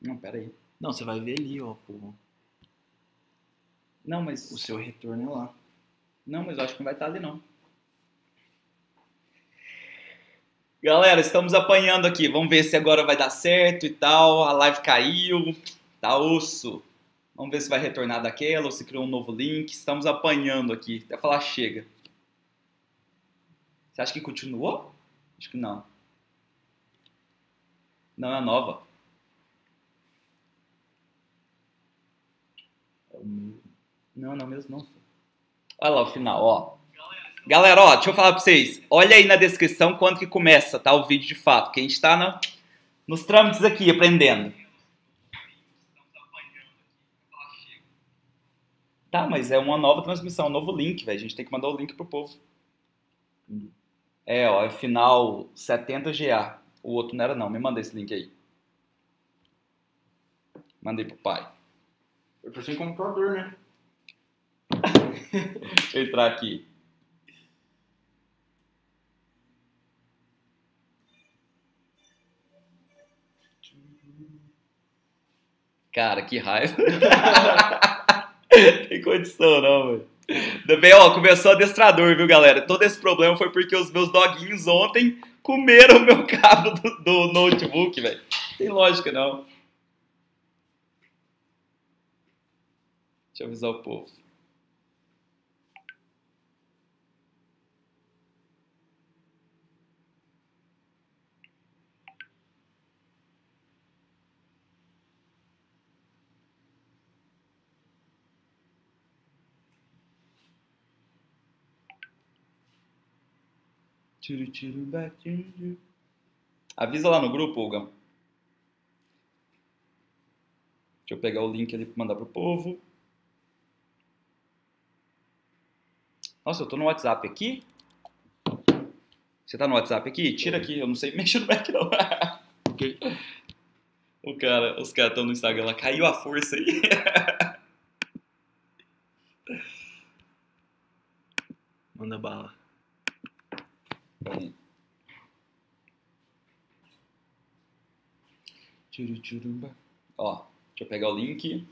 Não, pera aí. Não, você vai ver ali, ó, pô. Não, mas. O seu retorno é lá. Não, mas eu acho que não vai estar ali, não. Galera, estamos apanhando aqui. Vamos ver se agora vai dar certo e tal. A live caiu. Tá osso. Vamos ver se vai retornar daquela ou se criou um novo link. Estamos apanhando aqui. Até falar chega. Você acha que continuou? Acho que não. Não é nova. Não, não mesmo não. Olha lá o final, ó. Galera, ó, deixa eu falar pra vocês. Olha aí na descrição quando que começa, tá? O vídeo de fato. Que a gente tá na, nos trâmites aqui, aprendendo. Tá, mas é uma nova transmissão, um novo link, velho. A gente tem que mandar o link pro povo. É, ó, é final 70GA. O outro não era não, me manda esse link aí. Mandei pro pai. Eu tô sem computador, né? Deixa eu entrar aqui. Cara, que raiva. Tem condição não, velho. Ainda bem, ó, começou adestrador, viu, galera? Todo esse problema foi porque os meus doguinhos ontem comeram o meu cabo do, do notebook, velho. Tem lógica, não. Deixa eu avisar o povo. Tiro, tiro, bate, Avisa lá no grupo, Hugo. Deixa eu pegar o link ali pra mandar pro povo. Nossa, eu tô no WhatsApp aqui? Você tá no WhatsApp aqui? Tira aqui, eu não sei mexer no Mac não. Ok. O cara, os caras estão no Instagram lá, caiu a força aí. Manda bala. Ó, deixa eu pegar o link.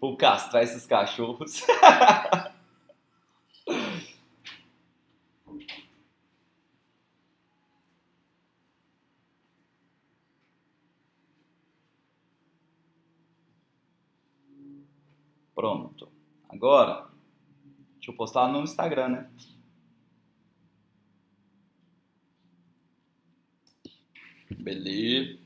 Vou castrar esses cachorros. Pronto. Agora, deixa eu postar no Instagram, né? Beleza.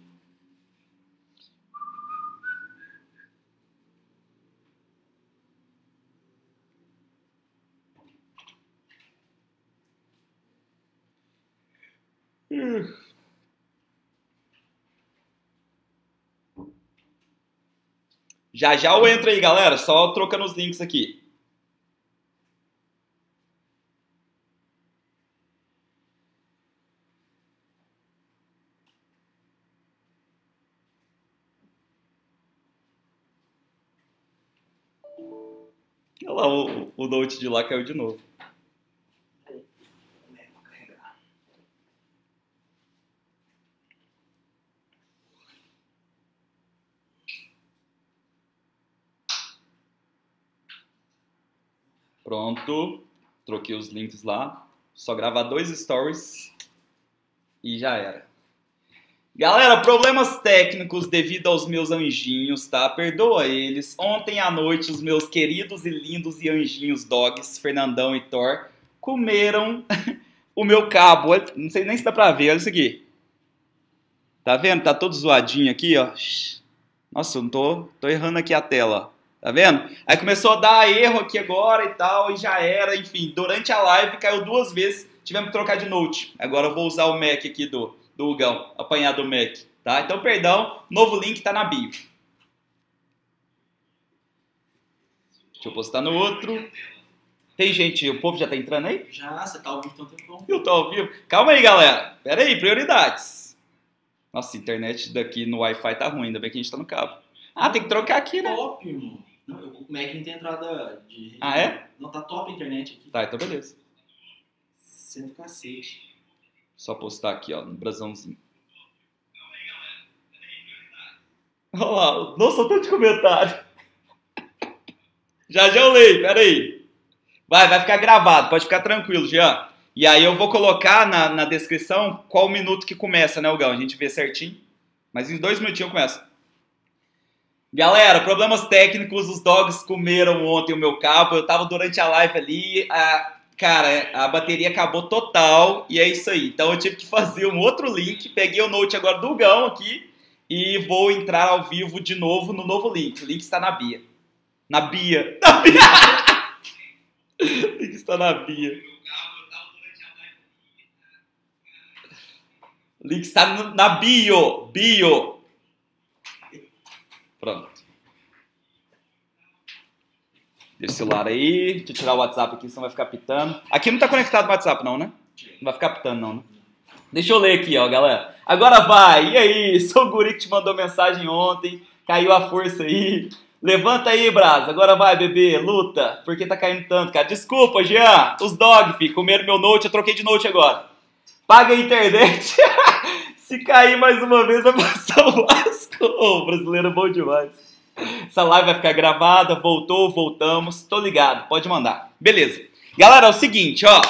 Já já eu entro aí, galera. Só trocando os links aqui. Olha lá, o, o note de lá caiu de novo. Pronto. Troquei os links lá. Só gravar dois stories e já era. Galera, problemas técnicos devido aos meus anjinhos, tá? Perdoa eles. Ontem à noite, os meus queridos e lindos e anjinhos dogs, Fernandão e Thor, comeram o meu cabo. Não sei nem se dá pra ver, olha isso aqui. Tá vendo? Tá todo zoadinho aqui, ó. Nossa, eu não tô, tô errando aqui a tela. Tá vendo? Aí começou a dar erro aqui agora e tal, e já era, enfim. Durante a live caiu duas vezes, tivemos que trocar de note. Agora eu vou usar o Mac aqui do, do Hugão, apanhar do Mac, tá? Então, perdão, novo link tá na bio. Deixa eu postar no outro. Tem gente, o povo já tá entrando aí? Já, você tá ao vivo, então tem como. Eu tô ao vivo. Calma aí, galera. Pera aí, prioridades. Nossa, a internet daqui no Wi-Fi tá ruim, ainda bem que a gente tá no cabo. Ah, tem que trocar aqui, né? Top, irmão. Não, o Mac não tem entrada de. Ah, é? Não, tá top a internet aqui. Tá, então beleza. Sendo cacete. Só postar aqui, ó, no brasãozinho. Olha lá, nossa, tanto de comentário. Já já eu leio, pera aí. Vai, vai ficar gravado, pode ficar tranquilo, Jean. E aí eu vou colocar na, na descrição qual minuto que começa, né, Gão? A gente vê certinho. Mas em dois minutinhos começa. Galera, problemas técnicos, os dogs comeram ontem o meu cabo, eu tava durante a live ali, a, cara, a bateria acabou total e é isso aí. Então eu tive que fazer um outro link, peguei o note agora do Gão aqui e vou entrar ao vivo de novo no novo link. O link está na Bia. Na Bia. Na Bia. o link está na Bia. O link está na bio. Bio. Pronto. Deixa o celular aí. Deixa eu tirar o WhatsApp aqui, senão vai ficar pitando. Aqui não tá conectado no WhatsApp, não, né? Não vai ficar pitando, não, né? Deixa eu ler aqui, ó, galera. Agora vai. E aí? Sou o guri que te mandou mensagem ontem. Caiu a força aí. Levanta aí, Braz. Agora vai, bebê. Luta. Por que tá caindo tanto, cara? Desculpa, Jean. Os dog, fi, comeram meu note. Eu troquei de note agora. Paga a internet. Se cair mais uma vez, vai passar o lasco. Ô, brasileiro é bom demais. Essa live vai ficar gravada. Voltou, voltamos. Tô ligado. Pode mandar. Beleza. Galera, é o seguinte, ó.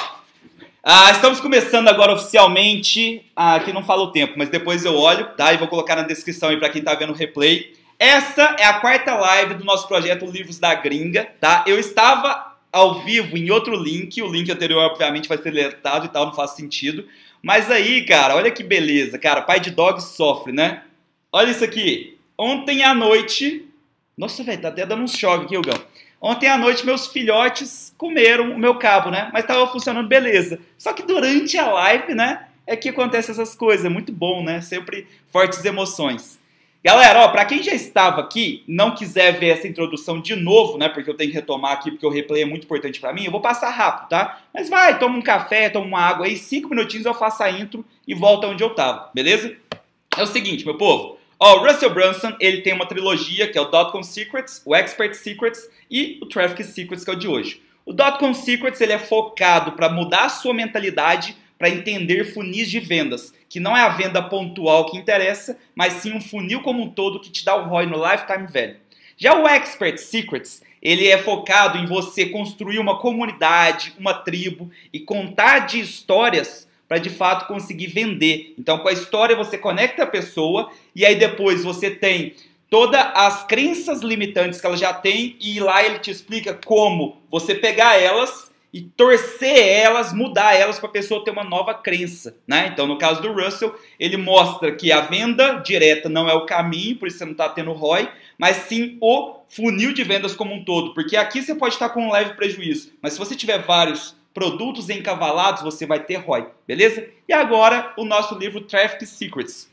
Ah, estamos começando agora oficialmente. Ah, aqui não fala o tempo, mas depois eu olho, tá? E vou colocar na descrição aí pra quem tá vendo o replay. Essa é a quarta live do nosso projeto Livros da Gringa, tá? Eu estava ao vivo em outro link, o link anterior obviamente vai ser deletado e tal, não faz sentido. Mas aí, cara, olha que beleza, cara, pai de dog sofre, né? Olha isso aqui. Ontem à noite, nossa, velho, tá até dando um choque aqui, Hugão. Ontem à noite meus filhotes comeram o meu cabo, né? Mas tava funcionando beleza. Só que durante a live, né, é que acontecem essas coisas, é muito bom, né? Sempre fortes emoções. Galera, ó, pra quem já estava aqui, não quiser ver essa introdução de novo, né, porque eu tenho que retomar aqui, porque o replay é muito importante pra mim, eu vou passar rápido, tá? Mas vai, toma um café, toma uma água aí, cinco minutinhos eu faço a intro e volto onde eu tava, beleza? É o seguinte, meu povo, ó, o Russell Brunson, ele tem uma trilogia, que é o Dotcom Secrets, o Expert Secrets e o Traffic Secrets, que é o de hoje. O Dotcom Secrets, ele é focado para mudar a sua mentalidade para entender funis de vendas, que não é a venda pontual que interessa, mas sim um funil como um todo que te dá o ROI no lifetime value. Já o Expert Secrets, ele é focado em você construir uma comunidade, uma tribo e contar de histórias para de fato conseguir vender. Então, com a história você conecta a pessoa e aí depois você tem todas as crenças limitantes que ela já tem e lá ele te explica como você pegar elas e torcer elas, mudar elas para a pessoa ter uma nova crença, né? Então, no caso do Russell, ele mostra que a venda direta não é o caminho, por isso você não está tendo ROI, mas sim o funil de vendas como um todo, porque aqui você pode estar com um leve prejuízo, mas se você tiver vários produtos encavalados, você vai ter ROI, beleza? E agora, o nosso livro Traffic Secrets.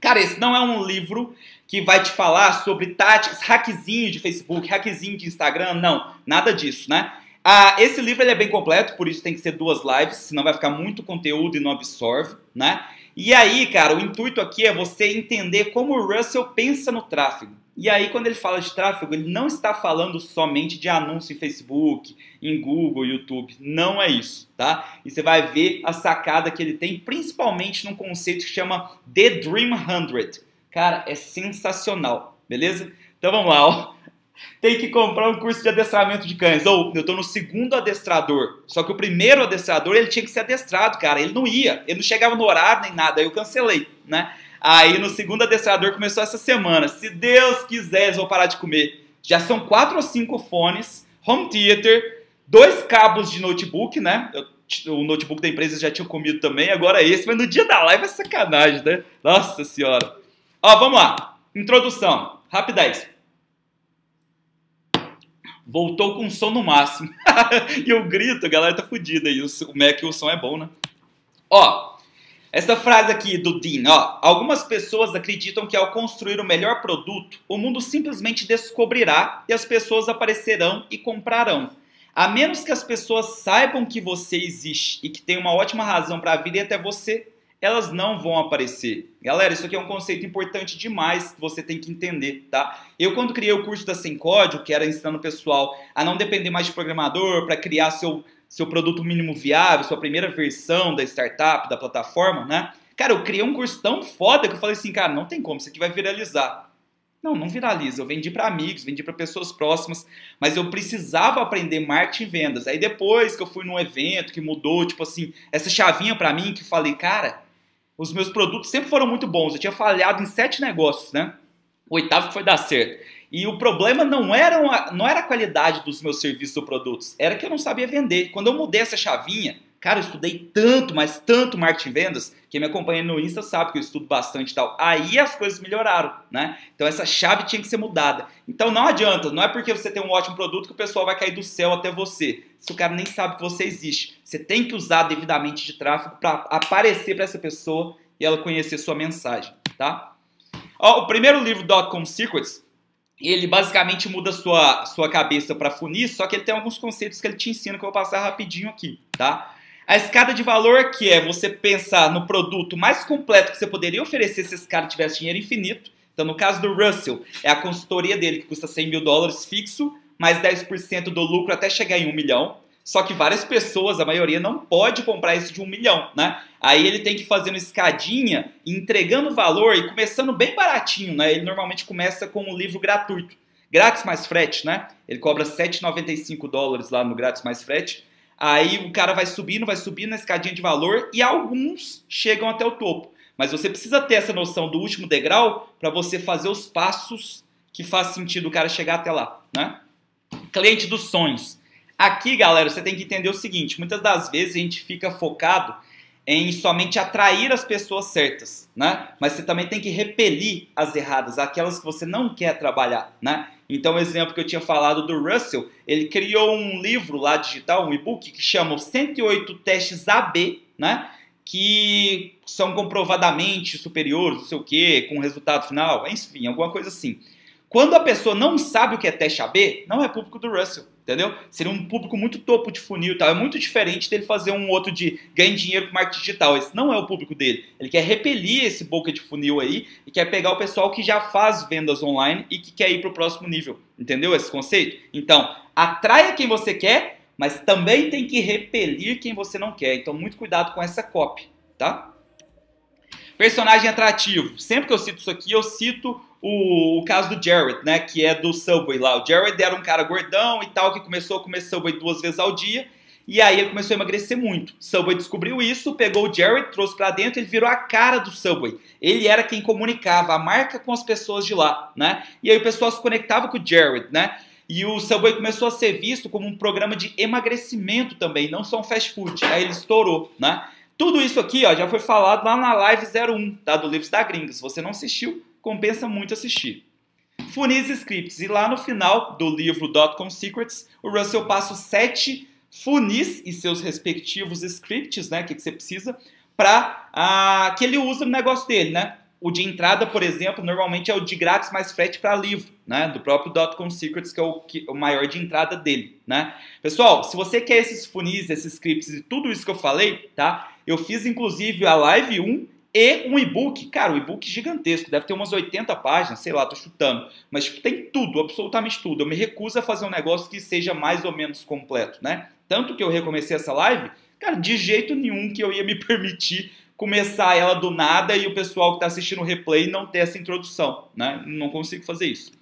Cara, esse não é um livro que vai te falar sobre táticas, hackzinho de Facebook, hackzinho de Instagram, não, nada disso, né? Ah, esse livro ele é bem completo, por isso tem que ser duas lives, senão vai ficar muito conteúdo e não absorve, né? E aí, cara, o intuito aqui é você entender como o Russell pensa no tráfego. E aí, quando ele fala de tráfego, ele não está falando somente de anúncio em Facebook, em Google, YouTube. Não é isso, tá? E você vai ver a sacada que ele tem, principalmente num conceito que chama The Dream 100. Cara, é sensacional, beleza? Então vamos lá, ó tem que comprar um curso de adestramento de cães. Ou eu tô no segundo adestrador. Só que o primeiro adestrador, ele tinha que ser adestrado, cara. Ele não ia, ele não chegava no horário nem nada. Aí eu cancelei, né? Aí no segundo adestrador começou essa semana. Se Deus quiser, eu vou parar de comer. Já são quatro ou cinco fones, home theater, dois cabos de notebook, né? O notebook da empresa já tinha comido também, agora esse, mas no dia da live é sacanagem, né? Nossa senhora. Ó, vamos lá. Introdução. Rapidez voltou com som no máximo. e eu grito, a galera tá fodida aí. O Mac o som é bom, né? Ó, essa frase aqui do Dean, ó. Algumas pessoas acreditam que ao construir o melhor produto, o mundo simplesmente descobrirá e as pessoas aparecerão e comprarão. A menos que as pessoas saibam que você existe e que tem uma ótima razão para vir até você, elas não vão aparecer. Galera, isso aqui é um conceito importante demais que você tem que entender, tá? Eu, quando criei o curso da Sem Código, que era ensinando o pessoal a não depender mais de programador para criar seu, seu produto mínimo viável, sua primeira versão da startup, da plataforma, né? Cara, eu criei um curso tão foda que eu falei assim, cara, não tem como, isso aqui vai viralizar. Não, não viraliza. Eu vendi para amigos, vendi para pessoas próximas, mas eu precisava aprender marketing e vendas. Aí depois que eu fui num evento que mudou, tipo assim, essa chavinha para mim que falei, cara, os meus produtos sempre foram muito bons. Eu tinha falhado em sete negócios, né? O oitavo foi dar certo. E o problema não era, uma, não era a qualidade dos meus serviços ou produtos, era que eu não sabia vender. Quando eu mudei essa chavinha, cara, eu estudei tanto, mas tanto marketing vendas, quem me acompanha no Insta sabe que eu estudo bastante e tal. Aí as coisas melhoraram, né? Então essa chave tinha que ser mudada. Então não adianta, não é porque você tem um ótimo produto que o pessoal vai cair do céu até você. Se o cara nem sabe que você existe. Você tem que usar devidamente de tráfego para aparecer para essa pessoa e ela conhecer sua mensagem, tá? Ó, o primeiro livro, Dotcom Secrets, ele basicamente muda sua, sua cabeça para funil, só que ele tem alguns conceitos que ele te ensina que eu vou passar rapidinho aqui, tá? A escada de valor, que é você pensar no produto mais completo que você poderia oferecer se esse cara tivesse dinheiro infinito. Então, no caso do Russell, é a consultoria dele que custa 100 mil dólares fixo, mais 10% do lucro até chegar em um milhão. Só que várias pessoas, a maioria, não pode comprar isso de um milhão, né? Aí ele tem que fazer uma escadinha, entregando valor e começando bem baratinho, né? Ele normalmente começa com um livro gratuito. Grátis mais frete, né? Ele cobra 7,95 dólares lá no grátis mais frete. Aí o cara vai subindo, vai subindo na escadinha de valor e alguns chegam até o topo. Mas você precisa ter essa noção do último degrau para você fazer os passos que faz sentido o cara chegar até lá, né? Cliente dos sonhos. Aqui, galera, você tem que entender o seguinte: muitas das vezes a gente fica focado em somente atrair as pessoas certas, né? Mas você também tem que repelir as erradas, aquelas que você não quer trabalhar, né? Então, o exemplo que eu tinha falado do Russell, ele criou um livro lá digital, um e-book, que chama 108 testes AB, né? Que são comprovadamente superiores, não sei o quê, com resultado final, enfim, alguma coisa assim. Quando a pessoa não sabe o que é teste AB, não é público do Russell, entendeu? Seria um público muito topo de funil e tal. É muito diferente dele fazer um outro de ganhar dinheiro com marketing digital. Esse não é o público dele. Ele quer repelir esse boca de funil aí e quer pegar o pessoal que já faz vendas online e que quer ir para o próximo nível. Entendeu esse conceito? Então, atraia quem você quer, mas também tem que repelir quem você não quer. Então, muito cuidado com essa copy, tá? Personagem atrativo. Sempre que eu cito isso aqui, eu cito o, o, caso do Jared, né, que é do Subway lá. O Jared era um cara gordão e tal, que começou a comer Subway duas vezes ao dia, e aí ele começou a emagrecer muito. Subway descobriu isso, pegou o Jared, trouxe para dentro, ele virou a cara do Subway. Ele era quem comunicava a marca com as pessoas de lá, né? E aí o pessoal se conectava com o Jared, né? E o Subway começou a ser visto como um programa de emagrecimento também, não só um fast food. Aí ele estourou, né? Tudo isso aqui ó, já foi falado lá na live 01, tá? Do Livros da Gringa. Se você não assistiu, compensa muito assistir. Funis Scripts. E lá no final do livro Dotcom Secrets, o Russell passa os sete funis e seus respectivos scripts, né? Que, que você precisa, para ah, que ele usa no negócio dele, né? O de entrada, por exemplo, normalmente é o de grátis mais frete para livro, né? Do próprio Dotcom Secrets, que é o, que, o maior de entrada dele, né? Pessoal, se você quer esses funis, esses scripts e tudo isso que eu falei, tá? Eu fiz inclusive a live 1 e um e-book. Cara, um e-book gigantesco, deve ter umas 80 páginas, sei lá, tô chutando. Mas tipo, tem tudo, absolutamente tudo. Eu me recuso a fazer um negócio que seja mais ou menos completo, né? Tanto que eu recomecei essa live, cara, de jeito nenhum que eu ia me permitir começar ela do nada e o pessoal que está assistindo o replay não ter essa introdução, né? Não consigo fazer isso.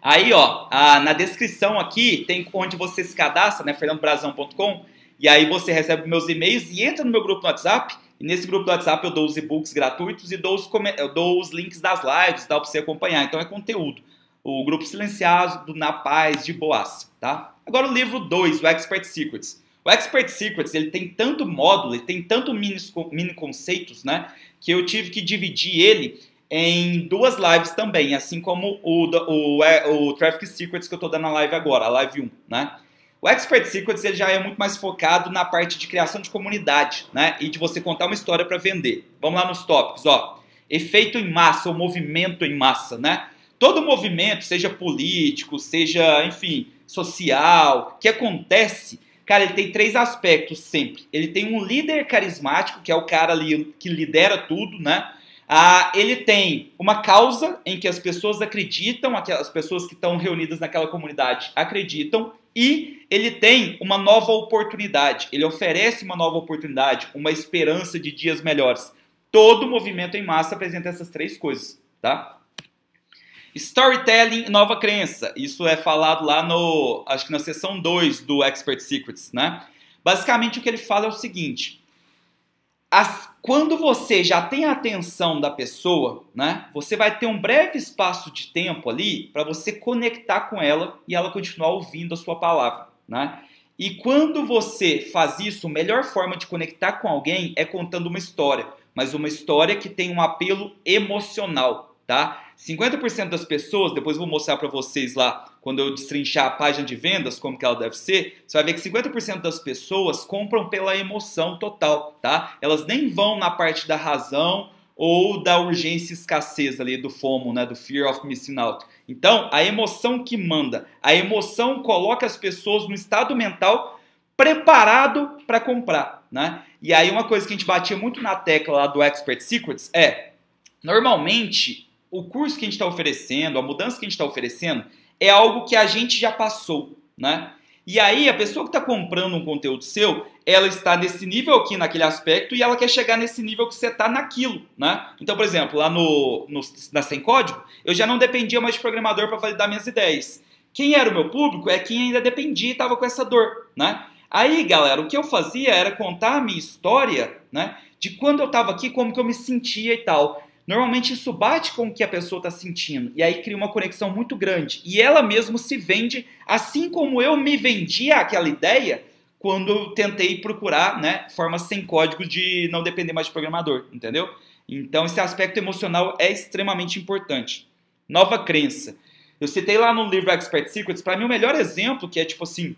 Aí, ó, a, na descrição aqui tem onde você se cadastra, né? fernandobrazão.com e aí você recebe meus e-mails e entra no meu grupo no WhatsApp. E nesse grupo do WhatsApp eu dou os e-books gratuitos e dou os, dou os links das lives tal para você acompanhar. Então é conteúdo. O grupo silenciado, na paz, de boas, tá? Agora o livro 2, o Expert Secrets. O Expert Secrets, ele tem tanto módulo, ele tem tanto mini, mini conceitos, né? Que eu tive que dividir ele em duas lives também, assim como o, o, o, o Traffic Secrets que eu estou dando na live agora, a live 1, né? O Expert Secrets ele já é muito mais focado na parte de criação de comunidade, né? E de você contar uma história para vender. Vamos lá nos tópicos, ó. Efeito em massa ou movimento em massa, né? Todo movimento, seja político, seja, enfim, social, que acontece, Cara, ele tem três aspectos sempre. Ele tem um líder carismático, que é o cara ali que lidera tudo, né? Ah, ele tem uma causa em que as pessoas acreditam, as pessoas que estão reunidas naquela comunidade acreditam, e ele tem uma nova oportunidade. Ele oferece uma nova oportunidade, uma esperança de dias melhores. Todo movimento em massa apresenta essas três coisas, tá? Storytelling nova crença. Isso é falado lá no, acho que na seção 2 do Expert Secrets, né? Basicamente o que ele fala é o seguinte: as, quando você já tem a atenção da pessoa, né? Você vai ter um breve espaço de tempo ali para você conectar com ela e ela continuar ouvindo a sua palavra, né? E quando você faz isso, a melhor forma de conectar com alguém é contando uma história, mas uma história que tem um apelo emocional, tá? 50% das pessoas, depois vou mostrar para vocês lá, quando eu destrinchar a página de vendas, como que ela deve ser, você vai ver que 50% das pessoas compram pela emoção total, tá? Elas nem vão na parte da razão ou da urgência e escassez ali do FOMO, né, do Fear of Missing Out. Então, a emoção que manda, a emoção coloca as pessoas no estado mental preparado para comprar, né? E aí uma coisa que a gente batia muito na tecla lá do Expert Secrets é, normalmente o curso que a gente está oferecendo, a mudança que a gente está oferecendo, é algo que a gente já passou, né? E aí a pessoa que está comprando um conteúdo seu, ela está nesse nível aqui naquele aspecto e ela quer chegar nesse nível que você está naquilo, né? Então, por exemplo, lá no, no na Sem Código, eu já não dependia mais de programador para validar minhas ideias. Quem era o meu público é quem ainda dependia e estava com essa dor, né? Aí, galera, o que eu fazia era contar a minha história, né? De quando eu estava aqui, como que eu me sentia e tal. Normalmente isso bate com o que a pessoa está sentindo e aí cria uma conexão muito grande. E ela mesmo se vende, assim como eu me vendia aquela ideia quando eu tentei procurar né, formas sem código de não depender mais de programador, entendeu? Então esse aspecto emocional é extremamente importante. Nova crença. Eu citei lá no livro Expert Secrets, para mim o melhor exemplo, que é tipo assim,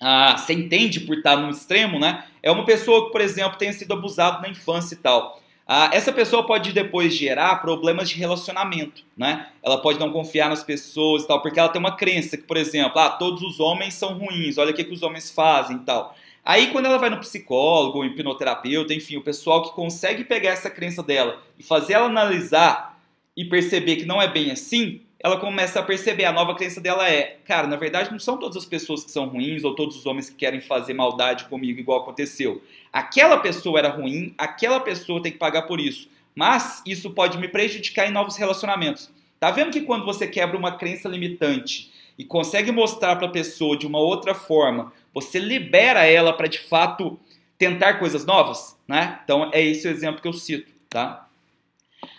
ah, você entende por estar no extremo, né? É uma pessoa que, por exemplo, tenha sido abusado na infância e tal. Ah, essa pessoa pode depois gerar problemas de relacionamento, né? Ela pode não confiar nas pessoas e tal, porque ela tem uma crença que, por exemplo, ah, todos os homens são ruins, olha o que, que os homens fazem e tal. Aí quando ela vai no psicólogo, hipnoterapeuta, enfim, o pessoal que consegue pegar essa crença dela e fazer ela analisar e perceber que não é bem assim, ela começa a perceber, a nova crença dela é, cara, na verdade não são todas as pessoas que são ruins ou todos os homens que querem fazer maldade comigo igual aconteceu. Aquela pessoa era ruim, aquela pessoa tem que pagar por isso. Mas isso pode me prejudicar em novos relacionamentos. Tá vendo que quando você quebra uma crença limitante e consegue mostrar para a pessoa de uma outra forma, você libera ela para de fato tentar coisas novas, né? Então é esse o exemplo que eu cito, tá?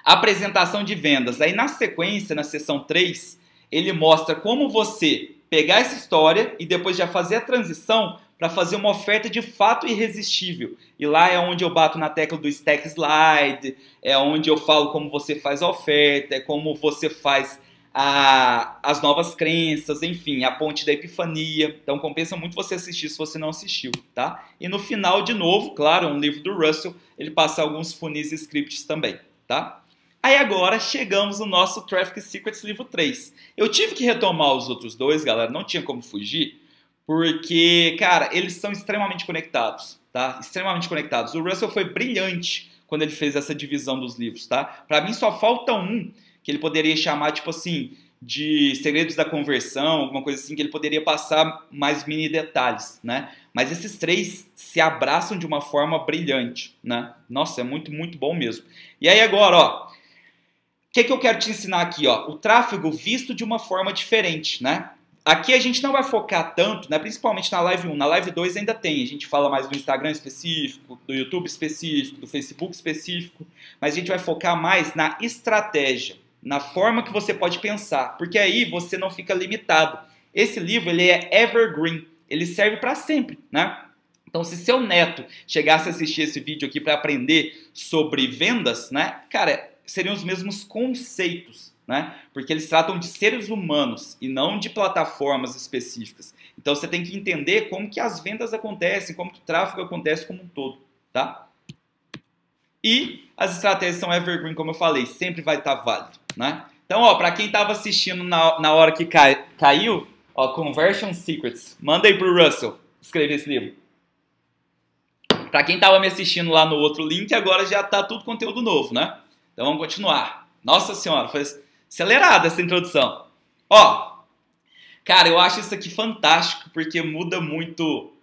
Apresentação de vendas. Aí na sequência, na seção 3, ele mostra como você pegar essa história e depois já fazer a transição para fazer uma oferta de fato irresistível. E lá é onde eu bato na tecla do stack slide, é onde eu falo como você faz a oferta, é como você faz a, as novas crenças, enfim, a ponte da epifania. Então compensa muito você assistir se você não assistiu, tá? E no final, de novo, claro, um livro do Russell, ele passa alguns funis e scripts também, tá? Aí agora chegamos no nosso Traffic Secrets livro 3. Eu tive que retomar os outros dois, galera, não tinha como fugir, porque, cara, eles são extremamente conectados, tá? Extremamente conectados. O Russell foi brilhante quando ele fez essa divisão dos livros, tá? Para mim só falta um que ele poderia chamar, tipo assim, de segredos da conversão, alguma coisa assim, que ele poderia passar mais mini detalhes, né? Mas esses três se abraçam de uma forma brilhante, né? Nossa, é muito, muito bom mesmo. E aí agora, ó, que, que eu quero te ensinar aqui? Ó? O tráfego visto de uma forma diferente, né? Aqui a gente não vai focar tanto, né, principalmente na live 1. Na live 2 ainda tem, a gente fala mais do Instagram específico, do YouTube específico, do Facebook específico, mas a gente vai focar mais na estratégia, na forma que você pode pensar, porque aí você não fica limitado. Esse livro ele é evergreen, ele serve para sempre, né? Então, se seu neto chegasse a assistir esse vídeo aqui para aprender sobre vendas, né, cara, seriam os mesmos conceitos, né? Porque eles tratam de seres humanos e não de plataformas específicas. Então você tem que entender como que as vendas acontecem, como que o tráfego acontece como um todo, tá? E as estratégias são evergreen, como eu falei, sempre vai estar válido, né? Então, ó, para quem estava assistindo na, na hora que cai, caiu, ó, Conversion Secrets, manda aí pro Russell. escrever esse livro? Para quem estava me assistindo lá no outro link, agora já tá tudo conteúdo novo, né? Então vamos continuar. Nossa senhora, foi acelerada essa introdução. Ó, cara, eu acho isso aqui fantástico porque muda muito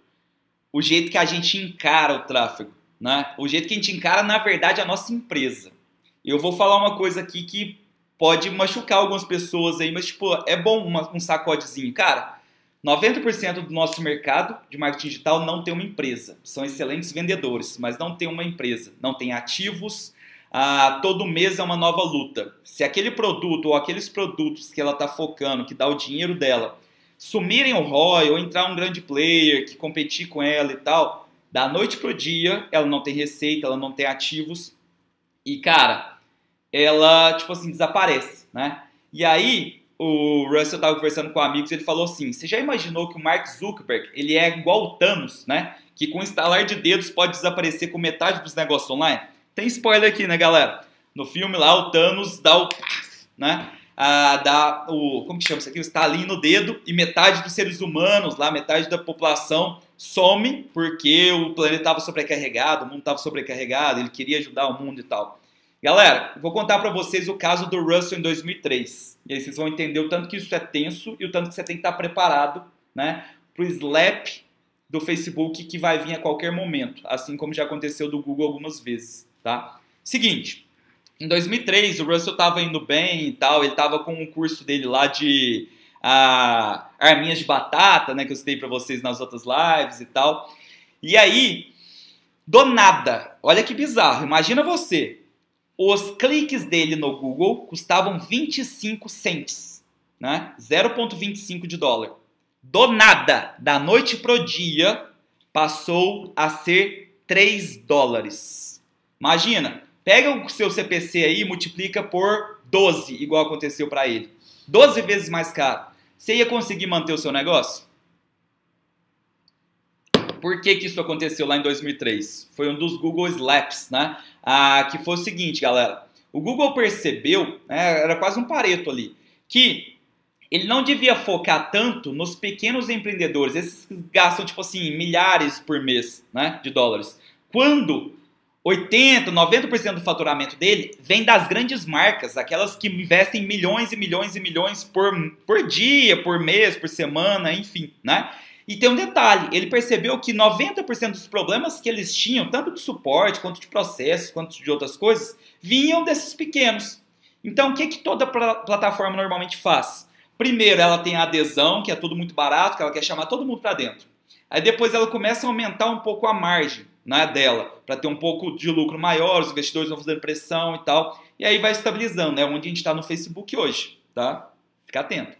o jeito que a gente encara o tráfego, né? O jeito que a gente encara, na verdade, a nossa empresa. Eu vou falar uma coisa aqui que pode machucar algumas pessoas aí, mas tipo, é bom uma, um sacodezinho. Cara, 90% do nosso mercado de marketing digital não tem uma empresa. São excelentes vendedores, mas não tem uma empresa. Não tem ativos. Ah, todo mês é uma nova luta. Se aquele produto ou aqueles produtos que ela está focando, que dá o dinheiro dela, sumirem o ROI ou entrar um grande player que competir com ela e tal, da noite pro dia ela não tem receita, ela não tem ativos e cara, ela tipo assim desaparece, né? E aí o Russell estava conversando com amigos, ele falou assim: "Você já imaginou que o Mark Zuckerberg, ele é igual o Thanos, né? Que com instalar de dedos pode desaparecer com metade dos negócios online?" Tem spoiler aqui, né, galera? No filme lá o Thanos dá o né? Ah, dá o como que chama isso aqui? O estalinho no dedo e metade dos seres humanos, lá metade da população some porque o planeta estava sobrecarregado, o mundo estava sobrecarregado, ele queria ajudar o mundo e tal. Galera, vou contar para vocês o caso do Russell em 2003. E aí vocês vão entender o tanto que isso é tenso e o tanto que você tem que estar preparado, né, pro slap do Facebook que vai vir a qualquer momento, assim como já aconteceu do Google algumas vezes, tá? Seguinte, em 2003 o Russell estava indo bem e tal, ele estava com um curso dele lá de ah, arminhas de batata, né, que eu citei para vocês nas outras lives e tal. E aí, do nada, olha que bizarro, imagina você, os cliques dele no Google custavam 25 cents, né? 0,25 de dólar. Do nada, da noite pro dia, passou a ser 3 dólares. Imagina, pega o seu CPC aí e multiplica por 12, igual aconteceu para ele. 12 vezes mais caro. Você ia conseguir manter o seu negócio? Por que, que isso aconteceu lá em 2003? Foi um dos Google Slaps, né? Ah, que foi o seguinte, galera. O Google percebeu, né, era quase um pareto ali, que ele não devia focar tanto nos pequenos empreendedores, esses que gastam, tipo assim, milhares por mês né, de dólares. Quando 80, 90% do faturamento dele vem das grandes marcas, aquelas que investem milhões e milhões e milhões por, por dia, por mês, por semana, enfim, né? E tem um detalhe, ele percebeu que 90% dos problemas que eles tinham, tanto de suporte, quanto de processos, quanto de outras coisas, vinham desses pequenos. Então, o que, que toda plataforma normalmente faz? Primeiro, ela tem a adesão, que é tudo muito barato, que ela quer chamar todo mundo para dentro. Aí depois ela começa a aumentar um pouco a margem né, dela, para ter um pouco de lucro maior, os investidores vão fazendo pressão e tal. E aí vai estabilizando, né, onde a gente está no Facebook hoje, tá? Fica atento.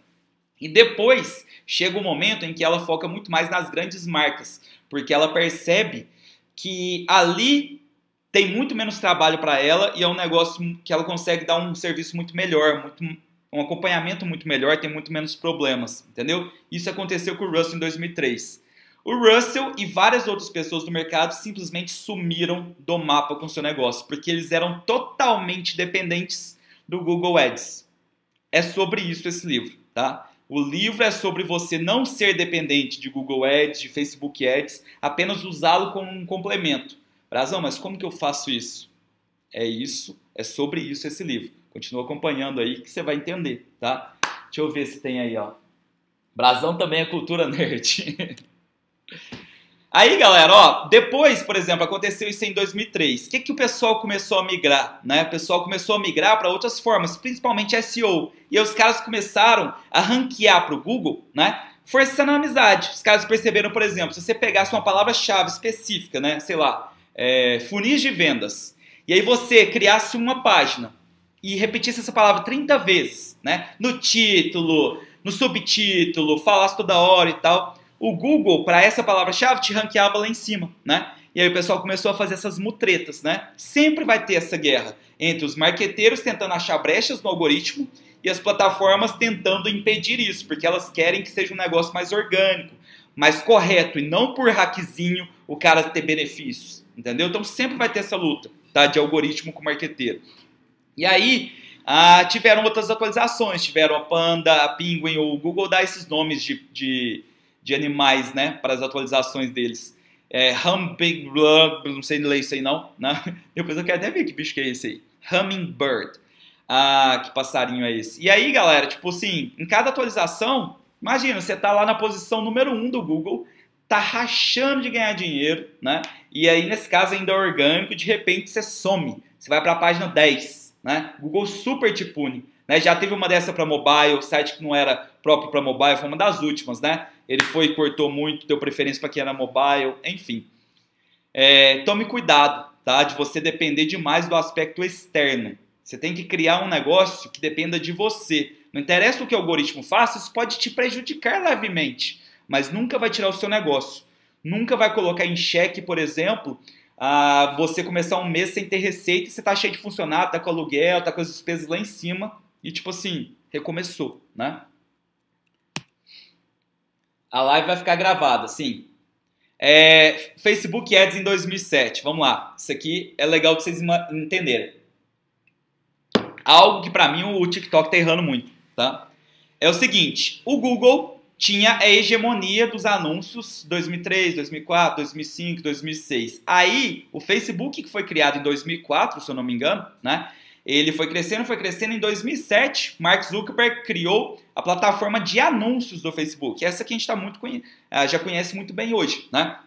E depois chega o um momento em que ela foca muito mais nas grandes marcas, porque ela percebe que ali tem muito menos trabalho para ela e é um negócio que ela consegue dar um serviço muito melhor, muito, um acompanhamento muito melhor, tem muito menos problemas, entendeu? Isso aconteceu com o Russell em 2003. O Russell e várias outras pessoas do mercado simplesmente sumiram do mapa com seu negócio, porque eles eram totalmente dependentes do Google Ads. É sobre isso esse livro, tá? O livro é sobre você não ser dependente de Google Ads, de Facebook Ads, apenas usá-lo como um complemento. Brazão, mas como que eu faço isso? É isso, é sobre isso esse livro. Continua acompanhando aí que você vai entender, tá? Deixa eu ver se tem aí, ó. Brazão também é cultura nerd. Aí, galera, ó, depois, por exemplo, aconteceu isso em 2003. O que, que o pessoal começou a migrar? Né? O pessoal começou a migrar para outras formas, principalmente SEO. E aí os caras começaram a ranquear para o Google, né? Forçando a amizade. Os caras perceberam, por exemplo, se você pegasse uma palavra-chave específica, né? Sei lá, é, funis de vendas. E aí você criasse uma página e repetisse essa palavra 30 vezes, né? No título, no subtítulo, falasse toda hora e tal o Google, para essa palavra-chave, te ranqueava lá em cima, né? E aí o pessoal começou a fazer essas mutretas, né? Sempre vai ter essa guerra entre os marqueteiros tentando achar brechas no algoritmo e as plataformas tentando impedir isso, porque elas querem que seja um negócio mais orgânico, mais correto e não por hackzinho o cara ter benefícios, entendeu? Então sempre vai ter essa luta, tá? De algoritmo com marqueteiro. E aí ah, tiveram outras atualizações, tiveram a Panda, a Penguin, o Google dá esses nomes de, de de animais, né, para as atualizações deles. É, Hummingbird, não sei ler isso aí não, né? Depois eu quero até ver que bicho que é esse aí. Hummingbird. Ah, que passarinho é esse? E aí, galera, tipo assim, em cada atualização, imagina, você tá lá na posição número 1 um do Google, tá rachando de ganhar dinheiro, né? E aí, nesse caso, ainda é orgânico, de repente você some. Você vai para a página 10, né? Google super te pune. Né? Já teve uma dessa para mobile, site que não era próprio para mobile, foi uma das últimas, né? Ele foi e cortou muito, deu preferência para quem era mobile, enfim. É, tome cuidado, tá? De você depender demais do aspecto externo. Você tem que criar um negócio que dependa de você. Não interessa o que o algoritmo faça, isso pode te prejudicar levemente, mas nunca vai tirar o seu negócio. Nunca vai colocar em xeque, por exemplo, a você começar um mês sem ter receita e você tá cheio de funcionário, tá com aluguel, tá com as despesas lá em cima e tipo assim, recomeçou, né? A live vai ficar gravada, sim. É, Facebook Ads em 2007, vamos lá. Isso aqui é legal de vocês entenderem. Algo que para mim o TikTok tá errando muito, tá? É o seguinte, o Google tinha a hegemonia dos anúncios 2003, 2004, 2005, 2006. Aí, o Facebook, que foi criado em 2004, se eu não me engano, né? Ele foi crescendo, foi crescendo. Em 2007, Mark Zuckerberg criou a plataforma de anúncios do Facebook. Essa que a gente tá muito ah, já conhece muito bem hoje, né?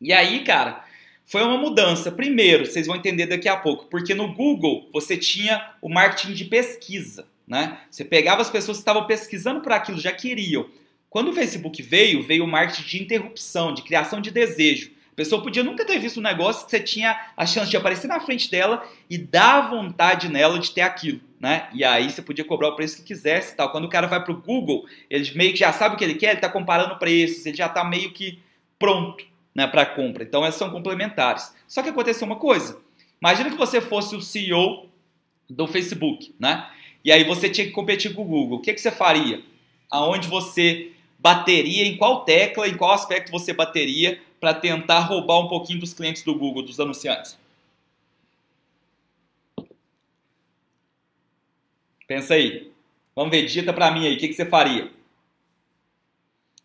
E aí, cara, foi uma mudança. Primeiro, vocês vão entender daqui a pouco, porque no Google você tinha o marketing de pesquisa, né? Você pegava as pessoas que estavam pesquisando por aquilo, já queriam. Quando o Facebook veio, veio o marketing de interrupção, de criação de desejo pessoa podia nunca ter visto um negócio que você tinha a chance de aparecer na frente dela e dar vontade nela de ter aquilo, né? E aí você podia cobrar o preço que quisesse tal. Quando o cara vai pro Google, ele meio que já sabe o que ele quer, ele tá comparando preços, ele já tá meio que pronto, né, para compra. Então essas são complementares. Só que aconteceu uma coisa. Imagina que você fosse o CEO do Facebook, né? E aí você tinha que competir com o Google. O que, que você faria? Aonde você bateria, em qual tecla, em qual aspecto você bateria para tentar roubar um pouquinho dos clientes do Google, dos anunciantes? Pensa aí. Vamos ver, digita para mim aí, o que, que você faria?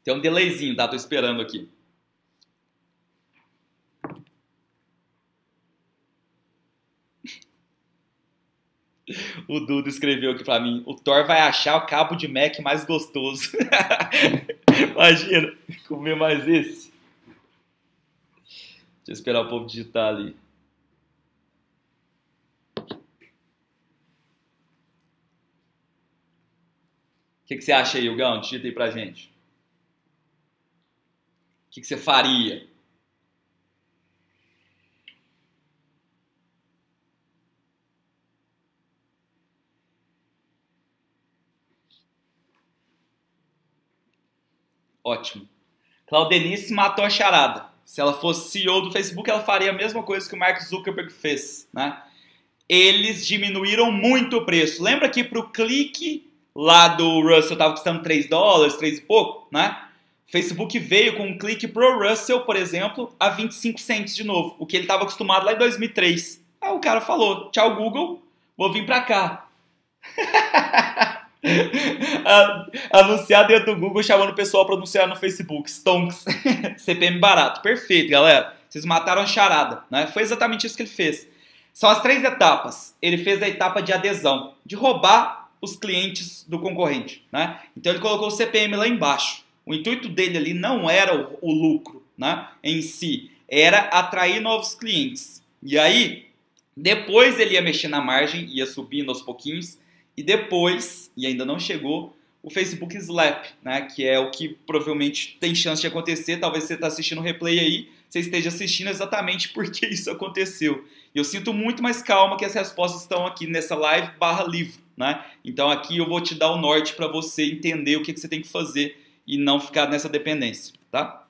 Tem um delayzinho, tá? Tô esperando aqui. O Dudo escreveu aqui pra mim: o Thor vai achar o cabo de Mac mais gostoso. Imagina, comer mais esse. Deixa eu esperar o povo digitar ali. O que, que, você acha aí, Hugão? Digita aí pra gente. O que, que você faria? Ótimo. Claudenice matou a charada. Se ela fosse CEO do Facebook, ela faria a mesma coisa que o Mark Zuckerberg fez, né? Eles diminuíram muito o preço. Lembra que para o clique lá do Russell estava custando 3 dólares, 3 e pouco, né? Facebook veio com um clique pro Russell, por exemplo, a 25 cents de novo, o que ele estava acostumado lá em 2003. Aí o cara falou: "Tchau Google, vou vir para cá". anunciar dentro do Google chamando o pessoal para anunciar no Facebook. Stonks. CPM barato. Perfeito, galera. Vocês mataram a charada, né? Foi exatamente isso que ele fez. São as três etapas. Ele fez a etapa de adesão, de roubar os clientes do concorrente, né? Então ele colocou o CPM lá embaixo. O intuito dele ali não era o, o lucro, né? Em si, era atrair novos clientes. E aí, depois ele ia mexer na margem, ia subindo aos pouquinhos e depois, e ainda não chegou, o Facebook Slap, né? Que é o que provavelmente tem chance de acontecer. Talvez você está assistindo o replay aí, você esteja assistindo exatamente porque isso aconteceu. Eu sinto muito mais calma que as respostas estão aqui nessa live barra livro, né? Então aqui eu vou te dar o norte para você entender o que, que você tem que fazer e não ficar nessa dependência, tá?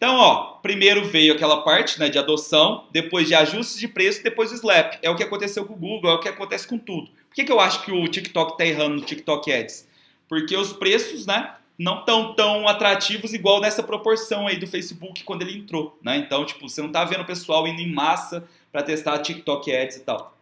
Então, ó, primeiro veio aquela parte né, de adoção, depois de ajustes de preço, depois o slap. É o que aconteceu com o Google, é o que acontece com tudo. Por que, que eu acho que o TikTok está errando no TikTok Ads? Porque os preços, né, não estão tão atrativos igual nessa proporção aí do Facebook quando ele entrou, né? Então, tipo, você não está vendo o pessoal indo em massa para testar TikTok Ads e tal.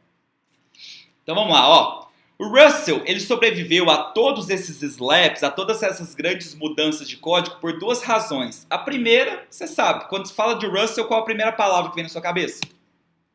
Então vamos lá, ó. O Russell, ele sobreviveu a todos esses slaps, a todas essas grandes mudanças de código por duas razões. A primeira, você sabe, quando se fala de Russell, qual a primeira palavra que vem na sua cabeça?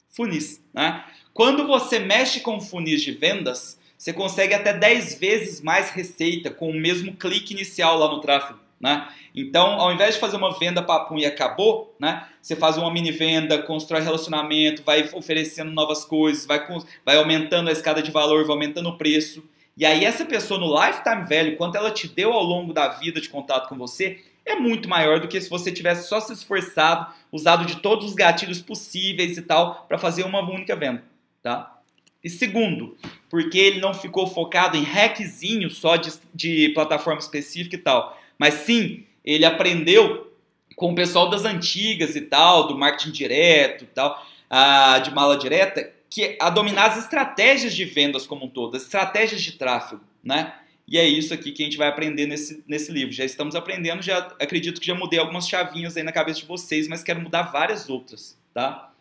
Funis, né? Quando você mexe com funis de vendas, você consegue até 10 vezes mais receita com o mesmo clique inicial lá no tráfego. Né? Então, ao invés de fazer uma venda papum e acabou, né? Você faz uma mini venda, constrói relacionamento, vai oferecendo novas coisas, vai, vai aumentando a escada de valor, vai aumentando o preço. E aí essa pessoa no lifetime velho, quanto ela te deu ao longo da vida de contato com você, é muito maior do que se você tivesse só se esforçado, usado de todos os gatilhos possíveis e tal, para fazer uma única venda, tá? E segundo, porque ele não ficou focado em hackzinho só de, de plataforma específica e tal mas sim, ele aprendeu com o pessoal das antigas e tal, do marketing direto e tal, a, de mala direta, que a dominar as estratégias de vendas como um todo, as estratégias de tráfego, né? E é isso aqui que a gente vai aprender nesse, nesse livro. Já estamos aprendendo, já acredito que já mudei algumas chavinhas aí na cabeça de vocês, mas quero mudar várias outras, tá?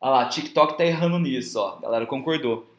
Olha lá, TikTok tá errando nisso, ó. Galera concordou.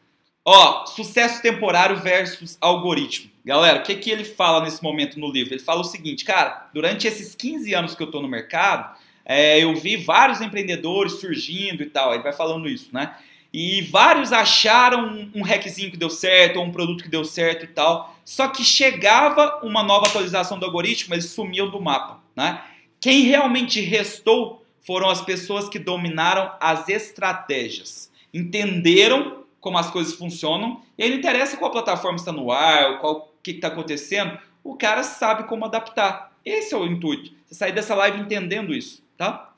Ó, sucesso temporário versus algoritmo. Galera, o que, que ele fala nesse momento no livro? Ele fala o seguinte, cara, durante esses 15 anos que eu tô no mercado, é, eu vi vários empreendedores surgindo e tal. Ele vai falando isso, né? E vários acharam um, um hackzinho que deu certo, ou um produto que deu certo e tal. Só que chegava uma nova atualização do algoritmo, eles sumiam do mapa, né? Quem realmente restou foram as pessoas que dominaram as estratégias. Entenderam como as coisas funcionam, e aí não interessa qual plataforma está no ar, qual que está acontecendo, o cara sabe como adaptar. Esse é o intuito. Você sair dessa live entendendo isso, tá?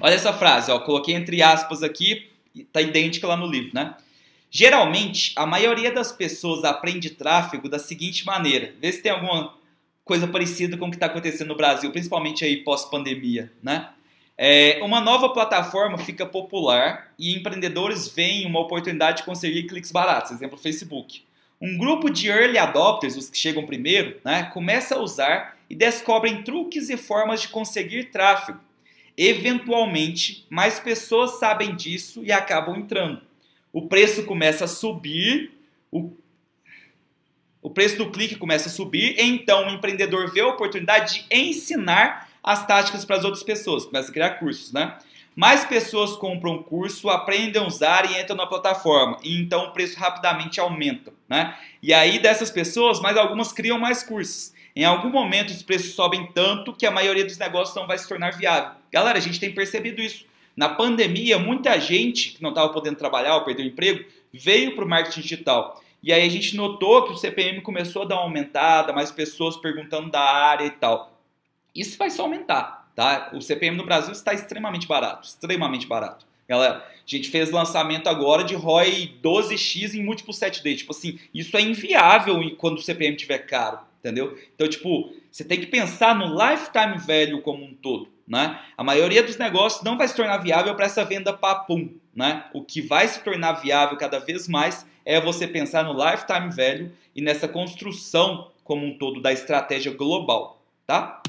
Olha essa frase, ó, coloquei entre aspas aqui, tá idêntica lá no livro, né? Geralmente, a maioria das pessoas aprende tráfego da seguinte maneira. Vê se tem alguma coisa parecida com o que está acontecendo no Brasil, principalmente aí pós-pandemia, né? É, uma nova plataforma fica popular e empreendedores veem uma oportunidade de conseguir cliques baratos, exemplo Facebook. Um grupo de early adopters, os que chegam primeiro, né, começa a usar e descobrem truques e formas de conseguir tráfego. Eventualmente, mais pessoas sabem disso e acabam entrando. O preço começa a subir, o, o preço do clique começa a subir, então o empreendedor vê a oportunidade de ensinar as táticas para as outras pessoas, começa a criar cursos, né? Mais pessoas compram o curso, aprendem a usar e entram na plataforma, e então o preço rapidamente aumenta, né? E aí dessas pessoas, mais algumas criam mais cursos. Em algum momento os preços sobem tanto que a maioria dos negócios não vai se tornar viável. Galera, a gente tem percebido isso. Na pandemia, muita gente que não estava podendo trabalhar ou perdeu o emprego veio para o marketing digital. E aí a gente notou que o CPM começou a dar uma aumentada, mais pessoas perguntando da área e tal. Isso vai só aumentar, tá? O CPM no Brasil está extremamente barato, extremamente barato. Galera, a gente fez lançamento agora de ROI 12x em múltiplo 7D. Tipo assim, isso é inviável quando o CPM estiver caro, entendeu? Então, tipo, você tem que pensar no lifetime value como um todo, né? A maioria dos negócios não vai se tornar viável para essa venda papum, né? O que vai se tornar viável cada vez mais é você pensar no lifetime value e nessa construção como um todo da estratégia global, tá?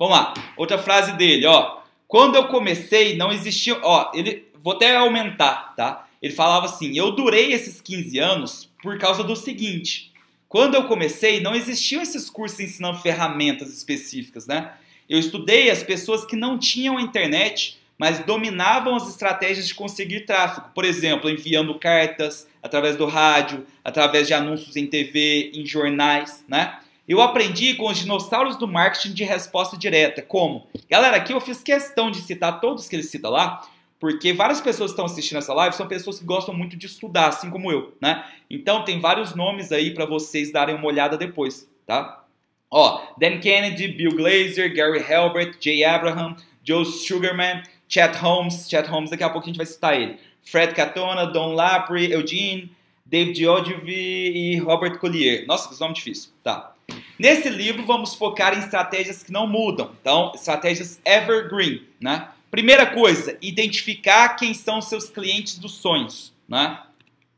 Vamos lá. Outra frase dele, ó. Quando eu comecei, não existia. Ó, ele. Vou até aumentar, tá? Ele falava assim: eu durei esses 15 anos por causa do seguinte. Quando eu comecei, não existiam esses cursos ensinando ferramentas específicas, né? Eu estudei as pessoas que não tinham internet, mas dominavam as estratégias de conseguir tráfego. Por exemplo, enviando cartas através do rádio, através de anúncios em TV, em jornais, né? Eu aprendi com os dinossauros do marketing de resposta direta. Como? Galera, aqui eu fiz questão de citar todos que ele cita lá, porque várias pessoas que estão assistindo essa live são pessoas que gostam muito de estudar, assim como eu, né? Então tem vários nomes aí para vocês darem uma olhada depois, tá? Ó, Dan Kennedy, Bill Glazer, Gary Halbert, Jay Abraham, Joe Sugarman, Chet Holmes, Chet Holmes, daqui a pouco a gente vai citar ele. Fred Catona, Don Lapre, Eugene, David Ogilvy e Robert Collier. Nossa, que nome difícil. Tá. Nesse livro, vamos focar em estratégias que não mudam. Então, estratégias evergreen, né? Primeira coisa, identificar quem são seus clientes dos sonhos, né?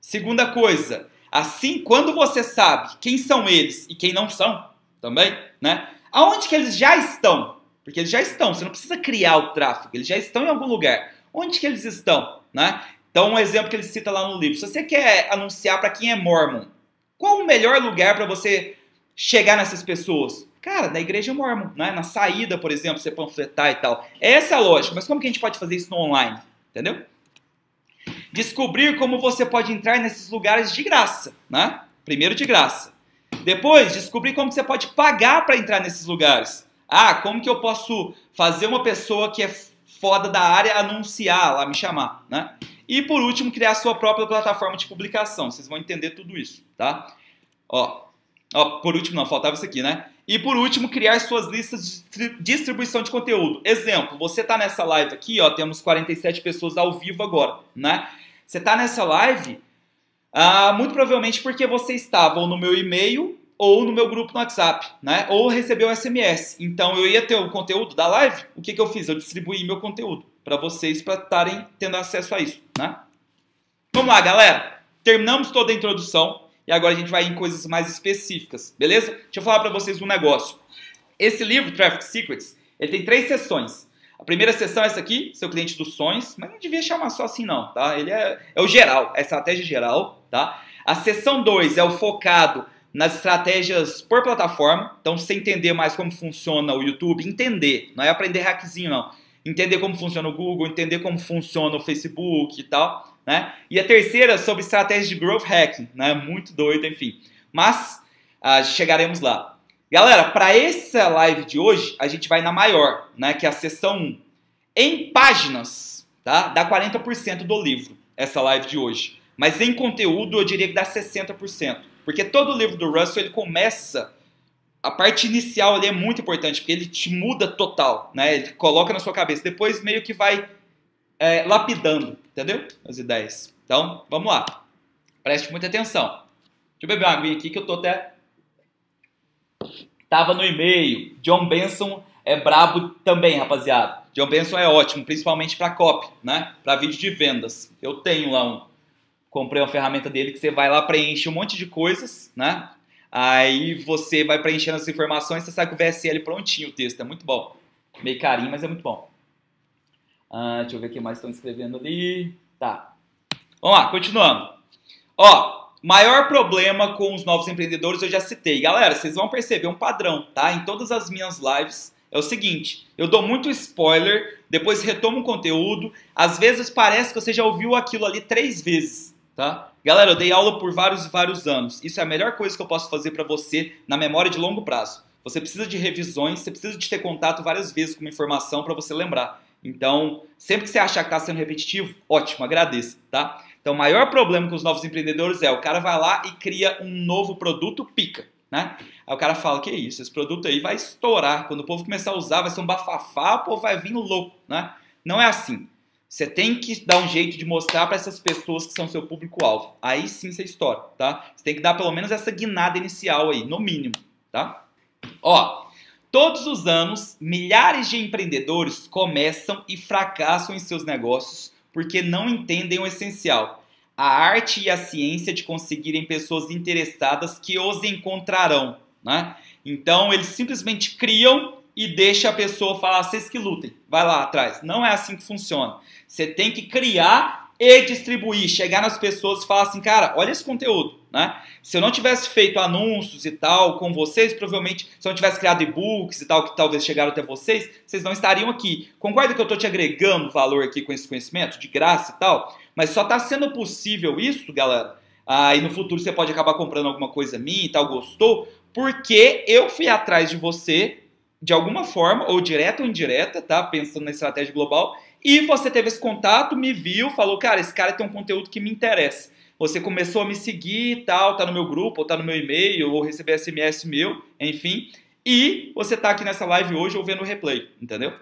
Segunda coisa, assim, quando você sabe quem são eles e quem não são, também, né? Aonde que eles já estão? Porque eles já estão, você não precisa criar o tráfego, eles já estão em algum lugar. Onde que eles estão, né? Então, um exemplo que ele cita lá no livro: se você quer anunciar para quem é mormon, qual o melhor lugar para você chegar nessas pessoas? Cara, na igreja mormon, né? na saída, por exemplo, você panfletar e tal. Essa é a lógica, mas como que a gente pode fazer isso no online? Entendeu? Descobrir como você pode entrar nesses lugares de graça, né? Primeiro de graça. Depois, descobrir como você pode pagar para entrar nesses lugares. Ah, como que eu posso fazer uma pessoa que é foda da área anunciar lá, me chamar, né? E por último, criar sua própria plataforma de publicação. Vocês vão entender tudo isso, tá? Ó, ó por último, não, faltava isso aqui, né? E por último, criar suas listas de distribuição de conteúdo. Exemplo, você está nessa live aqui, ó, temos 47 pessoas ao vivo agora, né? Você está nessa live, ah, muito provavelmente porque você estava ou no meu e-mail ou no meu grupo no WhatsApp, né? Ou recebeu SMS. Então eu ia ter o conteúdo da live. O que, que eu fiz? Eu distribuí meu conteúdo para vocês para estarem tendo acesso a isso, né? Vamos lá, galera. Terminamos toda a introdução. E agora a gente vai em coisas mais específicas, beleza? Deixa eu falar para vocês um negócio. Esse livro, Traffic Secrets, ele tem três sessões. A primeira sessão é essa aqui, seu cliente dos sonhos, mas não devia chamar só assim não, tá? Ele é, é o geral, é a estratégia geral, tá? A sessão 2 é o focado nas estratégias por plataforma, então você entender mais como funciona o YouTube, entender, não é aprender hackzinho não, entender como funciona o Google, entender como funciona o Facebook e tal, né? E a terceira sobre estratégias de growth hacking, né? Muito doido, enfim. Mas ah, chegaremos lá. Galera, para essa live de hoje, a gente vai na maior, né? Que é a sessão 1. Em páginas, tá? Dá 40% do livro, essa live de hoje. Mas em conteúdo, eu diria que dá 60%. Porque todo livro do Russell, ele começa... A parte inicial ali é muito importante, porque ele te muda total, né? Ele coloca na sua cabeça. Depois meio que vai é, lapidando, entendeu? As ideias. Então, vamos lá. Preste muita atenção. Deixa eu beber uma aguinha aqui que eu tô até. Tava no e-mail. John Benson é brabo também, rapaziada. John Benson é ótimo, principalmente para copy, né? Para vídeo de vendas. Eu tenho lá um. Comprei uma ferramenta dele que você vai lá, preenche um monte de coisas, né? Aí você vai preenchendo as informações, você sai com o VSL prontinho o texto. É muito bom. Meio carinho, mas é muito bom. Ah, deixa eu ver o que mais estão escrevendo ali. Tá. Vamos lá, continuando. Ó, maior problema com os novos empreendedores eu já citei. Galera, vocês vão perceber um padrão, tá? Em todas as minhas lives é o seguinte: eu dou muito spoiler, depois retomo o conteúdo. Às vezes parece que você já ouviu aquilo ali três vezes, tá? Galera, eu dei aula por vários e vários anos. Isso é a melhor coisa que eu posso fazer para você na memória de longo prazo. Você precisa de revisões, você precisa de ter contato várias vezes com uma informação para você lembrar. Então, sempre que você achar que está sendo repetitivo, ótimo, agradeça, tá? Então, o maior problema com os novos empreendedores é o cara vai lá e cria um novo produto, pica, né? Aí o cara fala, que isso, esse produto aí vai estourar. Quando o povo começar a usar, vai ser um bafafá, o povo vai vir louco, né? Não é assim. Você tem que dar um jeito de mostrar para essas pessoas que são seu público-alvo. Aí sim você estoura, tá? Você tem que dar pelo menos essa guinada inicial aí, no mínimo, tá? Ó, Todos os anos, milhares de empreendedores começam e fracassam em seus negócios porque não entendem o essencial: a arte e a ciência de conseguirem pessoas interessadas que os encontrarão. Né? Então, eles simplesmente criam e deixa a pessoa falar, vocês que lutem, vai lá atrás. Não é assim que funciona. Você tem que criar e distribuir, chegar nas pessoas e falar assim, cara, olha esse conteúdo. Né? Se eu não tivesse feito anúncios e tal com vocês, provavelmente, se eu não tivesse criado e-books e tal, que talvez chegaram até vocês, vocês não estariam aqui. Concorda que eu estou te agregando valor aqui com esse conhecimento, de graça e tal? Mas só está sendo possível isso, galera. Aí ah, no futuro você pode acabar comprando alguma coisa minha e tal, gostou? Porque eu fui atrás de você, de alguma forma, ou direta ou indireta, tá? Pensando na estratégia global, e você teve esse contato, me viu, falou, cara, esse cara tem um conteúdo que me interessa você começou a me seguir e tal, tá no meu grupo, ou tá no meu e-mail, ou receber SMS meu, enfim. E você tá aqui nessa live hoje ou vendo o replay, entendeu?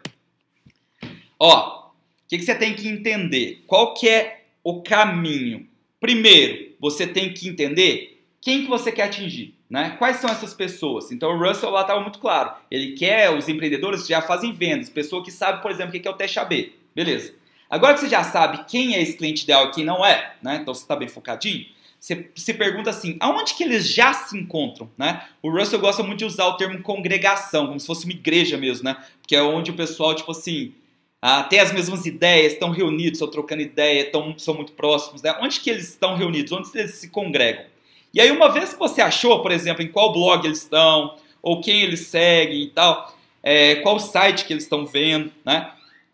Ó, o que, que você tem que entender? Qual que é o caminho? Primeiro, você tem que entender quem que você quer atingir, né? Quais são essas pessoas? Então o Russell lá estava muito claro. Ele quer os empreendedores que já fazem vendas, pessoa que sabe, por exemplo, o que é o teste AB. Beleza. Agora que você já sabe quem é esse cliente ideal e quem não é, né? Então você está bem focadinho. Você se pergunta assim, aonde que eles já se encontram, né? O Russell gosta muito de usar o termo congregação, como se fosse uma igreja mesmo, né? Que é onde o pessoal, tipo assim, ah, têm as mesmas ideias, estão reunidos, estão trocando ideia, estão, são muito próximos, né? Onde que eles estão reunidos? Onde eles se congregam? E aí, uma vez que você achou, por exemplo, em qual blog eles estão, ou quem eles seguem e tal, é, qual site que eles estão vendo, né?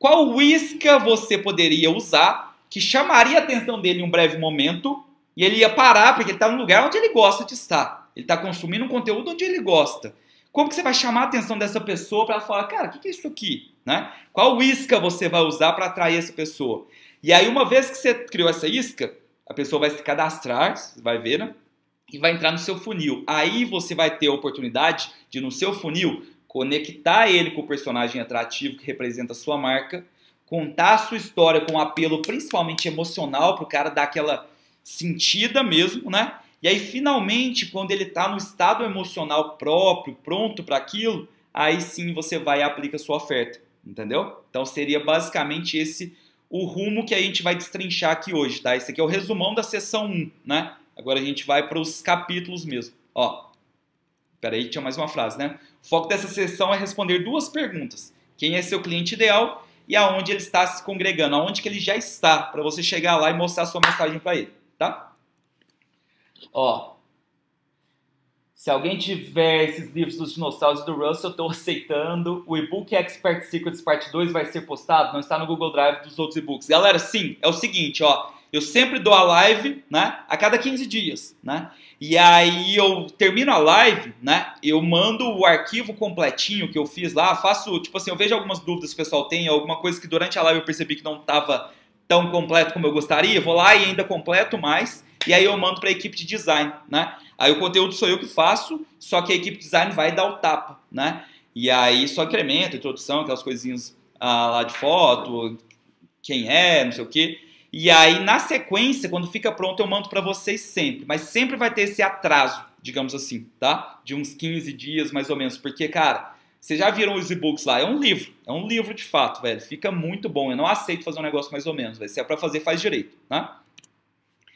Qual isca você poderia usar que chamaria a atenção dele em um breve momento e ele ia parar porque ele está no lugar onde ele gosta de estar. Ele está consumindo um conteúdo onde ele gosta. Como que você vai chamar a atenção dessa pessoa para falar, cara, o que, que, é isso aqui? Né? Qual isca você vai usar para atrair essa pessoa? E aí, uma vez que você criou essa isca, a pessoa vai se cadastrar, você vai ver, né? E vai entrar no seu funil. Aí você vai ter a oportunidade de, no seu funil, conectar ele com o personagem atrativo que representa a sua marca, contar a sua história com um apelo principalmente emocional para o cara dar aquela sentida mesmo, né? E aí, finalmente, quando ele está no estado emocional próprio, pronto para aquilo, aí sim você vai e aplica a sua oferta, entendeu? Então seria basicamente esse o rumo que a gente vai destrinchar aqui hoje, tá? Esse aqui é o resumão da sessão 1, né? Agora a gente vai para os capítulos mesmo. Ó, peraí, tinha mais uma frase, né? O foco dessa sessão é responder duas perguntas. Quem é seu cliente ideal e aonde ele está se congregando, aonde que ele já está, para você chegar lá e mostrar sua mensagem para ele tá? Ó, se alguém tiver esses livros dos dinossauros do Russell, eu estou aceitando. O e-book Expert Secrets Parte 2 vai ser postado, não está no Google Drive dos outros e-books. Galera, sim, é o seguinte, ó. Eu sempre dou a live, né? A cada 15 dias, né? E aí eu termino a live, né? Eu mando o arquivo completinho que eu fiz lá, faço, tipo assim, eu vejo algumas dúvidas que o pessoal tem, alguma coisa que durante a live eu percebi que não estava tão completo como eu gostaria, vou lá e ainda completo mais, e aí eu mando para a equipe de design, né? Aí o conteúdo sou eu que faço, só que a equipe de design vai dar o tapa, né? E aí só incrementa, introdução, aquelas coisinhas ah, lá de foto, quem é, não sei o quê. E aí na sequência, quando fica pronto, eu mando para vocês sempre, mas sempre vai ter esse atraso, digamos assim, tá? De uns 15 dias mais ou menos, porque cara, vocês já viram os e-books lá? É um livro. É um livro de fato, velho. Fica muito bom. Eu não aceito fazer um negócio mais ou menos, velho. Se é pra fazer, faz direito, tá?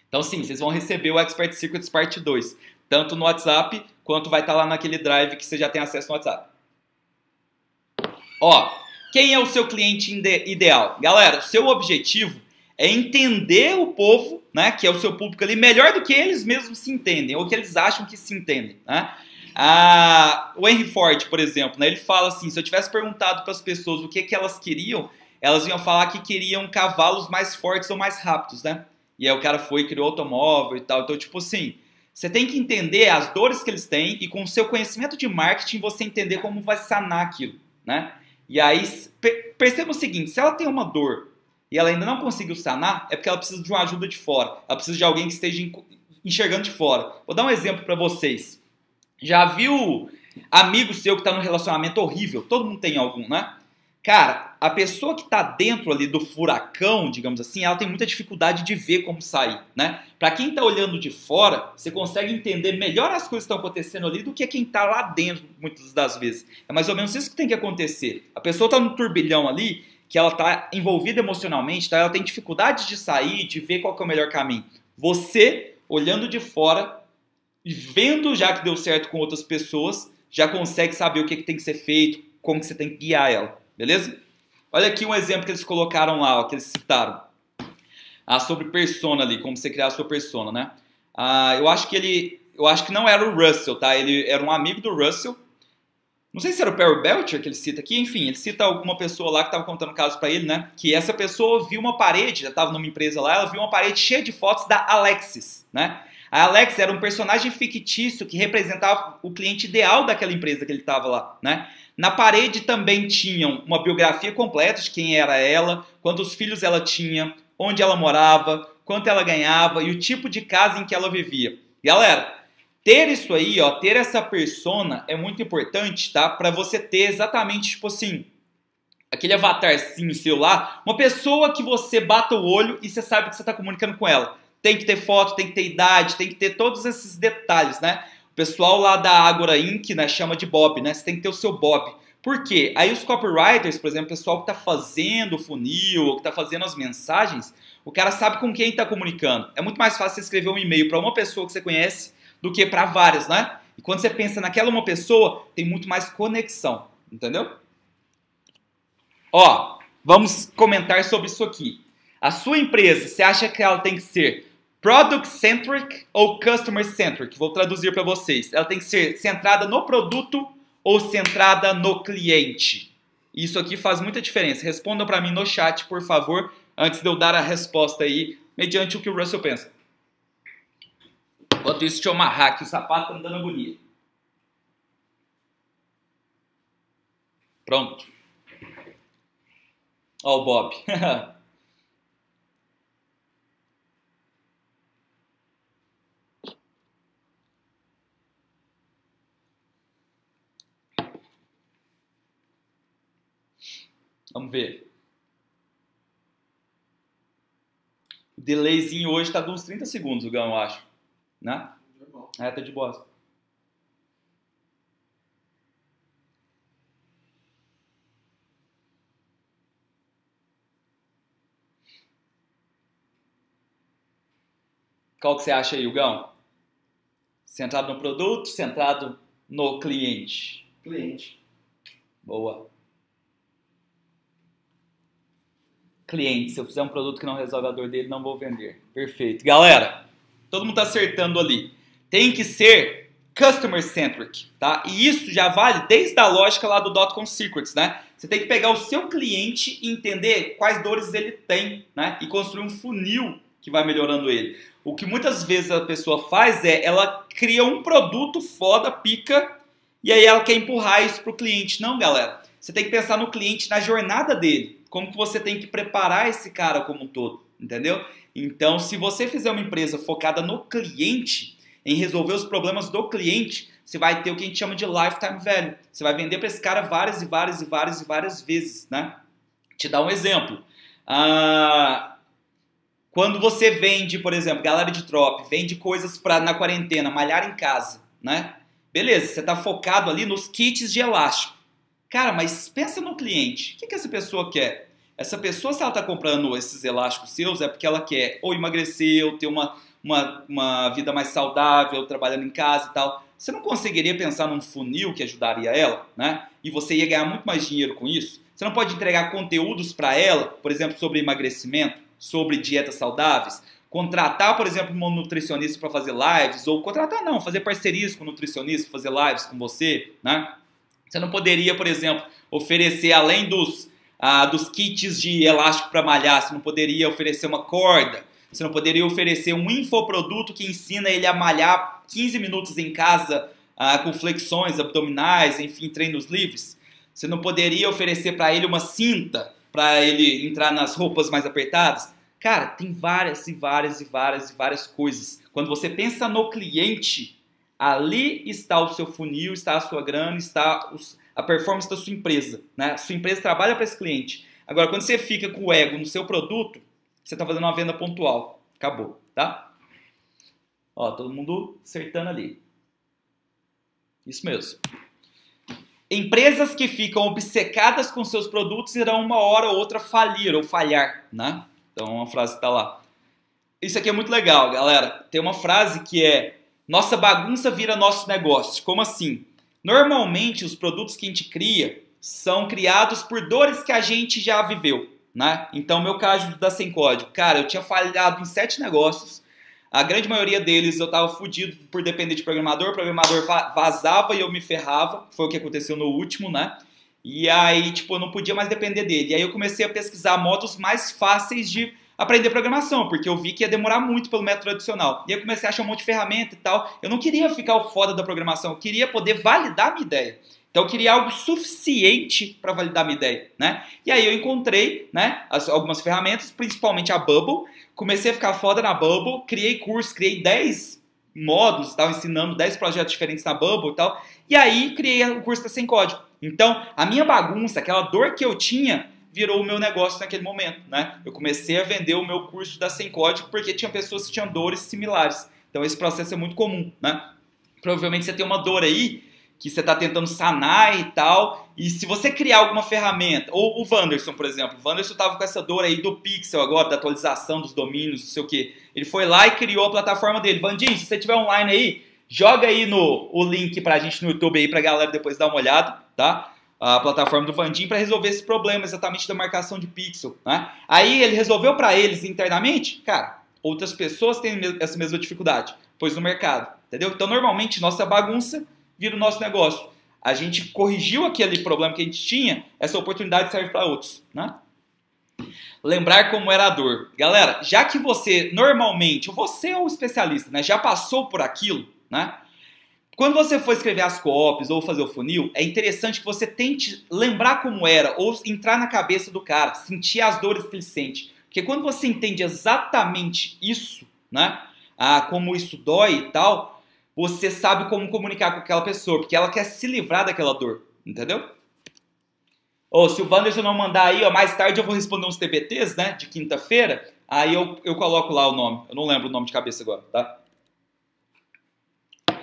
Então, sim, vocês vão receber o Expert Secrets Parte 2. Tanto no WhatsApp, quanto vai estar tá lá naquele drive que você já tem acesso no WhatsApp. Ó, quem é o seu cliente ideal? Galera, o seu objetivo é entender o povo, né, que é o seu público ali, melhor do que eles mesmos se entendem, ou que eles acham que se entendem, né? Ah, o Henry Ford, por exemplo, né, ele fala assim: se eu tivesse perguntado para as pessoas o que, que elas queriam, elas iam falar que queriam cavalos mais fortes ou mais rápidos, né? E aí o cara foi e criou automóvel e tal. Então, tipo assim, você tem que entender as dores que eles têm e com o seu conhecimento de marketing você entender como vai sanar aquilo, né? E aí, perceba o seguinte, se ela tem uma dor e ela ainda não conseguiu sanar, é porque ela precisa de uma ajuda de fora. Ela precisa de alguém que esteja enxergando de fora. Vou dar um exemplo para vocês. Já viu amigo seu que está num relacionamento horrível? Todo mundo tem algum, né? Cara, a pessoa que está dentro ali do furacão, digamos assim, ela tem muita dificuldade de ver como sair, né? Para quem está olhando de fora, você consegue entender melhor as coisas que estão acontecendo ali do que quem está lá dentro, muitas das vezes. É mais ou menos isso que tem que acontecer. A pessoa está no turbilhão ali, que ela está envolvida emocionalmente, tá? ela tem dificuldade de sair, de ver qual é o melhor caminho. Você, olhando de fora, e vendo já que deu certo com outras pessoas, já consegue saber o que, que tem que ser feito, como que você tem que guiar ela, beleza? Olha aqui um exemplo que eles colocaram lá, ó, que eles citaram. Ah, sobre persona ali, como você criar a sua persona, né? Ah, eu acho que ele, eu acho que não era o Russell, tá? Ele era um amigo do Russell. Não sei se era o Perry Belcher que ele cita aqui, enfim, ele cita alguma pessoa lá que estava contando caso para ele, né? Que essa pessoa viu uma parede, já estava numa empresa lá, ela viu uma parede cheia de fotos da Alexis, né? A Alex era um personagem fictício que representava o cliente ideal daquela empresa que ele estava lá, né? Na parede também tinham uma biografia completa de quem era ela, quantos filhos ela tinha, onde ela morava, quanto ela ganhava e o tipo de casa em que ela vivia. Galera, ter isso aí, ó, ter essa persona é muito importante, tá? Para você ter exatamente, tipo assim, aquele avatarzinho seu lá, uma pessoa que você bata o olho e você sabe que você está comunicando com ela. Tem que ter foto, tem que ter idade, tem que ter todos esses detalhes, né? O pessoal lá da Agora Inc. Né, chama de Bob, né? Você tem que ter o seu Bob. Por quê? Aí os copywriters, por exemplo, o pessoal que está fazendo o funil, ou que está fazendo as mensagens, o cara sabe com quem está comunicando. É muito mais fácil você escrever um e-mail para uma pessoa que você conhece do que para várias, né? E quando você pensa naquela uma pessoa, tem muito mais conexão, entendeu? Ó, vamos comentar sobre isso aqui. A sua empresa, você acha que ela tem que ser product centric ou customer centric? Vou traduzir para vocês. Ela tem que ser centrada no produto ou centrada no cliente? Isso aqui faz muita diferença. Respondam para mim no chat, por favor, antes de eu dar a resposta aí, mediante o que o Russell pensa. Enquanto isso, deixa eu amarrar aqui o sapato, tá me dando agonia. Pronto. Ó o Bob. Vamos ver. O delayzinho hoje está de uns 30 segundos, o Gão, eu acho. Né? Normal. É, tá de boa. Qual que você acha aí, Hugão? Centrado no produto, centrado no cliente. Cliente. Boa. Cliente, se eu fizer um produto que não resolve a dor dele, não vou vender. Perfeito. Galera, todo mundo tá acertando ali. Tem que ser customer centric, tá? E isso já vale desde a lógica lá do Dotcom Secrets, né? Você tem que pegar o seu cliente e entender quais dores ele tem, né? E construir um funil que vai melhorando ele. O que muitas vezes a pessoa faz é ela cria um produto foda, pica, e aí ela quer empurrar isso pro cliente. Não, galera. Você tem que pensar no cliente, na jornada dele. Como que você tem que preparar esse cara como um todo, entendeu? Então, se você fizer uma empresa focada no cliente, em resolver os problemas do cliente, você vai ter o que a gente chama de lifetime value. Você vai vender para esse cara várias e várias e várias e várias vezes, né? Te dar um exemplo. Ah, quando você vende, por exemplo, galera de drop, vende coisas para na quarentena, malhar em casa, né? Beleza, você está focado ali nos kits de elástico. Cara, mas pensa no cliente. O que, que essa pessoa quer? Essa pessoa, se ela está comprando esses elásticos seus, é porque ela quer ou emagrecer, ou ter uma, uma, uma vida mais saudável, trabalhando em casa e tal. Você não conseguiria pensar num funil que ajudaria ela, né? E você ia ganhar muito mais dinheiro com isso? Você não pode entregar conteúdos para ela, por exemplo, sobre emagrecimento, sobre dietas saudáveis, contratar, por exemplo, um nutricionista para fazer lives, ou contratar não, fazer parcerias com um nutricionista, fazer lives com você, né? Você não poderia, por exemplo, oferecer além dos, ah, dos kits de elástico para malhar, você não poderia oferecer uma corda, você não poderia oferecer um infoproduto que ensina ele a malhar 15 minutos em casa ah, com flexões abdominais, enfim, treinos livres. Você não poderia oferecer para ele uma cinta para ele entrar nas roupas mais apertadas. Cara, tem várias e várias e várias e várias coisas. Quando você pensa no cliente, Ali está o seu funil, está a sua grana, está os, a performance da sua empresa. Né? Sua empresa trabalha para esse cliente. Agora, quando você fica com o ego no seu produto, você está fazendo uma venda pontual. Acabou, tá? Ó, todo mundo acertando ali. Isso mesmo. Empresas que ficam obcecadas com seus produtos irão uma hora ou outra falir ou falhar, né? Então, uma frase está lá. Isso aqui é muito legal, galera. Tem uma frase que é nossa bagunça vira nosso negócio. Como assim? Normalmente, os produtos que a gente cria são criados por dores que a gente já viveu, né? Então, meu caso da Sem Código, cara, eu tinha falhado em sete negócios. A grande maioria deles eu tava fudido por depender de programador, o programador vazava e eu me ferrava. Foi o que aconteceu no último, né? E aí, tipo, eu não podia mais depender dele. E aí eu comecei a pesquisar modos mais fáceis de aprender programação, porque eu vi que ia demorar muito pelo método tradicional. E eu comecei a achar um monte de ferramenta e tal. Eu não queria ficar o foda da programação, eu queria poder validar a minha ideia. Então eu queria algo suficiente para validar a minha ideia, né? E aí eu encontrei, né, as, algumas ferramentas, principalmente a Bubble. Comecei a ficar foda na Bubble, criei curso, criei 10 módulos, estava ensinando 10 projetos diferentes na Bubble e tal. E aí criei o curso da Sem Código. Então, a minha bagunça, aquela dor que eu tinha, virou o meu negócio naquele momento, né? Eu comecei a vender o meu curso da Sem Código porque tinha pessoas que tinham dores similares. Então esse processo é muito comum, né? Provavelmente você tem uma dor aí que você está tentando sanar e tal, e se você criar alguma ferramenta, ou o Wanderson, por exemplo, o Wanderson estava com essa dor aí do Pixel agora, da atualização dos domínios, não sei o que, ele foi lá e criou a plataforma dele. Vandinho, se você tiver online aí, joga aí no, o link pra gente no YouTube aí pra galera depois dar uma olhada, tá? A plataforma do Vandim para resolver esse problema exatamente da marcação de pixel. Né? Aí ele resolveu para eles internamente, cara, outras pessoas têm essa mesma dificuldade, pois no mercado, entendeu? Então normalmente nossa bagunça vira o nosso negócio. A gente corrigiu aquele problema que a gente tinha, essa oportunidade serve para outros, né? Lembrar como era a dor. Galera, já que você normalmente, você é o especialista, né, já passou por aquilo, né? Quando você for escrever as copies ou fazer o funil, é interessante que você tente lembrar como era ou entrar na cabeça do cara, sentir as dores que ele sente. Porque quando você entende exatamente isso, né? Ah, como isso dói e tal, você sabe como comunicar com aquela pessoa, porque ela quer se livrar daquela dor, entendeu? Ou se o Wanderson não mandar aí, ó, mais tarde eu vou responder uns TBTs, né, de quinta-feira, aí eu, eu coloco lá o nome. Eu não lembro o nome de cabeça agora, tá?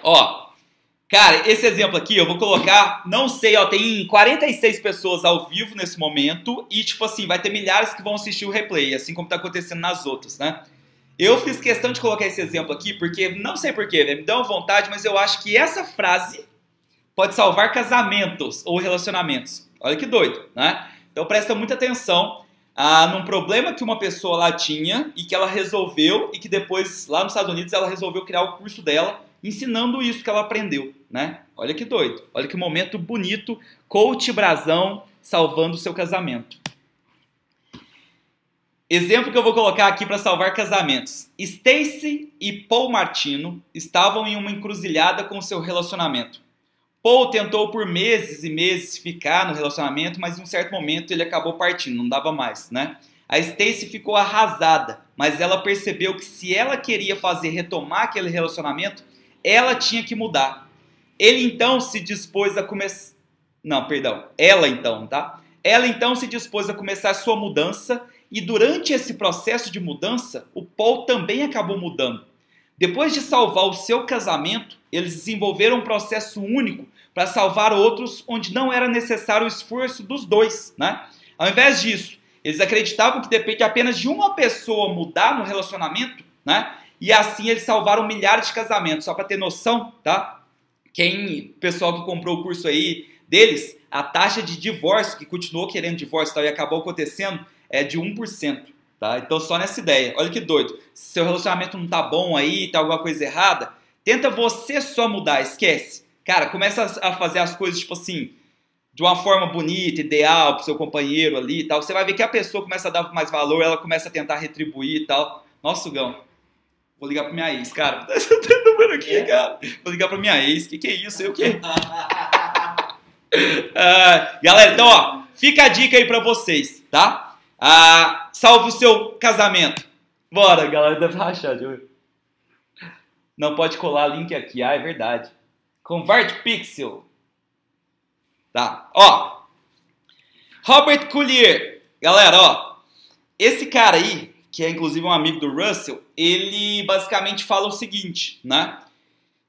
Ó, Cara, esse exemplo aqui eu vou colocar, não sei, ó, tem 46 pessoas ao vivo nesse momento e, tipo assim, vai ter milhares que vão assistir o replay, assim como tá acontecendo nas outras, né? Eu fiz questão de colocar esse exemplo aqui porque, não sei porquê, né? me dão vontade, mas eu acho que essa frase pode salvar casamentos ou relacionamentos. Olha que doido, né? Então presta muita atenção ah, num problema que uma pessoa lá tinha e que ela resolveu e que depois, lá nos Estados Unidos, ela resolveu criar o curso dela ensinando isso que ela aprendeu, né? Olha que doido. Olha que momento bonito. Coach Brasão salvando o seu casamento. Exemplo que eu vou colocar aqui para salvar casamentos. Stacy e Paul Martino estavam em uma encruzilhada com seu relacionamento. Paul tentou por meses e meses ficar no relacionamento, mas em um certo momento ele acabou partindo, não dava mais, né? A Stacy ficou arrasada, mas ela percebeu que se ela queria fazer retomar aquele relacionamento, ela tinha que mudar. Ele então se dispôs a começar. Não, perdão. Ela então, tá? Ela então se dispôs a começar a sua mudança e durante esse processo de mudança, o Paul também acabou mudando. Depois de salvar o seu casamento, eles desenvolveram um processo único para salvar outros onde não era necessário o esforço dos dois, né? Ao invés disso, eles acreditavam que depende apenas de uma pessoa mudar no relacionamento, né? E assim eles salvaram milhares de casamentos. Só para ter noção, tá? Quem, pessoal que comprou o curso aí deles, a taxa de divórcio, que continuou querendo divórcio tal, e acabou acontecendo, é de 1%. Tá? Então, só nessa ideia. Olha que doido. Se seu relacionamento não tá bom aí, tá alguma coisa errada, tenta você só mudar, esquece. Cara, começa a fazer as coisas, tipo assim, de uma forma bonita, ideal pro seu companheiro ali e tal. Você vai ver que a pessoa começa a dar mais valor, ela começa a tentar retribuir e tal. Nossa, Gão, Vou ligar pra minha ex, cara. Tá número aqui, é? cara. Vou ligar pra minha ex. Que que é isso? Eu o quê? ah, galera, então, ó, fica a dica aí pra vocês, tá? Ah, salve o seu casamento. Bora, galera, deve rachar, deixa Não pode colar link aqui, ah, é verdade. Convert Pixel. Tá, ó. Robert Collier. Galera, ó. Esse cara aí, que é inclusive um amigo do Russell, ele basicamente fala o seguinte, né?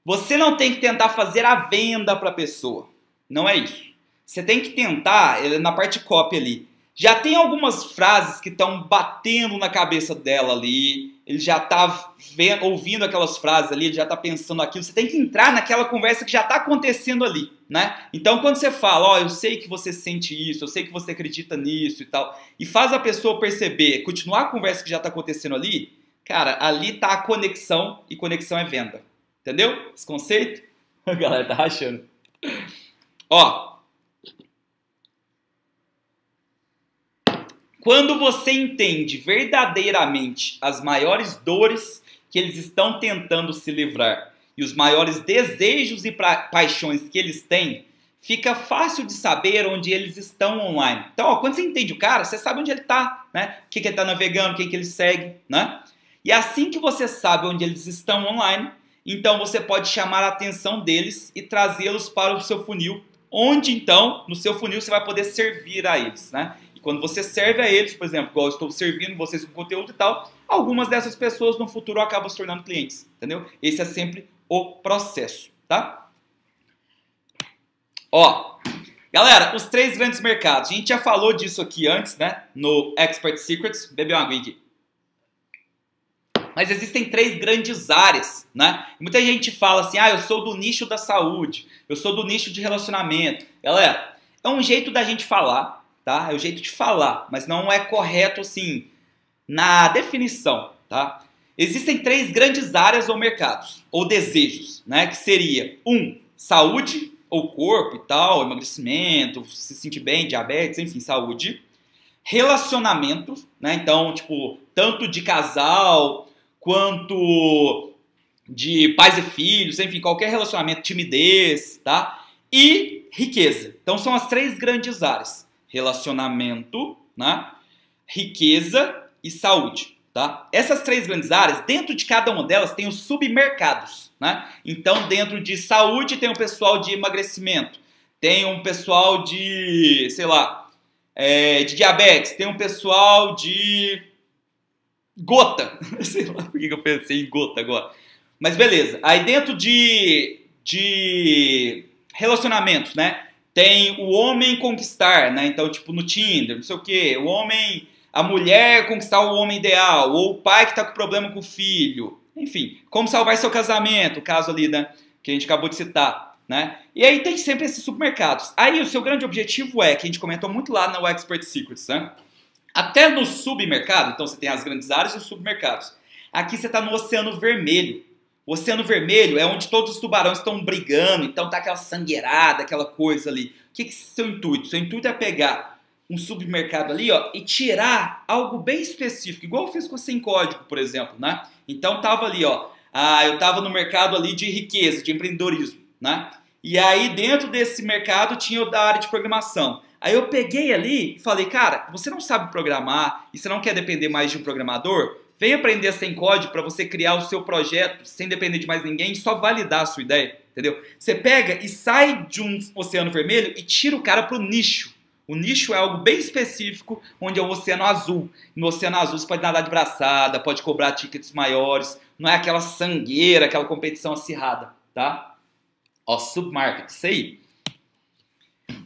Você não tem que tentar fazer a venda para a pessoa. Não é isso. Você tem que tentar, na parte copy ali, já tem algumas frases que estão batendo na cabeça dela ali, ele já está ouvindo aquelas frases ali, ele já está pensando aquilo. Você tem que entrar naquela conversa que já está acontecendo ali, né? Então, quando você fala, ó, oh, eu sei que você sente isso, eu sei que você acredita nisso e tal, e faz a pessoa perceber, continuar a conversa que já está acontecendo ali, cara, ali está a conexão e conexão é venda. Entendeu? Esse conceito? A galera tá rachando. Ó, Quando você entende verdadeiramente as maiores dores que eles estão tentando se livrar e os maiores desejos e paixões que eles têm, fica fácil de saber onde eles estão online. Então, ó, quando você entende o cara, você sabe onde ele está, né? O que, que ele está navegando, quem que ele segue, né? E assim que você sabe onde eles estão online, então você pode chamar a atenção deles e trazê-los para o seu funil, onde então, no seu funil, você vai poder servir a eles, né? Quando você serve a eles, por exemplo, igual eu estou servindo vocês com conteúdo e tal, algumas dessas pessoas no futuro acabam se tornando clientes, entendeu? Esse é sempre o processo, tá? Ó, galera, os três grandes mercados. A gente já falou disso aqui antes, né? No Expert Secrets. Bebeu uma água aqui. Mas existem três grandes áreas, né? muita gente fala assim, ah, eu sou do nicho da saúde, eu sou do nicho de relacionamento. Galera, É um jeito da gente falar, tá? É o jeito de falar, mas não é correto assim na definição, tá? Existem três grandes áreas ou mercados, ou desejos, né? Que seria, um, saúde, ou corpo e tal, emagrecimento, se sentir bem, diabetes, enfim, saúde. Relacionamento, né? Então, tipo, tanto de casal quanto de pais e filhos, enfim, qualquer relacionamento, timidez, tá? E riqueza. Então são as três grandes áreas: relacionamento, né? Riqueza e saúde. Tá? Essas três grandes áreas, dentro de cada uma delas tem os submercados. Né? Então, dentro de saúde tem o pessoal de emagrecimento, tem um pessoal de, sei lá, é, de diabetes, tem um pessoal de gota. sei lá por que eu pensei em gota agora. Mas beleza. Aí dentro de, de relacionamentos, né? Tem o homem conquistar, né? Então, tipo, no Tinder, não sei o quê. O homem a mulher conquistar o homem ideal, ou o pai que está com problema com o filho. Enfim, como salvar seu casamento, o caso ali, né, que a gente acabou de citar. Né? E aí tem sempre esses supermercados. Aí o seu grande objetivo é, que a gente comentou muito lá no Expert Secrets, né? Até no submercado, então você tem as grandes áreas e os submercados. Aqui você está no Oceano Vermelho. O Oceano Vermelho é onde todos os tubarões estão brigando, então tá aquela sangueirada, aquela coisa ali. O que, que é seu intuito? Seu intuito é pegar um submercado ali, ó, e tirar algo bem específico, igual eu fiz com a Sem Código, por exemplo, né? Então tava ali, ó, ah, eu tava no mercado ali de riqueza, de empreendedorismo, né? E aí dentro desse mercado tinha o da área de programação. Aí eu peguei ali e falei, cara, você não sabe programar e você não quer depender mais de um programador? Vem aprender sem código para você criar o seu projeto sem depender de mais ninguém, só validar a sua ideia, entendeu? Você pega e sai de um oceano vermelho e tira o cara pro nicho. O nicho é algo bem específico, onde é o oceano azul. No oceano azul você pode nadar de braçada, pode cobrar tickets maiores, não é aquela sangueira, aquela competição acirrada, tá? Ó, submarket, isso aí.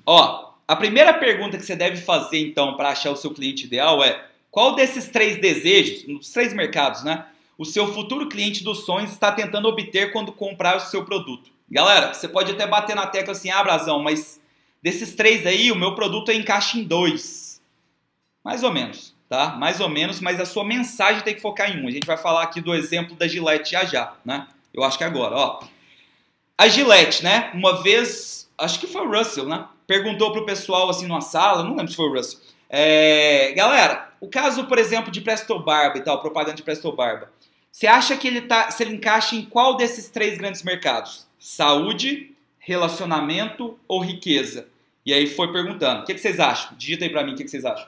Ó, a primeira pergunta que você deve fazer então para achar o seu cliente ideal é: qual desses três desejos, nos três mercados, né? O seu futuro cliente dos sonhos está tentando obter quando comprar o seu produto. Galera, você pode até bater na tecla assim, ah, Brasão, mas Desses três aí, o meu produto encaixa em dois. Mais ou menos, tá? Mais ou menos, mas a sua mensagem tem que focar em um. A gente vai falar aqui do exemplo da Gillette já já, né? Eu acho que agora, ó. A Gillette, né? Uma vez, acho que foi o Russell, né? Perguntou pro pessoal assim numa sala, não lembro se foi o Russell. É, galera, o caso, por exemplo, de Presto Barba e tal, propaganda de Presto Barba. Você acha que ele tá, se ele encaixa em qual desses três grandes mercados? Saúde, relacionamento ou riqueza? E aí foi perguntando: o que, que vocês acham? Digita aí para mim o que, que vocês acham.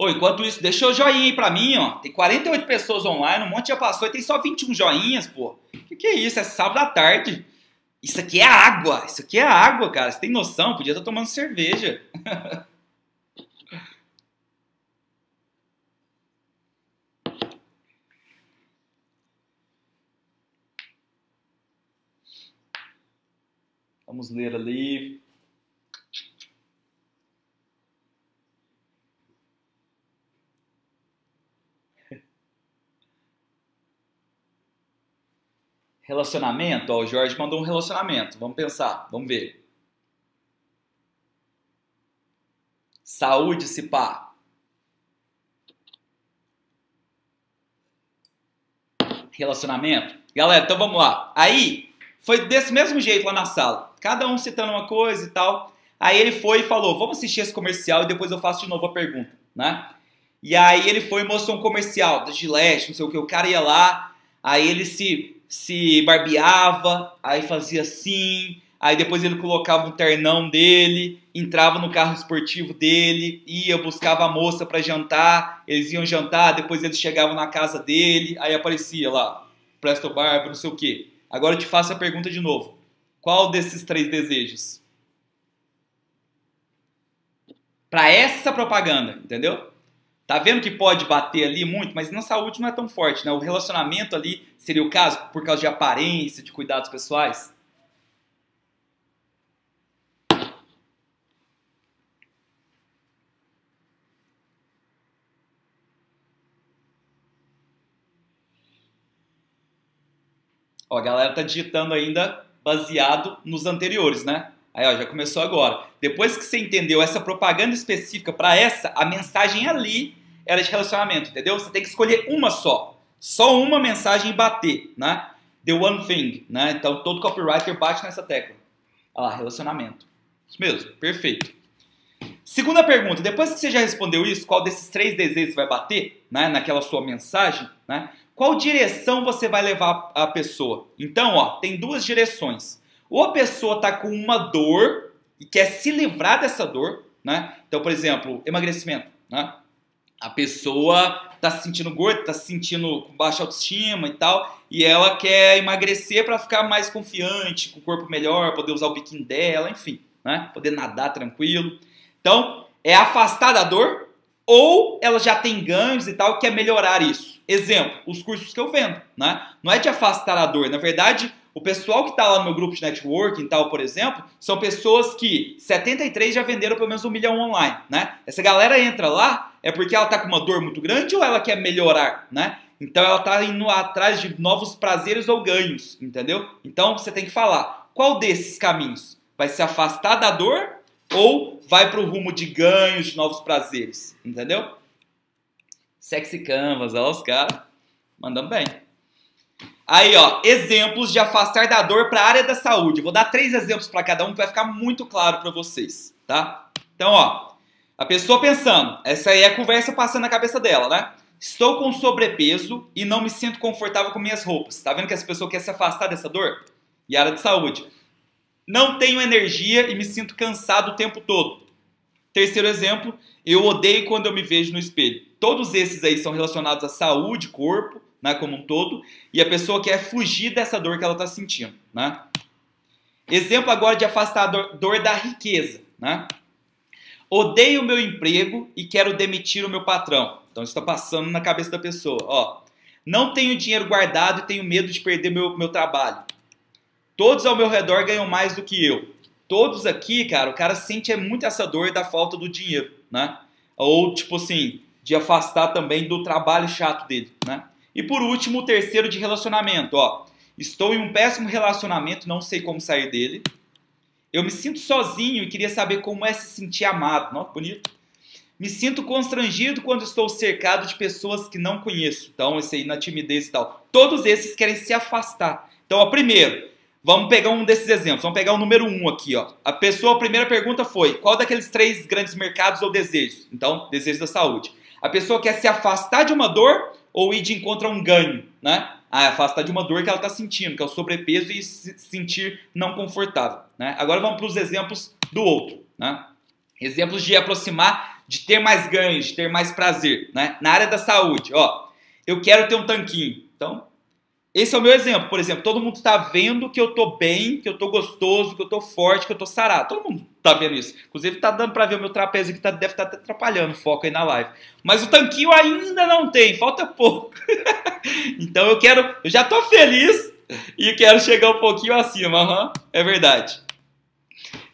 Ô, enquanto isso, deixa o joinha aí pra mim, ó. Tem 48 pessoas online, um monte já passou e tem só 21 joinhas, pô. Que que é isso? É sábado à tarde. Isso aqui é água. Isso aqui é água, cara. Você tem noção? Podia estar tomando cerveja. Vamos ler ali. Relacionamento, ó, o Jorge mandou um relacionamento. Vamos pensar, vamos ver. Saúde, se pá. Relacionamento. Galera, então vamos lá. Aí, foi desse mesmo jeito lá na sala cada um citando uma coisa e tal. Aí ele foi e falou: Vamos assistir esse comercial e depois eu faço de novo a pergunta, né? E aí ele foi e mostrou um comercial da Gillette, não sei o que. O cara ia lá, aí ele se, se barbeava, aí fazia assim, aí depois ele colocava um ternão dele, entrava no carro esportivo dele, ia, buscava a moça para jantar, eles iam jantar, depois eles chegavam na casa dele, aí aparecia lá, Presto Barba, não sei o que. Agora eu te faço a pergunta de novo. Qual desses três desejos? Para essa propaganda, entendeu? Tá vendo que pode bater ali muito, mas na saúde não é tão forte, né? O relacionamento ali seria o caso por causa de aparência, de cuidados pessoais? Ó, a galera tá digitando ainda baseado nos anteriores, né? Aí, ó, já começou agora. Depois que você entendeu essa propaganda específica para essa, a mensagem é ali era de relacionamento, entendeu? Você tem que escolher uma só. Só uma mensagem bater, né? The one thing, né? Então todo copywriter bate nessa tecla. Olha lá, relacionamento. Isso mesmo, perfeito. Segunda pergunta, depois que você já respondeu isso, qual desses três desejos vai bater, né, naquela sua mensagem, né? Qual direção você vai levar a pessoa? Então, ó, tem duas direções. Ou a pessoa está com uma dor e quer se livrar dessa dor, né? Então, por exemplo, emagrecimento, né? A pessoa está se sentindo gorda, está se sentindo com baixa autoestima e tal, e ela quer emagrecer para ficar mais confiante, com o corpo melhor, poder usar o biquíni dela, enfim, né? Poder nadar tranquilo. Então, é afastar da dor ou ela já tem ganhos e tal, quer melhorar isso. Exemplo, os cursos que eu vendo, né? Não é de afastar a dor, na verdade, o pessoal que está lá no meu grupo de networking e tal, por exemplo, são pessoas que 73 já venderam pelo menos um milhão online, né? Essa galera entra lá é porque ela está com uma dor muito grande ou ela quer melhorar, né? Então ela está indo atrás de novos prazeres ou ganhos, entendeu? Então você tem que falar qual desses caminhos vai se afastar da dor ou vai para o rumo de ganhos, de novos prazeres, entendeu? Sexy Canvas, olha os caras mandando bem. Aí, ó, exemplos de afastar da dor para a área da saúde. Vou dar três exemplos para cada um que vai ficar muito claro para vocês, tá? Então, ó, a pessoa pensando, essa aí é a conversa passando na cabeça dela, né? Estou com sobrepeso e não me sinto confortável com minhas roupas. Tá vendo que essa pessoa quer se afastar dessa dor? E área de saúde. Não tenho energia e me sinto cansado o tempo todo. Terceiro exemplo, eu odeio quando eu me vejo no espelho. Todos esses aí são relacionados à saúde, corpo, né, como um todo, e a pessoa quer fugir dessa dor que ela está sentindo, né? Exemplo agora de afastar a dor, dor da riqueza, né? Odeio o meu emprego e quero demitir o meu patrão. Então isso está passando na cabeça da pessoa. Ó, não tenho dinheiro guardado e tenho medo de perder meu, meu trabalho. Todos ao meu redor ganham mais do que eu. Todos aqui, cara, o cara sente muito essa dor da falta do dinheiro, né? Ou tipo assim, de afastar também do trabalho chato dele, né? E por último, o terceiro de relacionamento, ó. Estou em um péssimo relacionamento, não sei como sair dele. Eu me sinto sozinho e queria saber como é se sentir amado. Nossa, bonito. Me sinto constrangido quando estou cercado de pessoas que não conheço. Então, esse aí na timidez e tal. Todos esses querem se afastar. Então, ó, primeiro, vamos pegar um desses exemplos. Vamos pegar o número um aqui, ó. A pessoa, a primeira pergunta foi: qual daqueles três grandes mercados ou desejos? Então, desejo da saúde. A pessoa quer se afastar de uma dor ou ir de encontro a um ganho, né? Ah, afastar de uma dor que ela está sentindo, que é o sobrepeso e se sentir não confortável, né? Agora vamos para os exemplos do outro, né? Exemplos de aproximar, de ter mais ganhos, de ter mais prazer, né? Na área da saúde, ó, eu quero ter um tanquinho, então esse é o meu exemplo, por exemplo, todo mundo está vendo que eu tô bem, que eu tô gostoso, que eu tô forte, que eu tô sarado. Todo mundo tá vendo isso. Inclusive tá dando para ver o meu trapézio que tá, deve estar tá atrapalhando o foco aí na live. Mas o tanquinho ainda não tem, falta pouco. então eu quero, eu já tô feliz e quero chegar um pouquinho acima, uhum, é verdade.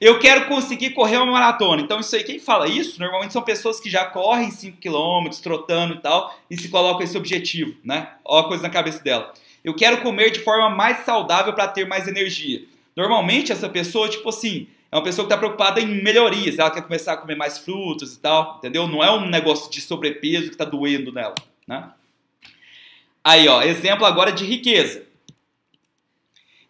Eu quero conseguir correr uma maratona. Então, isso aí, quem fala isso, normalmente são pessoas que já correm 5 km, trotando e tal, e se colocam esse objetivo, né? Olha a coisa na cabeça dela. Eu quero comer de forma mais saudável para ter mais energia. Normalmente, essa pessoa, tipo assim, é uma pessoa que está preocupada em melhorias. Ela quer começar a comer mais frutas e tal, entendeu? Não é um negócio de sobrepeso que está doendo nela, né? Aí, ó, exemplo agora de riqueza.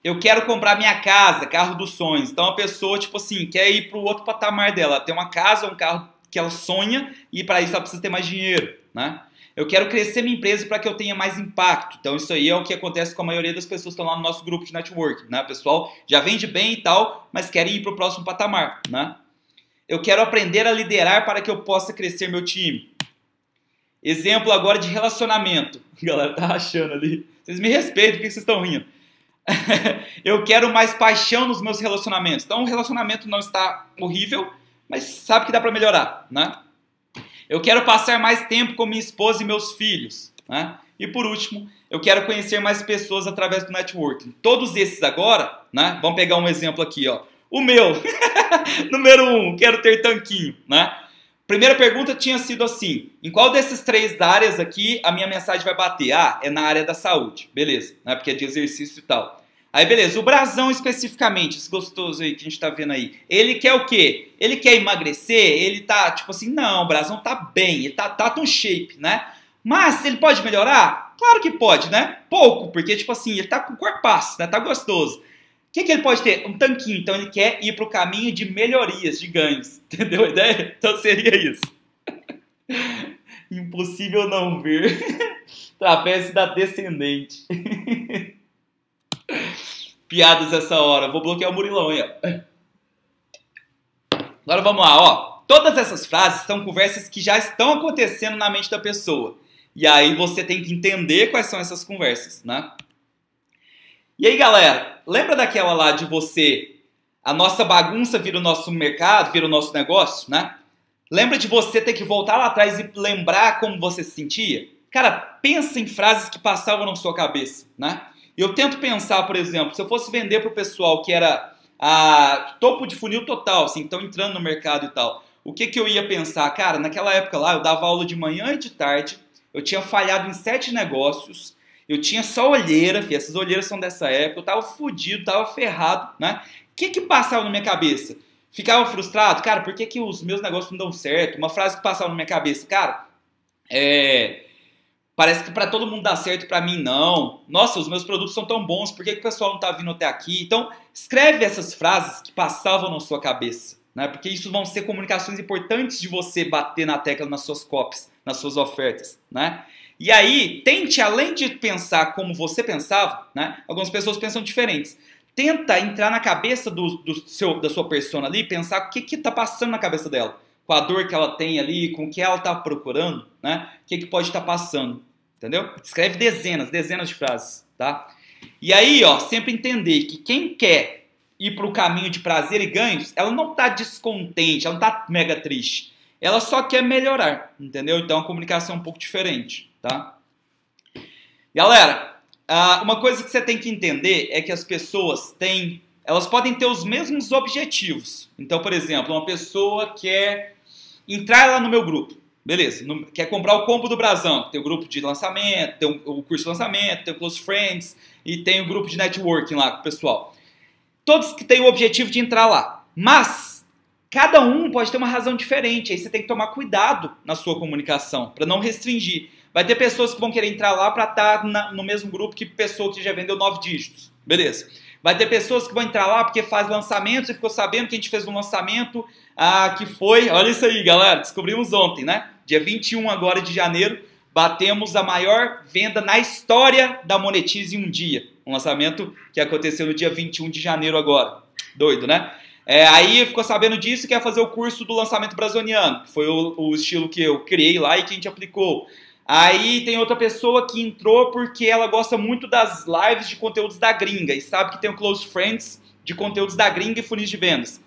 Eu quero comprar minha casa, carro dos sonhos. Então a pessoa, tipo assim, quer ir para o outro patamar dela. Tem uma casa, um carro que ela sonha e para isso ela precisa ter mais dinheiro, né? Eu quero crescer minha empresa para que eu tenha mais impacto. Então, isso aí é o que acontece com a maioria das pessoas que estão lá no nosso grupo de networking. Né? O pessoal já vende bem e tal, mas querem ir para o próximo patamar. Né? Eu quero aprender a liderar para que eu possa crescer meu time. Exemplo agora de relacionamento. A galera tá achando ali. Vocês me respeitam, por que vocês estão rindo? eu quero mais paixão nos meus relacionamentos. Então, o relacionamento não está horrível, mas sabe que dá para melhorar, né? Eu quero passar mais tempo com minha esposa e meus filhos. Né? E por último, eu quero conhecer mais pessoas através do networking. Todos esses agora, né? Vamos pegar um exemplo aqui, ó. O meu, número um, quero ter tanquinho, né? Primeira pergunta tinha sido assim: em qual desses três áreas aqui a minha mensagem vai bater? Ah, é na área da saúde. Beleza, né? Porque é de exercício e tal. Aí, beleza, o brasão especificamente, esse gostoso aí que a gente tá vendo aí, ele quer o quê? Ele quer emagrecer? Ele tá, tipo assim, não, o brasão tá bem, ele tá, tá no shape, né? Mas ele pode melhorar? Claro que pode, né? Pouco, porque, tipo assim, ele tá com corpaço, né? Tá gostoso. O que, que ele pode ter? Um tanquinho. Então ele quer ir pro caminho de melhorias, de ganhos. Entendeu a ideia? Então seria isso. Impossível não ver. Trapézio da descendente. Piadas essa hora. Vou bloquear o Murilão aí, ó. Agora vamos lá, ó. Todas essas frases são conversas que já estão acontecendo na mente da pessoa. E aí você tem que entender quais são essas conversas, né? E aí, galera, lembra daquela lá de você, a nossa bagunça vira o nosso mercado, vira o nosso negócio, né? Lembra de você ter que voltar lá atrás e lembrar como você se sentia? Cara, pensa em frases que passavam na sua cabeça, né? Eu tento pensar, por exemplo, se eu fosse vender para o pessoal que era a topo de funil total, assim, estão entrando no mercado e tal, o que, que eu ia pensar? Cara, naquela época lá, eu dava aula de manhã e de tarde, eu tinha falhado em sete negócios, eu tinha só olheira, filho, essas olheiras são dessa época, eu tava fudido, tava ferrado, né? O que que passava na minha cabeça? Ficava frustrado? Cara, por que, que os meus negócios não dão certo? Uma frase que passava na minha cabeça, cara, é... Parece que para todo mundo dá certo, para mim não. Nossa, os meus produtos são tão bons, por que, que o pessoal não tá vindo até aqui? Então, escreve essas frases que passavam na sua cabeça, né? Porque isso vão ser comunicações importantes de você bater na tecla nas suas copies nas suas ofertas, né? E aí, tente, além de pensar como você pensava, né? Algumas pessoas pensam diferentes. Tenta entrar na cabeça do, do seu, da sua persona ali, pensar o que está passando na cabeça dela, com a dor que ela tem ali, com o que ela está procurando, né? O que, que pode estar tá passando, entendeu? Escreve dezenas, dezenas de frases, tá? E aí, ó, sempre entender que quem quer ir para o caminho de prazer e ganhos, ela não está descontente, ela não está mega triste ela só quer melhorar, entendeu? Então a comunicação é um pouco diferente, tá? Galera, uma coisa que você tem que entender é que as pessoas têm, elas podem ter os mesmos objetivos. Então, por exemplo, uma pessoa quer entrar lá no meu grupo, beleza? quer comprar o combo do Brasão, tem o grupo de lançamento, tem o curso de lançamento, tem o Close Friends e tem o grupo de networking lá com o pessoal. Todos que têm o objetivo de entrar lá. Mas Cada um pode ter uma razão diferente, aí você tem que tomar cuidado na sua comunicação, para não restringir. Vai ter pessoas que vão querer entrar lá para estar tá no mesmo grupo que pessoa que já vendeu nove dígitos. Beleza. Vai ter pessoas que vão entrar lá porque faz lançamentos e ficou sabendo que a gente fez um lançamento ah, que foi. Olha isso aí, galera. Descobrimos ontem, né? Dia 21 agora de janeiro, batemos a maior venda na história da Monetize em um dia. Um lançamento que aconteceu no dia 21 de janeiro agora. Doido, né? É, aí ficou sabendo disso e quer fazer o curso do lançamento brasoniano, que foi o, o, estilo que eu criei lá e que a gente aplicou. Aí tem outra pessoa que entrou porque ela gosta muito das lives de conteúdos da gringa e sabe que tem o Close Friends de conteúdos da gringa e funis de vendas.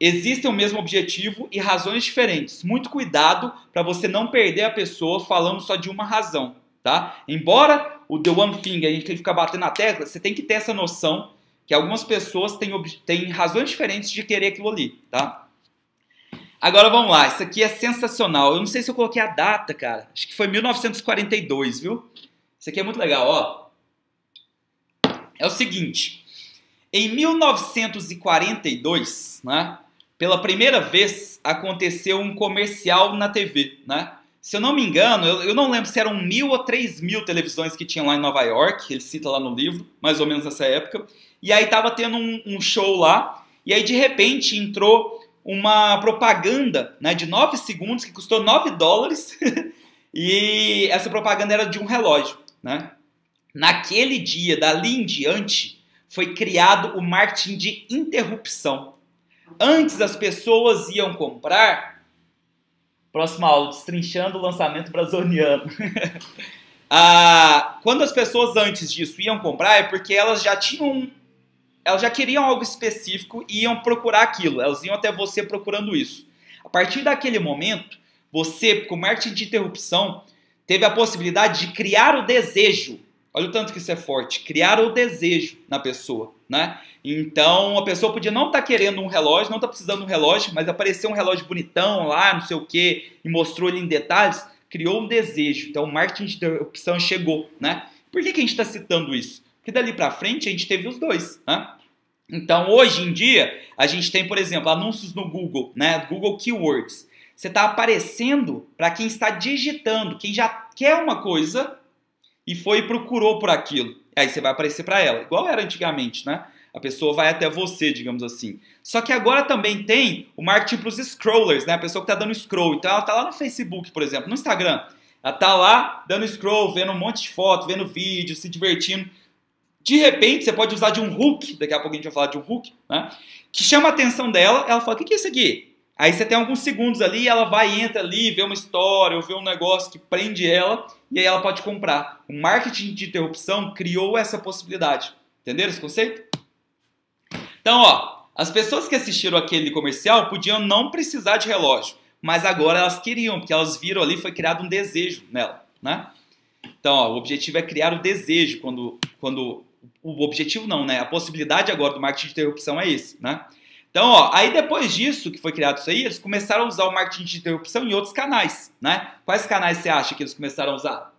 Existem o mesmo objetivo e razões diferentes. Muito cuidado para você não perder a pessoa falando só de uma razão, tá? Embora o The One Thing a gente fica batendo na tecla, você tem que ter essa noção que algumas pessoas têm, têm razões diferentes de querer aquilo ali, tá? Agora vamos lá, isso aqui é sensacional. Eu não sei se eu coloquei a data, cara. Acho que foi 1942, viu? Isso aqui é muito legal, ó. É o seguinte, em 1942, né, pela primeira vez aconteceu um comercial na TV, né? Se eu não me engano, eu, eu, não lembro se eram mil ou três mil televisões que tinham lá em Nova York, ele cita lá no livro, mais ou menos nessa época. E aí tava tendo um, um show lá, e aí de repente entrou uma propaganda né, de 9 segundos que custou 9 dólares. e essa propaganda era de um relógio. Né? Naquele dia, dali em diante, foi criado o marketing de interrupção. Antes as pessoas iam comprar. Próxima aula, destrinchando o lançamento brasiliano. ah, quando as pessoas antes disso iam comprar, é porque elas já tinham elas já queriam algo específico e iam procurar aquilo, elas iam até você procurando isso. A partir daquele momento, você, com marketing de interrupção, teve a possibilidade de criar o desejo Olha o tanto que isso é forte. Criar o desejo na pessoa, né? Então, a pessoa podia não estar tá querendo um relógio, não estar tá precisando de um relógio, mas apareceu um relógio bonitão lá, não sei o que, e mostrou ele em detalhes, criou um desejo. Então, o marketing de interrupção chegou, né? Por que, que a gente está citando isso? Porque dali para frente a gente teve os dois, né? Então, hoje em dia, a gente tem, por exemplo, anúncios no Google, né? Google Keywords. Você está aparecendo para quem está digitando, quem já quer uma coisa e foi e procurou por aquilo. Aí você vai aparecer para ela, igual era antigamente, né? A pessoa vai até você, digamos assim. Só que agora também tem o marketing para os scrollers, né? A pessoa que está dando scroll. Então ela está lá no Facebook, por exemplo, no Instagram. Ela está lá dando scroll, vendo um monte de foto, vendo vídeo, se divertindo. De repente, você pode usar de um hook, daqui a pouco a gente vai falar de um hook, né? Que chama a atenção dela, ela fala, o que é isso aqui? Aí você tem alguns segundos ali, ela vai, entra ali, vê uma história, ou vê um negócio que prende ela, e aí ela pode comprar. O marketing de interrupção criou essa possibilidade. Entenderam esse conceito? Então, ó, as pessoas que assistiram aquele comercial podiam não precisar de relógio, mas agora elas queriam, porque elas viram ali, foi criado um desejo nela, né? Então, ó, o objetivo é criar o desejo quando, quando o objetivo não, né? A possibilidade agora do marketing de interrupção é esse, né? Então, ó, aí depois disso que foi criado isso aí, eles começaram a usar o marketing de interrupção em outros canais, né? Quais canais você acha que eles começaram a usar?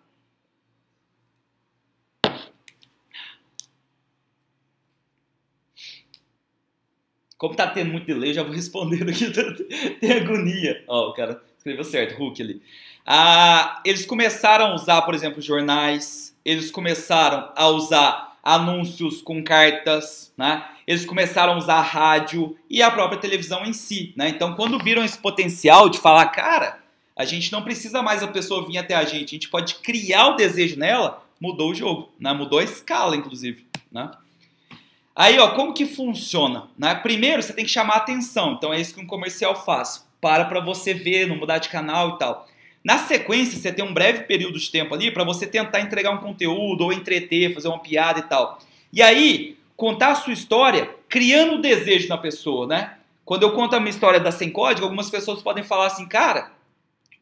Como tá tendo muito delay, já vou respondendo aqui. Tem agonia. Ó, o cara escreveu certo, Hulk ali. Ah, eles começaram a usar, por exemplo, jornais. Eles começaram a usar anúncios com cartas, né? Eles começaram a usar a rádio e a própria televisão em si, né? Então, quando viram esse potencial de falar, cara, a gente não precisa mais a pessoa vir até a gente, a gente pode criar o desejo nela, mudou o jogo, né? Mudou a escala, inclusive, né? Aí, ó, como que funciona? Né? Primeiro, você tem que chamar atenção. Então, é isso que um comercial faz. Para para você ver, não mudar de canal e tal. Na sequência, você tem um breve período de tempo ali para você tentar entregar um conteúdo ou entreter, fazer uma piada e tal. E aí, contar a sua história criando o desejo na pessoa, né? Quando eu conto a minha história da Sem Código, algumas pessoas podem falar assim, cara,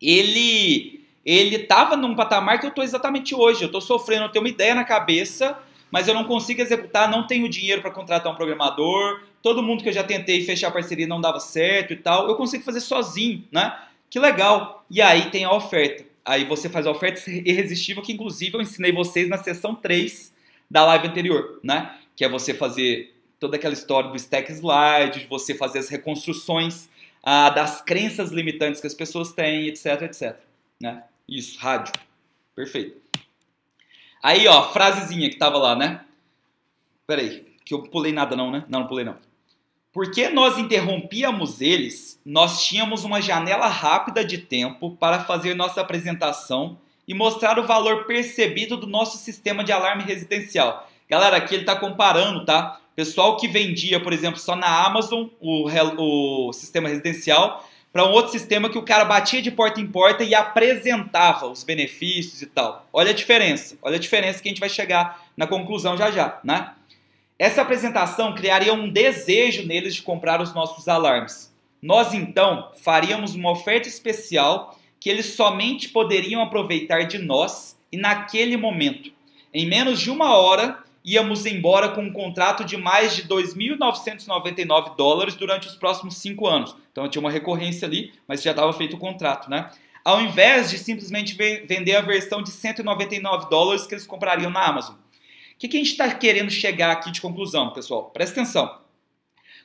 ele ele tava num patamar que eu tô exatamente hoje. Eu tô sofrendo, eu tenho uma ideia na cabeça, mas eu não consigo executar, não tenho dinheiro para contratar um programador, todo mundo que eu já tentei fechar parceria não dava certo e tal, eu consigo fazer sozinho, né? Que legal. E aí tem a oferta. Aí você faz a oferta irresistível, que inclusive eu ensinei vocês na sessão 3 da live anterior, né? Que é você fazer toda aquela história do stack slide, de você fazer as reconstruções ah, das crenças limitantes que as pessoas têm, etc, etc. Né? Isso, rádio. Perfeito. Aí, ó, frasezinha que tava lá, né? Peraí, que eu pulei nada não, né? Não, não pulei não. Porque nós interrompíamos eles, nós tínhamos uma janela rápida de tempo para fazer nossa apresentação e mostrar o valor percebido do nosso sistema de alarme residencial. Galera, aqui ele está comparando, tá? Pessoal que vendia, por exemplo, só na Amazon o, o sistema residencial para um outro sistema que o cara batia de porta em porta e apresentava os benefícios e tal. Olha a diferença, olha a diferença que a gente vai chegar na conclusão já já, né? Essa apresentação criaria um desejo neles de comprar os nossos alarmes. Nós então faríamos uma oferta especial que eles somente poderiam aproveitar de nós e naquele momento. Em menos de uma hora, íamos embora com um contrato de mais de 2.999 dólares durante os próximos cinco anos. Então tinha uma recorrência ali, mas já estava feito o contrato, né? Ao invés de simplesmente vender a versão de 199 dólares que eles comprariam na Amazon. Que, que a gente está querendo chegar aqui de conclusão, pessoal? Presta atenção.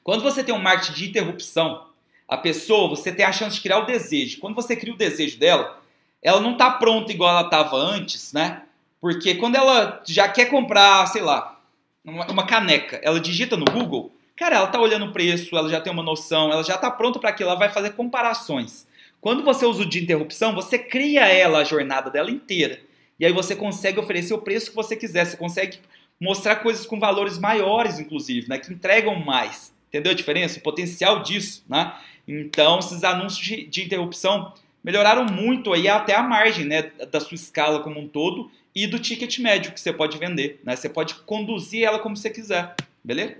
Quando você tem um marketing de interrupção, a pessoa, você tem a chance de criar o desejo. Quando você cria o desejo dela, ela não está pronta igual ela estava antes, né? Porque quando ela já quer comprar, sei lá, uma, caneca, ela digita no Google, cara, ela tá olhando o preço, ela já tem uma noção, ela já tá pronta para aquilo, ela vai fazer comparações. Quando você usa o de interrupção, você cria ela, a jornada dela inteira. E aí você consegue oferecer o preço que você quiser, você consegue mostrar coisas com valores maiores, inclusive, né, que entregam mais. Entendeu a diferença? O potencial disso, né? Então, esses anúncios de, interrupção melhoraram muito aí até a margem, né, da sua escala como um todo e do ticket médio que você pode vender. Né? Você pode conduzir ela como você quiser, beleza?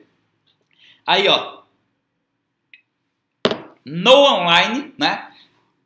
Aí, ó. No online, né?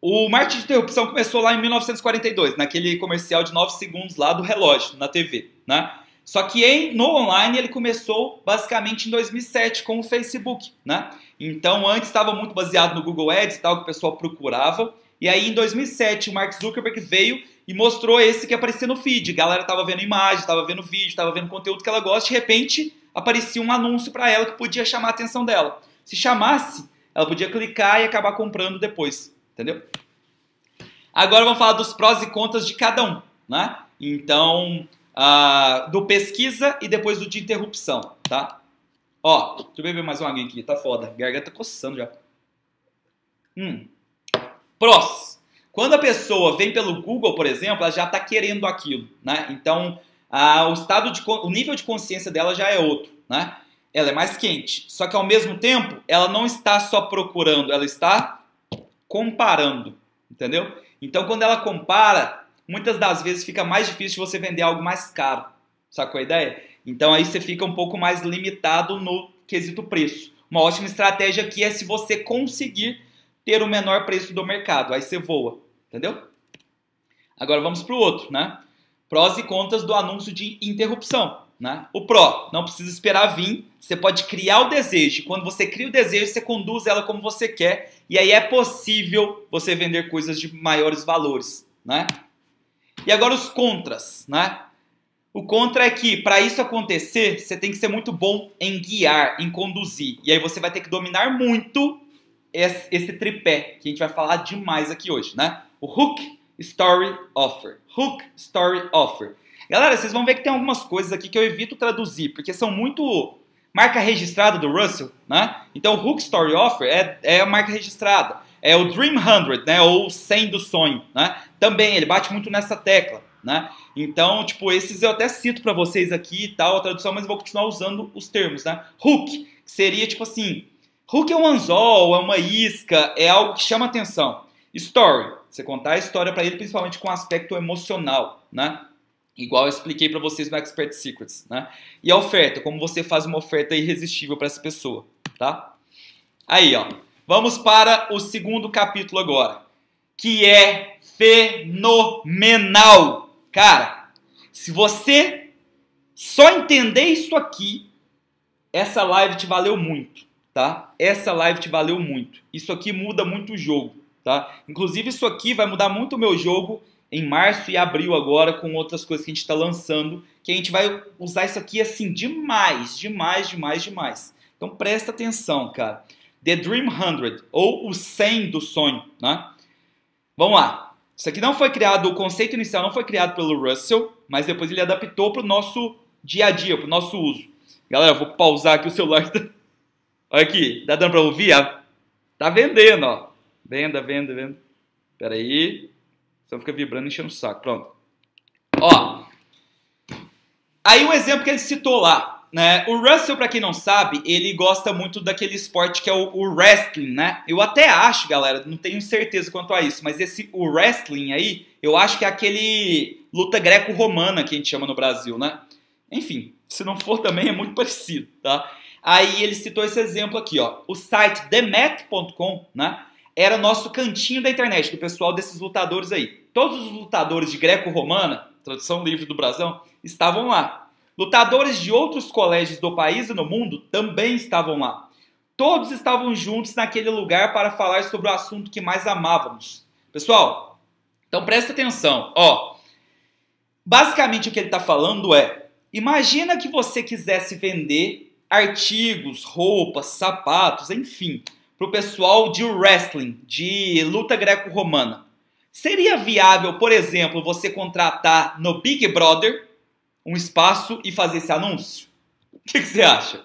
O marketing de interrupção começou lá em 1942, naquele comercial de 9 segundos lá do relógio, na TV. né? Só que em, no online ele começou basicamente em 2007 com o Facebook, né? Então antes estava muito baseado no Google Ads e tal, que o pessoal procurava. E aí em 2007 o Mark Zuckerberg veio e mostrou esse que aparecia no feed. A galera tava vendo imagem, tava vendo vídeo, tava vendo conteúdo que ela gosta, de repente aparecia um anúncio para ela que podia chamar a atenção dela. Se chamasse, ela podia clicar e acabar comprando depois, entendeu? Agora vamos falar dos prós e contras de cada um, né? Então, uh, do pesquisa e depois do de interrupção, tá? Ó, deixa eu beber mais uma aqui, tá foda. Garganta coçando já. Hum. Prós. Quando a pessoa vem pelo Google, por exemplo, ela já está querendo aquilo, né? Então, o estado de o nível de consciência dela já é outro, né? Ela é mais quente. Só que ao mesmo tempo, ela não está só procurando, ela está comparando, entendeu? Então, quando ela compara, muitas das vezes fica mais difícil você vender algo mais caro. Sacou a ideia? Então aí você fica um pouco mais limitado no quesito preço. Uma ótima estratégia aqui é se você conseguir ter o menor preço do mercado, aí você voa, entendeu? Agora vamos para o outro, né? Prós e contras do anúncio de interrupção. Né? O pró, não precisa esperar vir, você pode criar o desejo. Quando você cria o desejo, você conduz ela como você quer, e aí é possível você vender coisas de maiores valores. Né? E agora os contras. Né? O contra é que, para isso acontecer, você tem que ser muito bom em guiar, em conduzir. E aí você vai ter que dominar muito esse, esse tripé, que a gente vai falar demais aqui hoje. Né? O hook, story, offer. Hook, story, offer. Galera, vocês vão ver que tem algumas coisas aqui que eu evito traduzir, porque são muito marca registrada do Russell, né? Então, Hook Story Offer é, é a marca registrada. É o Dream 100, né? Ou 100 do sonho, né? Também, ele bate muito nessa tecla, né? Então, tipo, esses eu até cito para vocês aqui e tal, a tradução, mas vou continuar usando os termos, né? Hook, seria tipo assim, hook é um anzol, é uma isca, é algo que chama atenção. Story, você contar a história para ele, principalmente com aspecto emocional, né? Igual eu expliquei para vocês no Expert Secrets, né? E a oferta, como você faz uma oferta irresistível para essa pessoa, tá? Aí, ó. Vamos para o segundo capítulo agora, que é fenomenal. Cara, se você só entender isso aqui, essa live te valeu muito, tá? Essa live te valeu muito. Isso aqui muda muito o jogo, tá? Inclusive isso aqui vai mudar muito o meu jogo em março e abril agora com outras coisas que a gente está lançando, que a gente vai usar isso aqui assim demais, demais, demais, demais. Então presta atenção, cara. The Dream 100 ou o 100 do sonho, né? Vamos lá. Isso aqui não foi criado, o conceito inicial não foi criado pelo Russell, mas depois ele adaptou para o nosso dia a dia, para o nosso uso. Galera, vou pausar aqui o celular. Olha aqui, tá dando para ouvir? Tá vendendo, ó. Venda, venda, venda. Pera aí. Só fica vibrando e enchendo o saco. Pronto. Ó. Aí o exemplo que ele citou lá, né? O Russell, para quem não sabe, ele gosta muito daquele esporte que é o, o, wrestling, né? Eu até acho, galera, não tenho certeza quanto a isso, mas esse o wrestling aí, eu acho que é aquele luta greco-romana que a gente chama no Brasil, né? Enfim, se não for também é muito parecido, tá? Aí ele citou esse exemplo aqui, ó. O site themet.com, né? Era nosso cantinho da internet, do pessoal desses lutadores aí. Todos os lutadores de greco-romana, tradução livre do Brasão, estavam lá. Lutadores de outros colégios do país e no mundo também estavam lá. Todos estavam juntos naquele lugar para falar sobre o assunto que mais amávamos. Pessoal, então presta atenção. Ó, basicamente o que ele está falando é: imagina que você quisesse vender artigos, roupas, sapatos, enfim, para o pessoal de wrestling, de luta greco-romana. Seria viável, por exemplo, você contratar no Big Brother um espaço e fazer esse anúncio? O que, que você acha?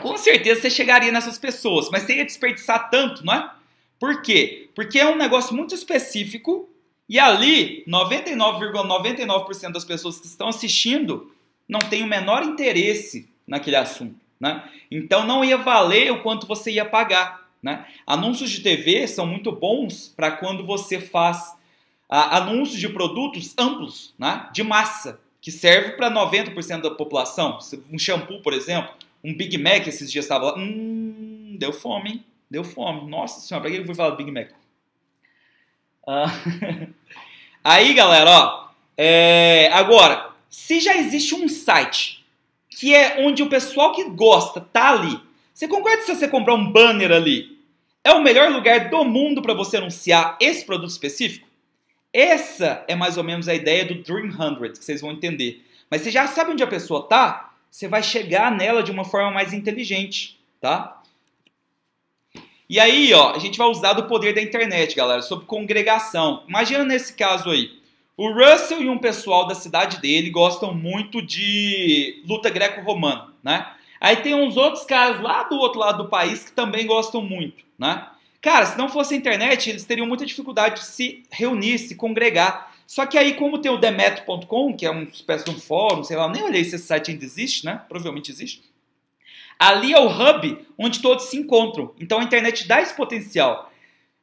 Com certeza você chegaria nessas pessoas, mas você ia desperdiçar tanto, não é? Por quê? Porque é um negócio muito específico e ali 99,99% ,99 das pessoas que estão assistindo não têm o menor interesse naquele assunto. Né? Então não ia valer o quanto você ia pagar. Né? Anúncios de TV são muito bons para quando você faz ah, anúncios de produtos amplos, né? de massa, que serve para 90% da população. Um shampoo, por exemplo, um Big Mac esses dias estava lá. Hum, deu fome, hein? Deu fome. Nossa senhora, para que eu fui falar do Big Mac? Ah. Aí, galera, ó, É, agora, se já existe um site que é onde o pessoal que gosta tá ali, você concorda se você comprar um banner ali? É o melhor lugar do mundo para você anunciar esse produto específico? Essa é mais ou menos a ideia do Dream 100, que vocês vão entender. Mas você já sabe onde a pessoa tá, você vai chegar nela de uma forma mais inteligente, tá? E aí, ó, a gente vai usar do poder da internet, galera, sobre congregação. Imagina nesse caso aí. O Russell e um pessoal da cidade dele gostam muito de luta greco-romana, né? Aí tem uns outros caras lá do outro lado do país que também gostam muito, né? Cara, se não fosse a internet, eles teriam muita dificuldade de se reunir, se congregar. Só que aí, como tem o Demet.com, que é uma espécie de um fórum, sei lá, nem olhei se esse site ainda existe, né? Provavelmente existe. Ali é o hub onde todos se encontram. Então a internet dá esse potencial.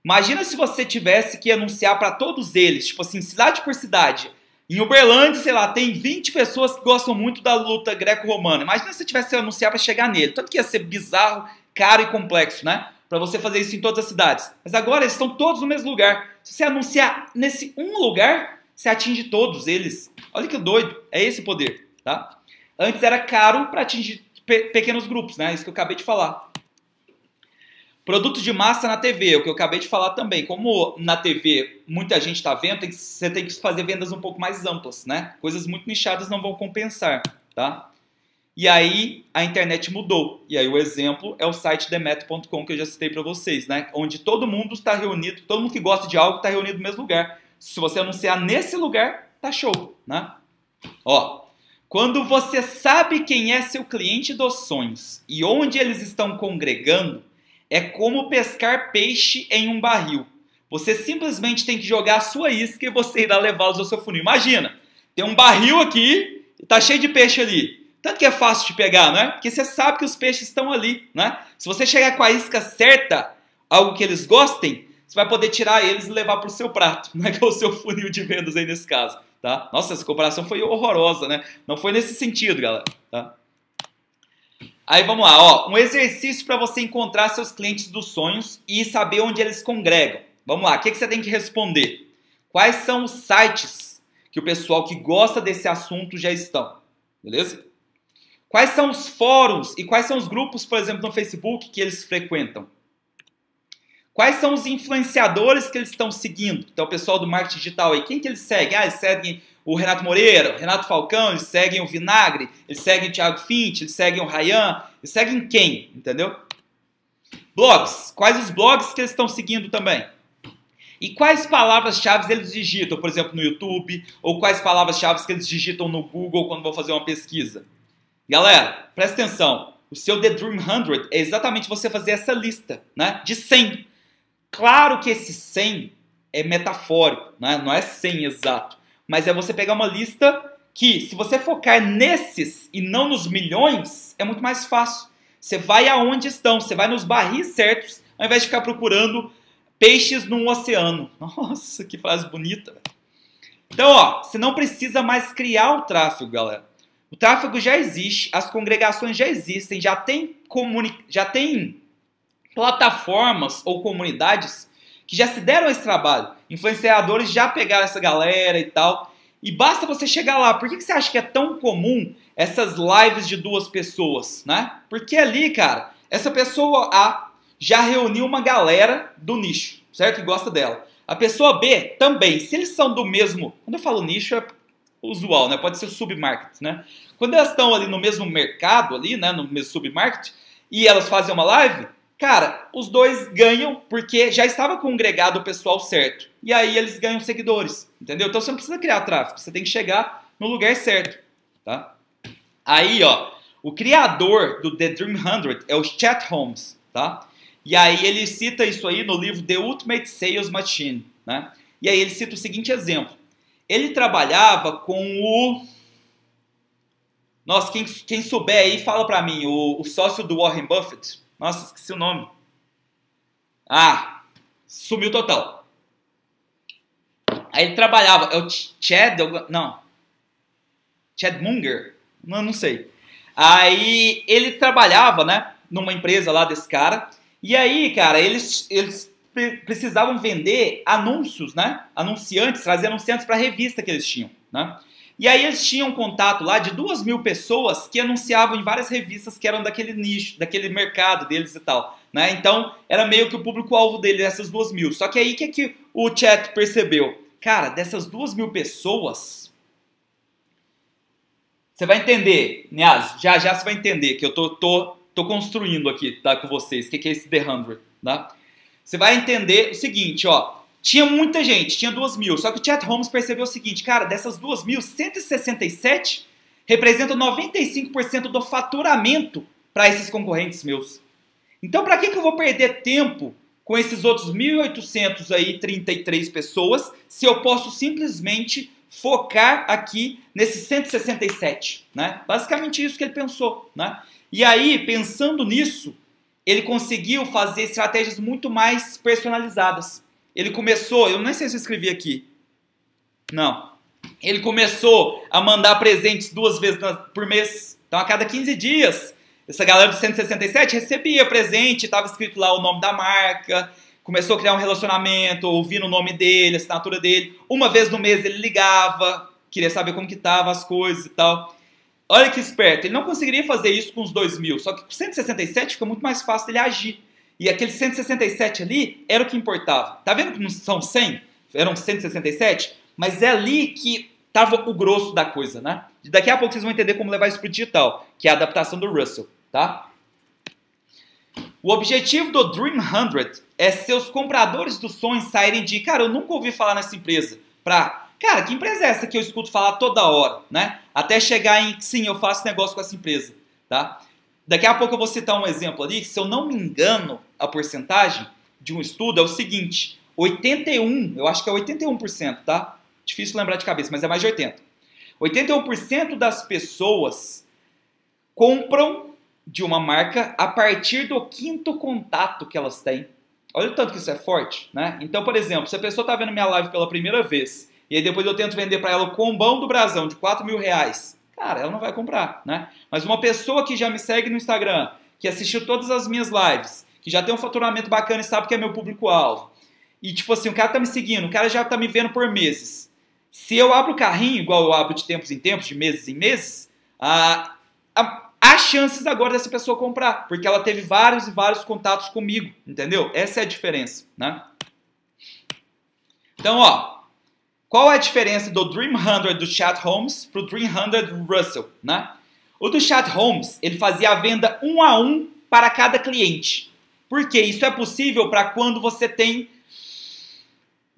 Imagina se você tivesse que anunciar para todos eles, tipo assim, cidade por cidade. Em Uberlândia, sei lá, tem 20 pessoas que gostam muito da luta greco-romana. Imagina se você tivesse que anunciar para chegar nele. Tanto que ia ser bizarro, caro e complexo, né? Para você fazer isso em todas as cidades. Mas agora eles estão todos no mesmo lugar. Se você anunciar nesse um lugar, você atinge todos eles. Olha que doido. É esse o poder, tá? Antes era caro para atingir pe pequenos grupos, né? Isso que eu acabei de falar. Produto de massa na TV, o que eu acabei de falar também. Como na TV muita gente está vendo, tem que, você tem que fazer vendas um pouco mais amplas, né? Coisas muito nichadas não vão compensar, tá? E aí a internet mudou. E aí o exemplo é o site demet.com que eu já citei para vocês, né? Onde todo mundo está reunido, todo mundo que gosta de algo está reunido no mesmo lugar. Se você anunciar nesse lugar, tá show, né? Ó, quando você sabe quem é seu cliente dos sonhos e onde eles estão congregando, é como pescar peixe em um barril. Você simplesmente tem que jogar a sua isca e você irá levá-los ao seu funil. Imagina, tem um barril aqui tá cheio de peixe ali. Tanto que é fácil de pegar, não é? Porque você sabe que os peixes estão ali, né? Se você chegar com a isca certa, algo que eles gostem, você vai poder tirar eles e levar para o seu prato, né? Que é o seu funil de vendas aí nesse caso, tá? Nossa, essa comparação foi horrorosa, né? Não foi nesse sentido, galera, tá? Aí vamos lá, ó, um exercício para você encontrar seus clientes dos sonhos e saber onde eles congregam. Vamos lá, o que, que você tem que responder? Quais são os sites que o pessoal que gosta desse assunto já estão? Beleza? Quais são os fóruns e quais são os grupos, por exemplo, no Facebook que eles frequentam? Quais são os influenciadores que eles estão seguindo? Então, o pessoal do marketing digital aí, quem que eles seguem? Ah, eles seguem o Renato Moreira, o Renato Falcão, eles seguem o Vinagre, eles seguem o Thiago Fint, eles seguem o Ryan, eles seguem quem? Entendeu? Blogs. Quais os blogs que eles estão seguindo também? E quais palavras-chave eles digitam, por exemplo, no YouTube, ou quais palavras-chave que eles digitam no Google quando vão fazer uma pesquisa? Galera, presta atenção. O seu The Dream 100 é exatamente você fazer essa lista, né? De 100. Claro que esse 100 é metafórico, né? Não é 100 exato mas é você pegar uma lista que, se você focar nesses e não nos milhões, é muito mais fácil. Você vai aonde estão, você vai nos barris certos, ao invés de ficar procurando peixes num oceano. Nossa, que frase bonita. Então, ó, você não precisa mais criar o tráfego, galera. O tráfego já existe, as congregações já existem, já tem, comuni já tem plataformas ou comunidades que já se deram esse trabalho. Influenciadores já pegaram essa galera e tal. E basta você chegar lá. Por que, que você acha que é tão comum essas lives de duas pessoas, né? Porque ali, cara, essa pessoa A já reuniu uma galera do nicho, certo? Que gosta dela. A pessoa B também. Se eles são do mesmo. Quando eu falo nicho, é usual, né? Pode ser submarket, né? Quando elas estão ali no mesmo mercado, ali, né? No mesmo submarket, e elas fazem uma live, Cara, os dois ganham porque já estava congregado o pessoal certo. E aí eles ganham seguidores, entendeu? Então você não precisa criar tráfego, você tem que chegar no lugar certo, tá? Aí, ó, o criador do The Dream 100 é o Chet Holmes, tá? E aí ele cita isso aí no livro The Ultimate Sales Machine, né? E aí ele cita o seguinte exemplo. Ele trabalhava com o nossa, quem, quem souber aí, fala para mim, o, o sócio do Warren Buffett, nossa, esqueci o nome. Ah, sumiu total. Aí ele trabalhava, é o Chad, não. Chad Munger? Não, não sei. Aí ele trabalhava, né, numa empresa lá desse cara. E aí, cara, eles, eles precisavam vender anúncios, né? Anunciantes, trazer anunciantes para revista que eles tinham, né? E aí eles tinham contato lá de duas mil pessoas que anunciavam em várias revistas que eram daquele nicho, daquele mercado deles e tal. Né? Então era meio que o público-alvo dele, essas duas mil. Só que aí o que, que o chat percebeu? Cara, dessas duas mil pessoas, você vai entender, Nias, já já você vai entender que eu tô, tô, tô construindo aqui tá, com vocês o que, que é esse The 100. Tá? Você vai entender o seguinte, ó. Tinha muita gente, tinha duas mil. Só que o Chat Holmes percebeu o seguinte, cara, dessas duas mil, 167 representam 95% do faturamento para esses concorrentes meus. Então, para que, que eu vou perder tempo com esses outros 1.800 aí, 33 pessoas, se eu posso simplesmente focar aqui nesses 167, né? Basicamente isso que ele pensou, né? E aí, pensando nisso, ele conseguiu fazer estratégias muito mais personalizadas. Ele começou, eu nem sei se eu escrevi aqui. Não. Ele começou a mandar presentes duas vezes por mês. Então, a cada 15 dias, essa galera do 167 recebia presente, estava escrito lá o nome da marca, começou a criar um relacionamento, ouvindo o nome dele, a assinatura dele. Uma vez no mês ele ligava, queria saber como que estavam as coisas e tal. Olha que esperto, ele não conseguiria fazer isso com os 2 mil, só que com 167 fica muito mais fácil ele agir. E aquele 167 ali era o que importava. Tá vendo que não são 100? Eram 167? Mas é ali que estava o grosso da coisa, né? Daqui a pouco vocês vão entender como levar isso para o digital, que é a adaptação do Russell, tá? O objetivo do Dream 100 é seus compradores dos sonhos saírem de, cara, eu nunca ouvi falar nessa empresa, para, cara, que empresa é essa que eu escuto falar toda hora, né? Até chegar em, sim, eu faço negócio com essa empresa, tá? Daqui a pouco eu vou citar um exemplo ali, que se eu não me engano, a porcentagem de um estudo é o seguinte: 81, eu acho que é 81%, tá? Difícil lembrar de cabeça, mas é mais de 80. 81% das pessoas compram de uma marca a partir do quinto contato que elas têm. Olha o tanto que isso é forte, né? Então, por exemplo, se a pessoa está vendo minha live pela primeira vez e aí depois eu tento vender para ela o combão do brasão de 4 mil reais, cara, ela não vai comprar, né? Mas uma pessoa que já me segue no Instagram, que assistiu todas as minhas lives, que já tem um faturamento bacana e sabe que é meu público-alvo, e tipo assim, o cara tá me seguindo, o cara já tá me vendo por meses. Se eu abro o carrinho, igual eu abro de tempos em tempos, de meses em meses, há chances agora dessa pessoa comprar, porque ela teve vários e vários contatos comigo, entendeu? Essa é a diferença, né? Então, ó, qual é a diferença do Dream 100 do Chat Holmes para o Dream 100 do Russell? Né? O do Chat Holmes, ele fazia a venda um a um para cada cliente. Por quê? Isso é possível para quando você tem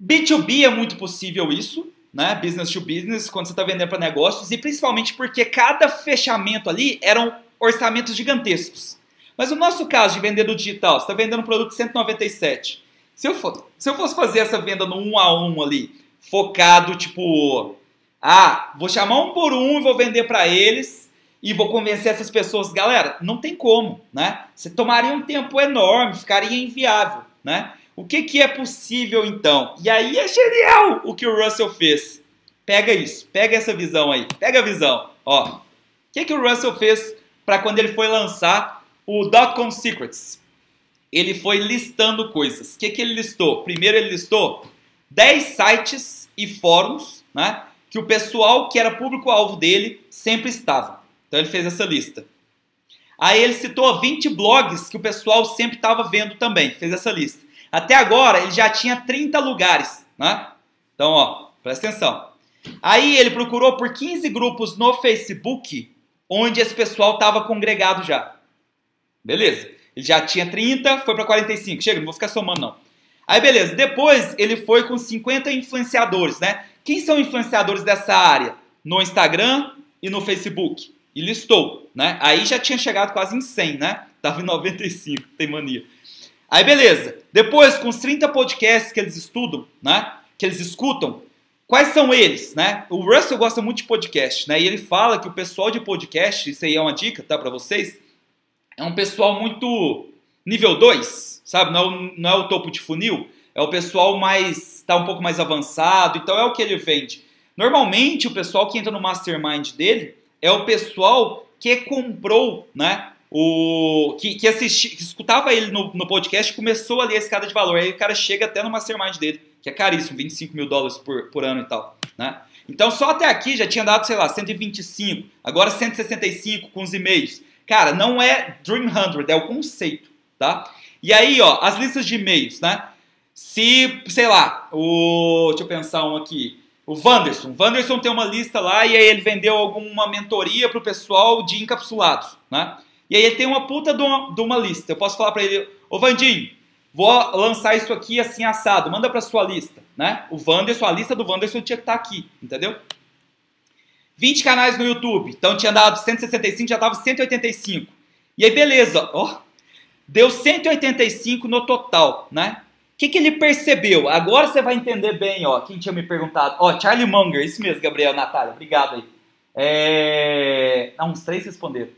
B2B é muito possível isso, né? Business to business, quando você está vendendo para negócios, e principalmente porque cada fechamento ali eram orçamentos gigantescos. Mas no nosso caso de vender do digital, você está vendendo um produto de 197. Se eu, for, se eu fosse fazer essa venda no um a um ali, focado, tipo, ah, vou chamar um por um e vou vender para eles e vou convencer essas pessoas. Galera, não tem como, né? Você tomaria um tempo enorme, ficaria inviável, né? O que, que é possível então? E aí é genial o que o Russell fez. Pega isso, pega essa visão aí, pega a visão. Ó, o que, que o Russell fez para quando ele foi lançar o Dotcom Secrets? Ele foi listando coisas. O que, que ele listou? Primeiro ele listou 10 sites e fóruns né, que o pessoal que era público-alvo dele sempre estava. Então ele fez essa lista. Aí ele citou 20 blogs que o pessoal sempre estava vendo também, fez essa lista. Até agora ele já tinha 30 lugares. Né? Então, ó, presta atenção. Aí ele procurou por 15 grupos no Facebook onde esse pessoal estava congregado já. Beleza. Ele já tinha 30, foi para 45. Chega, não vou ficar somando não. Aí beleza, depois ele foi com 50 influenciadores, né? Quem são influenciadores dessa área? No Instagram e no Facebook. E listou, né? Aí já tinha chegado quase em 100, né? Tava em 95, tem mania. Aí beleza, depois com os 30 podcasts que eles estudam, né? Que eles escutam, quais são eles, né? O Russell gosta muito de podcast, né? E ele fala que o pessoal de podcast, isso aí é uma dica, tá, para vocês, é um pessoal muito nível 2, sabe? Não é, o, não é o topo de funil, é o pessoal mais está um pouco mais avançado, então é o que ele vende. Normalmente o pessoal que entra no mastermind dele é o pessoal que comprou, né? O que, que, que escutava ele no, no podcast começou ali a escada de valor. Aí o cara chega até no mastermind dele, que é caríssimo, 25 mil dólares por, por ano e tal. né? Então só até aqui já tinha dado, sei lá, 125, agora 165 com os e-mails. Cara, não é Dream 100, é o conceito, tá? E aí, ó, as listas de e-mails, né? Se, sei lá, o. Deixa eu pensar um aqui. O Wanderson. O Wanderson tem uma lista lá e aí ele vendeu alguma mentoria pro pessoal de encapsulados, né? E aí ele tem uma puta de uma, de uma lista. Eu posso falar para ele, ô Vandinho, vou lançar isso aqui assim assado, manda pra sua lista, né? O Wanderson, a lista do Wanderson tinha que estar tá aqui, entendeu? 20 canais no YouTube, então tinha dado 165, já tava 185. E aí beleza, ó, deu 185 no total, né? O que, que ele percebeu? Agora você vai entender bem, ó. Quem tinha me perguntado? Ó, Charlie Munger, isso mesmo, Gabriel, Natália, obrigado aí. É... Ah, uns três responderam.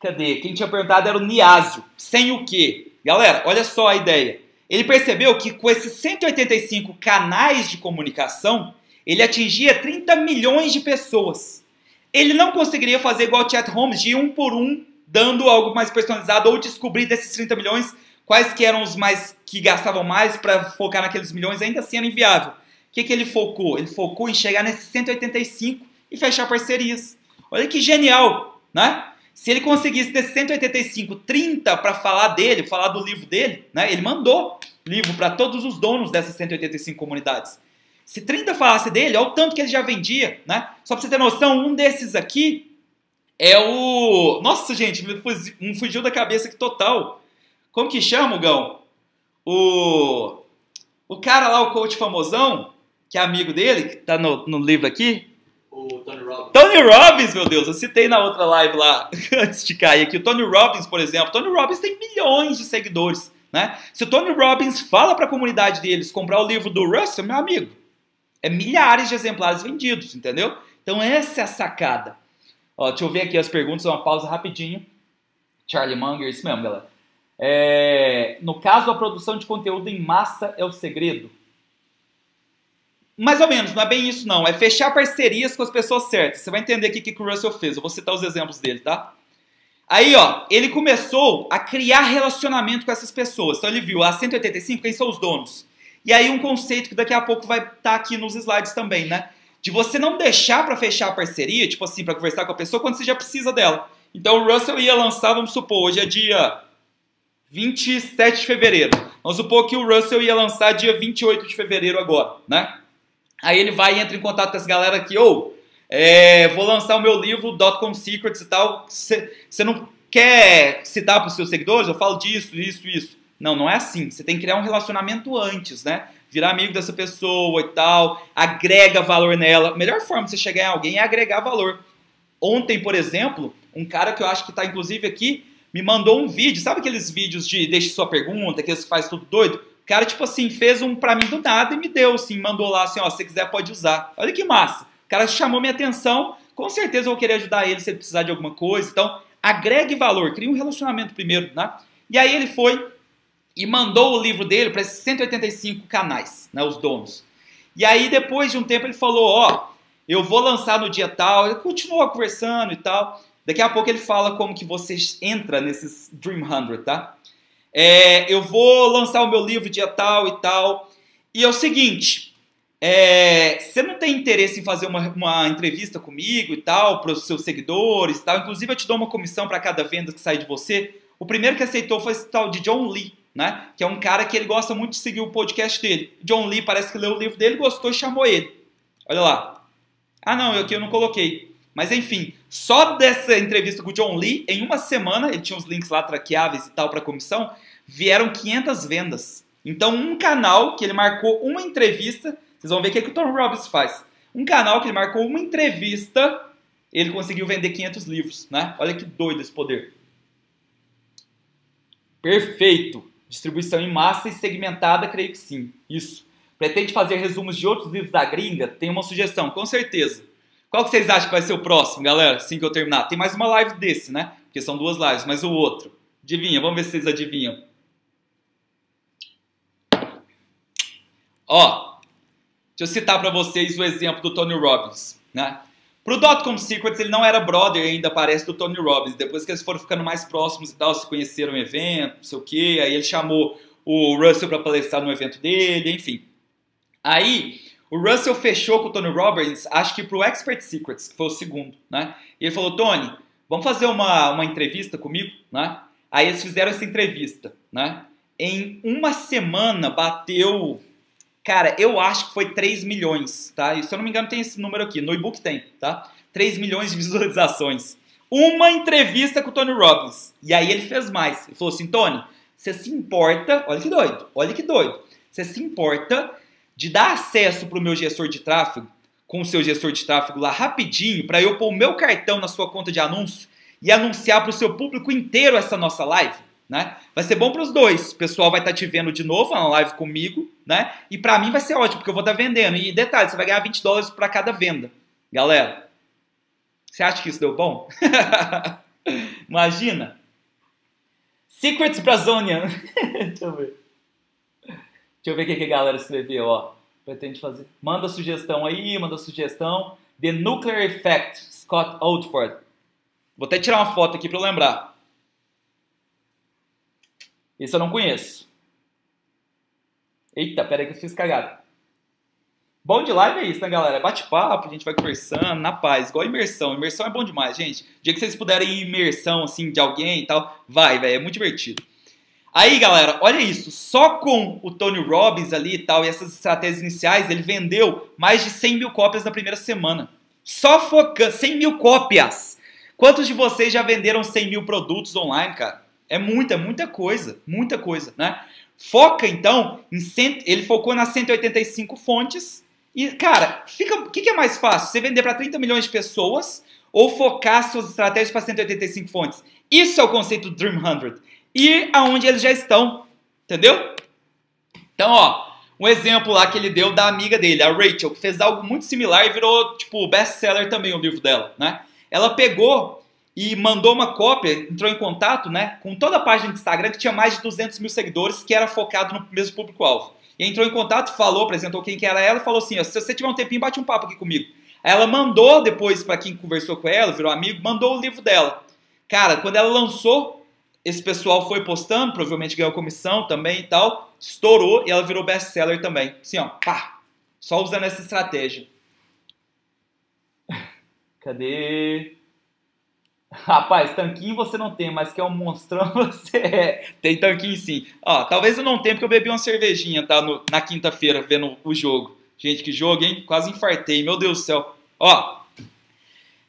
Cadê? Quem tinha perguntado era o Niásio. Sem o quê? Galera, olha só a ideia. Ele percebeu que com esses 185 canais de comunicação, ele atingia 30 milhões de pessoas. Ele não conseguiria fazer igual o Chat Holmes, de um por um, dando algo mais personalizado ou descobrir desses 30 milhões quais que eram os mais que gastavam mais para focar naqueles milhões, ainda assim era inviável. O que, que ele focou? Ele focou em chegar nesses 185 e fechar parcerias. Olha que genial, né? Se ele conseguisse ter 185, 30 para falar dele, falar do livro dele, né? Ele mandou livro para todos os donos dessas 185 comunidades. Se 30 falasse dele, olha o tanto que ele já vendia, né? Só para você ter noção, um desses aqui é o. Nossa, gente, me fugiu da cabeça aqui total. Como que chama, Gão? O, o cara lá, o coach famosão, que é amigo dele, que tá no, no livro aqui. O Tony Robbins. Tony Robbins, meu Deus, eu citei na outra live lá, antes de cair aqui. O Tony Robbins, por exemplo. Tony Robbins tem milhões de seguidores, né? Se o Tony Robbins fala para a comunidade deles comprar o livro do Russell, meu amigo, é milhares de exemplares vendidos, entendeu? Então essa é a sacada. Ó, deixa eu ver aqui as perguntas, uma pausa rapidinho. Charlie Munger, isso mesmo, galera. É, no caso, a produção de conteúdo em massa é o segredo? Mais ou menos, não é bem isso não. É fechar parcerias com as pessoas certas. Você vai entender aqui o que, o Russell fez. Eu vou citar os exemplos dele, tá? Aí, ó, ele começou a criar relacionamento com essas pessoas. Então ele viu, a 185, quem são os donos? E aí um conceito que daqui a pouco vai estar tá aqui nos slides também, né? De você não deixar para fechar a parceria, tipo assim, para conversar com a pessoa quando você já precisa dela. Então o Russell ia lançar, vamos supor, hoje é dia 27 de fevereiro. Vamos supor que o Russell ia lançar dia 28 de fevereiro agora, né? Aí ele vai e entra em contato com essa galera aqui, ou oh, é, vou lançar o meu livro Dotcom Secrets e tal. Você não quer citar para os seus seguidores? Eu falo disso, isso, isso. Não, não é assim. Você tem que criar um relacionamento antes, né? Virar amigo dessa pessoa e tal, agrega valor nela. A melhor forma de você chegar em alguém é agregar valor. Ontem, por exemplo, um cara que eu acho que está inclusive aqui, me mandou um vídeo, sabe aqueles vídeos de deixe sua pergunta, aqueles que faz tudo doido? O cara, tipo assim, fez um pra mim do nada e me deu, assim, mandou lá assim, ó, se quiser pode usar. Olha que massa. O cara chamou minha atenção, com certeza eu vou querer ajudar ele se ele precisar de alguma coisa. Então, agregue valor, crie um relacionamento primeiro, né? E aí ele foi e mandou o livro dele para esses 185 canais, né, os donos. E aí depois de um tempo ele falou, ó, eu vou lançar no dia tal, ele continuou conversando e tal. Daqui a pouco ele fala como que você entra nesses Dream 100, tá? É, eu vou lançar o meu livro dia tal e tal. E é o seguinte, é, você não tem interesse em fazer uma, uma entrevista comigo e tal, para os seus seguidores e tal? Inclusive eu te dou uma comissão para cada venda que sair de você. O primeiro que aceitou foi esse tal de John Lee, né? Que é um cara que ele gosta muito de seguir o podcast dele. John Lee parece que leu o livro dele, gostou e chamou ele. Olha lá. Ah não, eu aqui eu não coloquei. Mas enfim, só dessa entrevista com o John Lee, em uma semana, ele tinha os links lá traqueáveis e tal para a comissão, vieram 500 vendas. Então, um canal que ele marcou uma entrevista, vocês vão ver o que, é que o Tom Robbins faz. Um canal que ele marcou uma entrevista, ele conseguiu vender 500 livros, né? Olha que doido esse poder. Perfeito. Distribuição em massa e segmentada, creio que sim. Isso. Pretende fazer resumos de outros livros da gringa? Tem uma sugestão, com certeza. Qual que vocês acham que vai ser o próximo, galera? Assim que eu terminar. Tem mais uma live desse, né? Porque são duas lives, mas o outro. Adivinha, vamos ver se vocês adivinham. Ó, deixa eu citar para vocês o exemplo do Tony Robbins, né? Pro Dotcom Secrets, ele não era brother ainda, parece, do Tony Robbins. Depois que eles foram ficando mais próximos e tal, se conheceram em evento, não sei o quê. Aí ele chamou o Russell para palestrar no evento dele, enfim. Aí, O Russell fechou com o Tony Robbins, acho que pro Expert Secrets, que foi o segundo, né? E ele falou, Tony, vamos fazer uma, uma entrevista comigo, né? Aí eles fizeram essa entrevista, né? Em uma semana bateu, cara, eu acho que foi 3 milhões, tá? E se eu não me engano tem esse número aqui, no e-book tem, tá? 3 milhões de visualizações. Uma entrevista com o Tony Robbins. E aí ele fez mais. Ele falou assim, Tony, você se importa, olha que doido, olha que doido. Você se importa de dar acesso para o meu gestor de tráfego, com o seu gestor de tráfego lá rapidinho, para eu pôr o meu cartão na sua conta de anúncio e anunciar para o seu público inteiro essa nossa live? Né? Vai ser bom para os dois. O pessoal vai estar tá te vendo de novo na live comigo, né? E para mim vai ser ótimo, porque eu vou estar tá vendendo. E detalhe, você vai ganhar 20 dólares para cada venda. Galera, você acha que isso deu bom? Imagina. Secrets Brazonian. Deixa eu ver. Deixa eu ver o que a galera escreveu, ó. Pretende fazer. Manda sugestão aí, manda sugestão. The Nuclear Effect, Scott Oldford. Vou até tirar uma foto aqui para lembrar. Esse eu não conheço. Eita, pera aí que eu fiz cagada. Bom de live é isso, né, galera? Bate-papo, a gente vai conversando, na paz, igual imersão. Imersão é bom demais, gente. O dia que vocês puderem ir imersão, assim, de alguém e tal, vai, velho, é muito divertido. Aí, galera, olha isso. Só com o Tony Robbins ali e tal, e essas estratégias iniciais, ele vendeu mais de 100 mil cópias na primeira semana. Só focando, 100 mil cópias. Quantos de vocês já venderam 100 mil produtos online, cara? É muita, muita coisa, muita coisa, né? Foca, então, em cent... ele focou nas 185 fontes. E, cara, fica... o que, que é mais fácil? Você vender para 30 milhões de pessoas ou focar suas estratégias para 185 fontes? Isso é o conceito do Dream 100 ir aonde eles já estão. Entendeu? Então, ó, um exemplo lá que ele deu da amiga dele, a Rachel, que fez algo muito similar e virou, tipo, best-seller também o livro dela, né? Ela pegou e mandou uma cópia, entrou em contato, né, com toda a página do Instagram que tinha mais de 200 mil seguidores, que era focado no mesmo público-alvo. E entrou em contato, falou, apresentou quem que era ela falou assim, ó, se você tiver um tempinho, bate um papo aqui comigo. Ela mandou depois para quem conversou com ela, virou amigo, mandou o livro dela. Cara, quando ela lançou esse pessoal foi postando, provavelmente ganhou comissão também e tal, estourou e ela virou best-seller também. Assim, ó, pá, só usando essa estratégia. Cadê? Rapaz, tanquinho você não tem, mas que é um monstrão você é. Tem tanquinho sim. Ó, talvez eu não tenha porque eu bebi uma cervejinha, tá? No, na quinta-feira vendo o jogo. Gente, que jogo, hein? Quase infartei, meu Deus do céu. Ó, o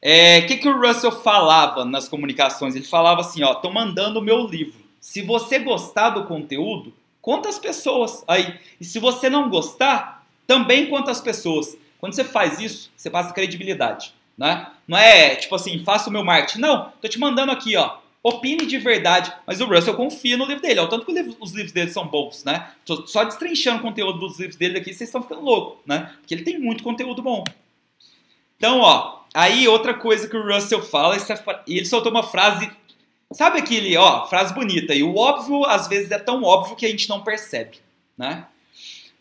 é, que, que o Russell falava nas comunicações? Ele falava assim, ó, tô mandando o meu livro. Se você gostar do conteúdo, conta as pessoas aí. E se você não gostar, também conta as pessoas. Quando você faz isso, você passa credibilidade, né? Não é tipo assim, faça o meu marketing. Não, tô te mandando aqui, ó. Opine de verdade. Mas o Russell confia no livro dele. O tanto que os livros dele são bons, né? Tô só destrinchando o conteúdo dos livros dele aqui, vocês estão ficando loucos, né? Porque ele tem muito conteúdo bom. Então, ó, Aí, outra coisa que o Russell fala, ele soltou uma frase. Sabe aquele, ó, frase bonita. E o óbvio, às vezes, é tão óbvio que a gente não percebe, né?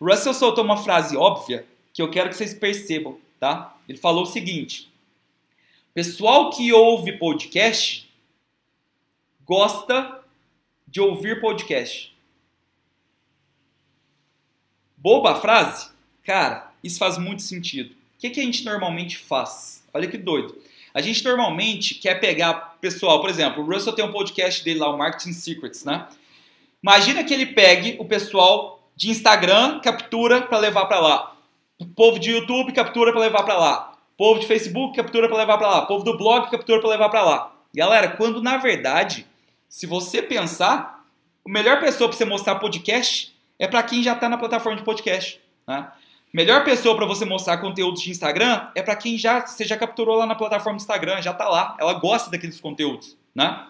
Russell soltou uma frase óbvia que eu quero que vocês percebam, tá? Ele falou o seguinte: Pessoal que ouve podcast gosta de ouvir podcast. Boba a frase? Cara, isso faz muito sentido. O que, que a gente normalmente faz? Olha que doido. A gente normalmente quer pegar pessoal, por exemplo, o Russell tem um podcast dele lá, o Marketing Secrets, né? Imagina que ele pegue o pessoal de Instagram, captura para levar para lá. O povo de YouTube captura para levar para lá. Povo de Facebook captura para levar para lá. Povo do blog captura para levar para lá. Galera, quando na verdade, se você pensar, a melhor pessoa para você mostrar podcast é para quem já está na plataforma de podcast. Né? Melhor pessoa para você mostrar conteúdos de Instagram é para quem já você já capturou lá na plataforma do Instagram, já está lá, ela gosta daqueles conteúdos, né?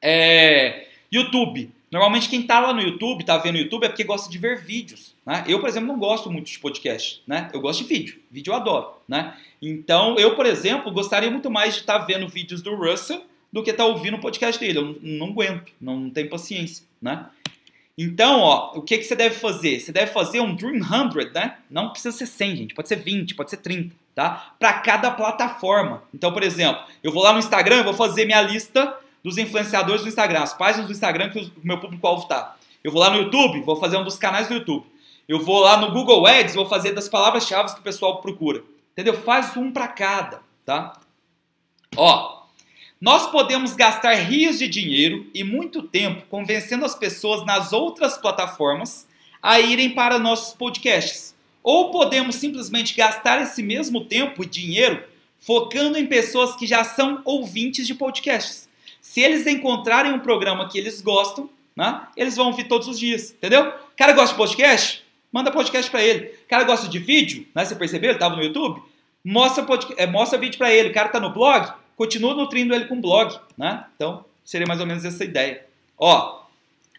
É, YouTube. Normalmente quem está lá no YouTube, está vendo o YouTube é porque gosta de ver vídeos, né? Eu, por exemplo, não gosto muito de podcast, né? Eu gosto de vídeo, vídeo eu adoro, né? Então, eu, por exemplo, gostaria muito mais de estar tá vendo vídeos do Russell do que estar tá ouvindo o podcast dele. Eu não, aguento, não, tenho paciência, né? Então, ó, o que, que você deve fazer? Você deve fazer um Dream 100, né? Não precisa ser 100, gente. Pode ser 20, pode ser 30, tá? Para cada plataforma. Então, por exemplo, eu vou lá no Instagram, vou fazer minha lista dos influenciadores do Instagram, as páginas do Instagram que o meu público-alvo tá. Eu vou lá no YouTube, vou fazer um dos canais do YouTube. Eu vou lá no Google Ads, vou fazer das palavras-chave que o pessoal procura. Entendeu? Faz um para cada, tá? Ó, nós podemos gastar rios de dinheiro e muito tempo convencendo as pessoas nas outras plataformas a irem para nossos podcasts. Ou podemos simplesmente gastar esse mesmo tempo e dinheiro focando em pessoas que já são ouvintes de podcasts. Se eles encontrarem um programa que eles gostam, né, eles vão ouvir todos os dias, entendeu? O cara gosta de podcast? Manda podcast para ele. O cara gosta de vídeo, né? Você percebeu? Ele estava no YouTube? Mostra, podcast, é, mostra vídeo para ele. O cara está no blog? Continua nutrindo ele com blog, né? Então, seria mais ou menos essa ideia. Ó,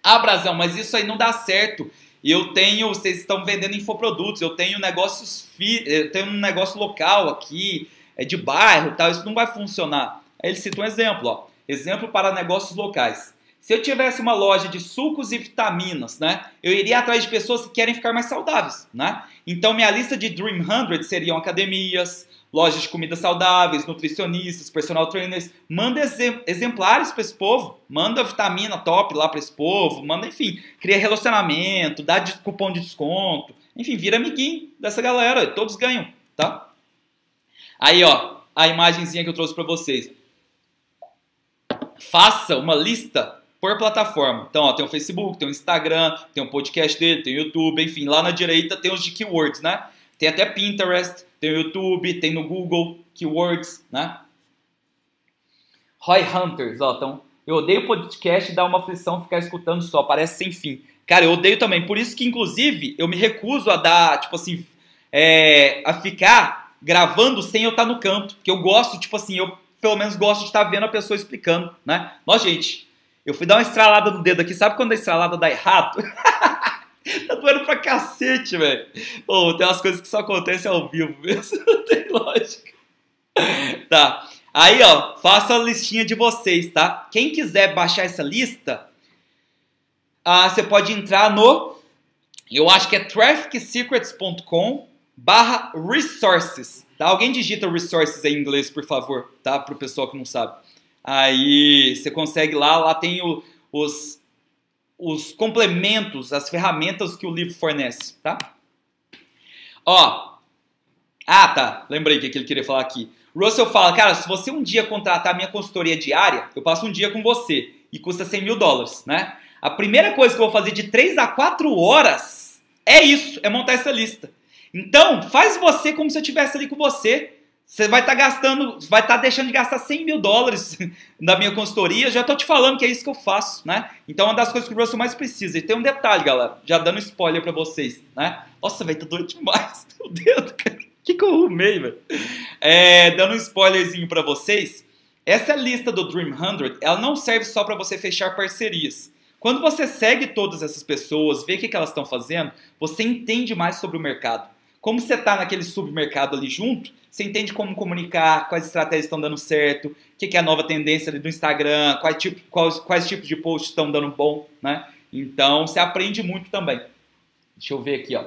ah, Brasão, mas isso aí não dá certo. Eu tenho, vocês estão vendendo infoprodutos, eu tenho negócios, eu tenho um negócio local aqui, é de bairro tal, isso não vai funcionar. Aí ele cita um exemplo, ó. Exemplo para negócios locais. Se eu tivesse uma loja de sucos e vitaminas, né, eu iria atrás de pessoas que querem ficar mais saudáveis, né? Então minha lista de Dream 100 seriam academias, lojas de comidas saudáveis, nutricionistas, personal trainers. Manda exemplares para esse povo, manda vitamina top lá para esse povo, manda, enfim, cria relacionamento, dá cupom de desconto, enfim, vira amiguinho dessa galera, todos ganham, tá? Aí, ó, a imagenzinha que eu trouxe para vocês. Faça uma lista por plataforma. Então, ó, tem o Facebook, tem o Instagram, tem o podcast dele, tem o YouTube, enfim, lá na direita tem os de keywords, né? Tem até Pinterest, tem o YouTube, tem no Google, keywords, né? Roy Hunters, ó, então, eu odeio podcast e dá uma aflição ficar escutando só, parece sem fim. Cara, eu odeio também, por isso que, inclusive, eu me recuso a dar, tipo assim, é, a ficar gravando sem eu estar no canto. Que eu gosto, tipo assim, eu pelo menos gosto de estar vendo a pessoa explicando, né? Nossa, gente, eu fui dar uma estralada no dedo aqui. Sabe quando a estralada dá errado? tá doendo pra cacete, velho. Oh, tem umas coisas que só acontecem ao vivo mesmo. Não tem lógica. Tá. Aí, ó, faça a listinha de vocês, tá? Quem quiser baixar essa lista, ah, você pode entrar no. Eu acho que é trafficsecrets.com barra resources. Tá? Alguém digita resources em inglês, por favor, tá? Para o pessoal que não sabe. Aí você consegue lá, lá tem o, os, os complementos, as ferramentas que o livro fornece, tá? Ó, ah tá, lembrei que ele queria falar aqui. Russell fala, cara, se você um dia contratar minha consultoria diária, eu passo um dia com você e custa 100 mil dólares, né? A primeira coisa que eu vou fazer de 3 a 4 horas é isso, é montar essa lista. Então, faz você como se eu estivesse ali com você. Você vai estar tá gastando, vai estar tá deixando de gastar 100 mil dólares na minha consultoria. Já estou te falando que é isso que eu faço, né? Então, uma das coisas que o Russell mais precisa. E tem um detalhe, galera, já dando spoiler para vocês, né? Nossa, velho, tá doido demais. Meu dedo, cara. O que, que eu arrumei, velho? É, dando um spoilerzinho para vocês. Essa lista do Dream 100, ela não serve só para você fechar parcerias. Quando você segue todas essas pessoas, vê o que, que elas estão fazendo, você entende mais sobre o mercado. Como você está naquele submercado ali junto, você entende como comunicar, quais estratégias estão dando certo, o que, que é a nova tendência do Instagram, quais, tipo, quais, quais tipos de posts estão dando bom, né? Então, você aprende muito também. Deixa eu ver aqui, ó.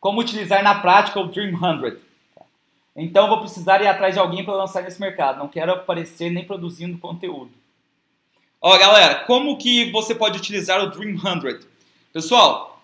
Como utilizar na prática o Dream 100. Então, vou precisar ir atrás de alguém para lançar nesse mercado. Não quero aparecer nem produzindo conteúdo. Ó, galera, como que você pode utilizar o Dream 100? Pessoal,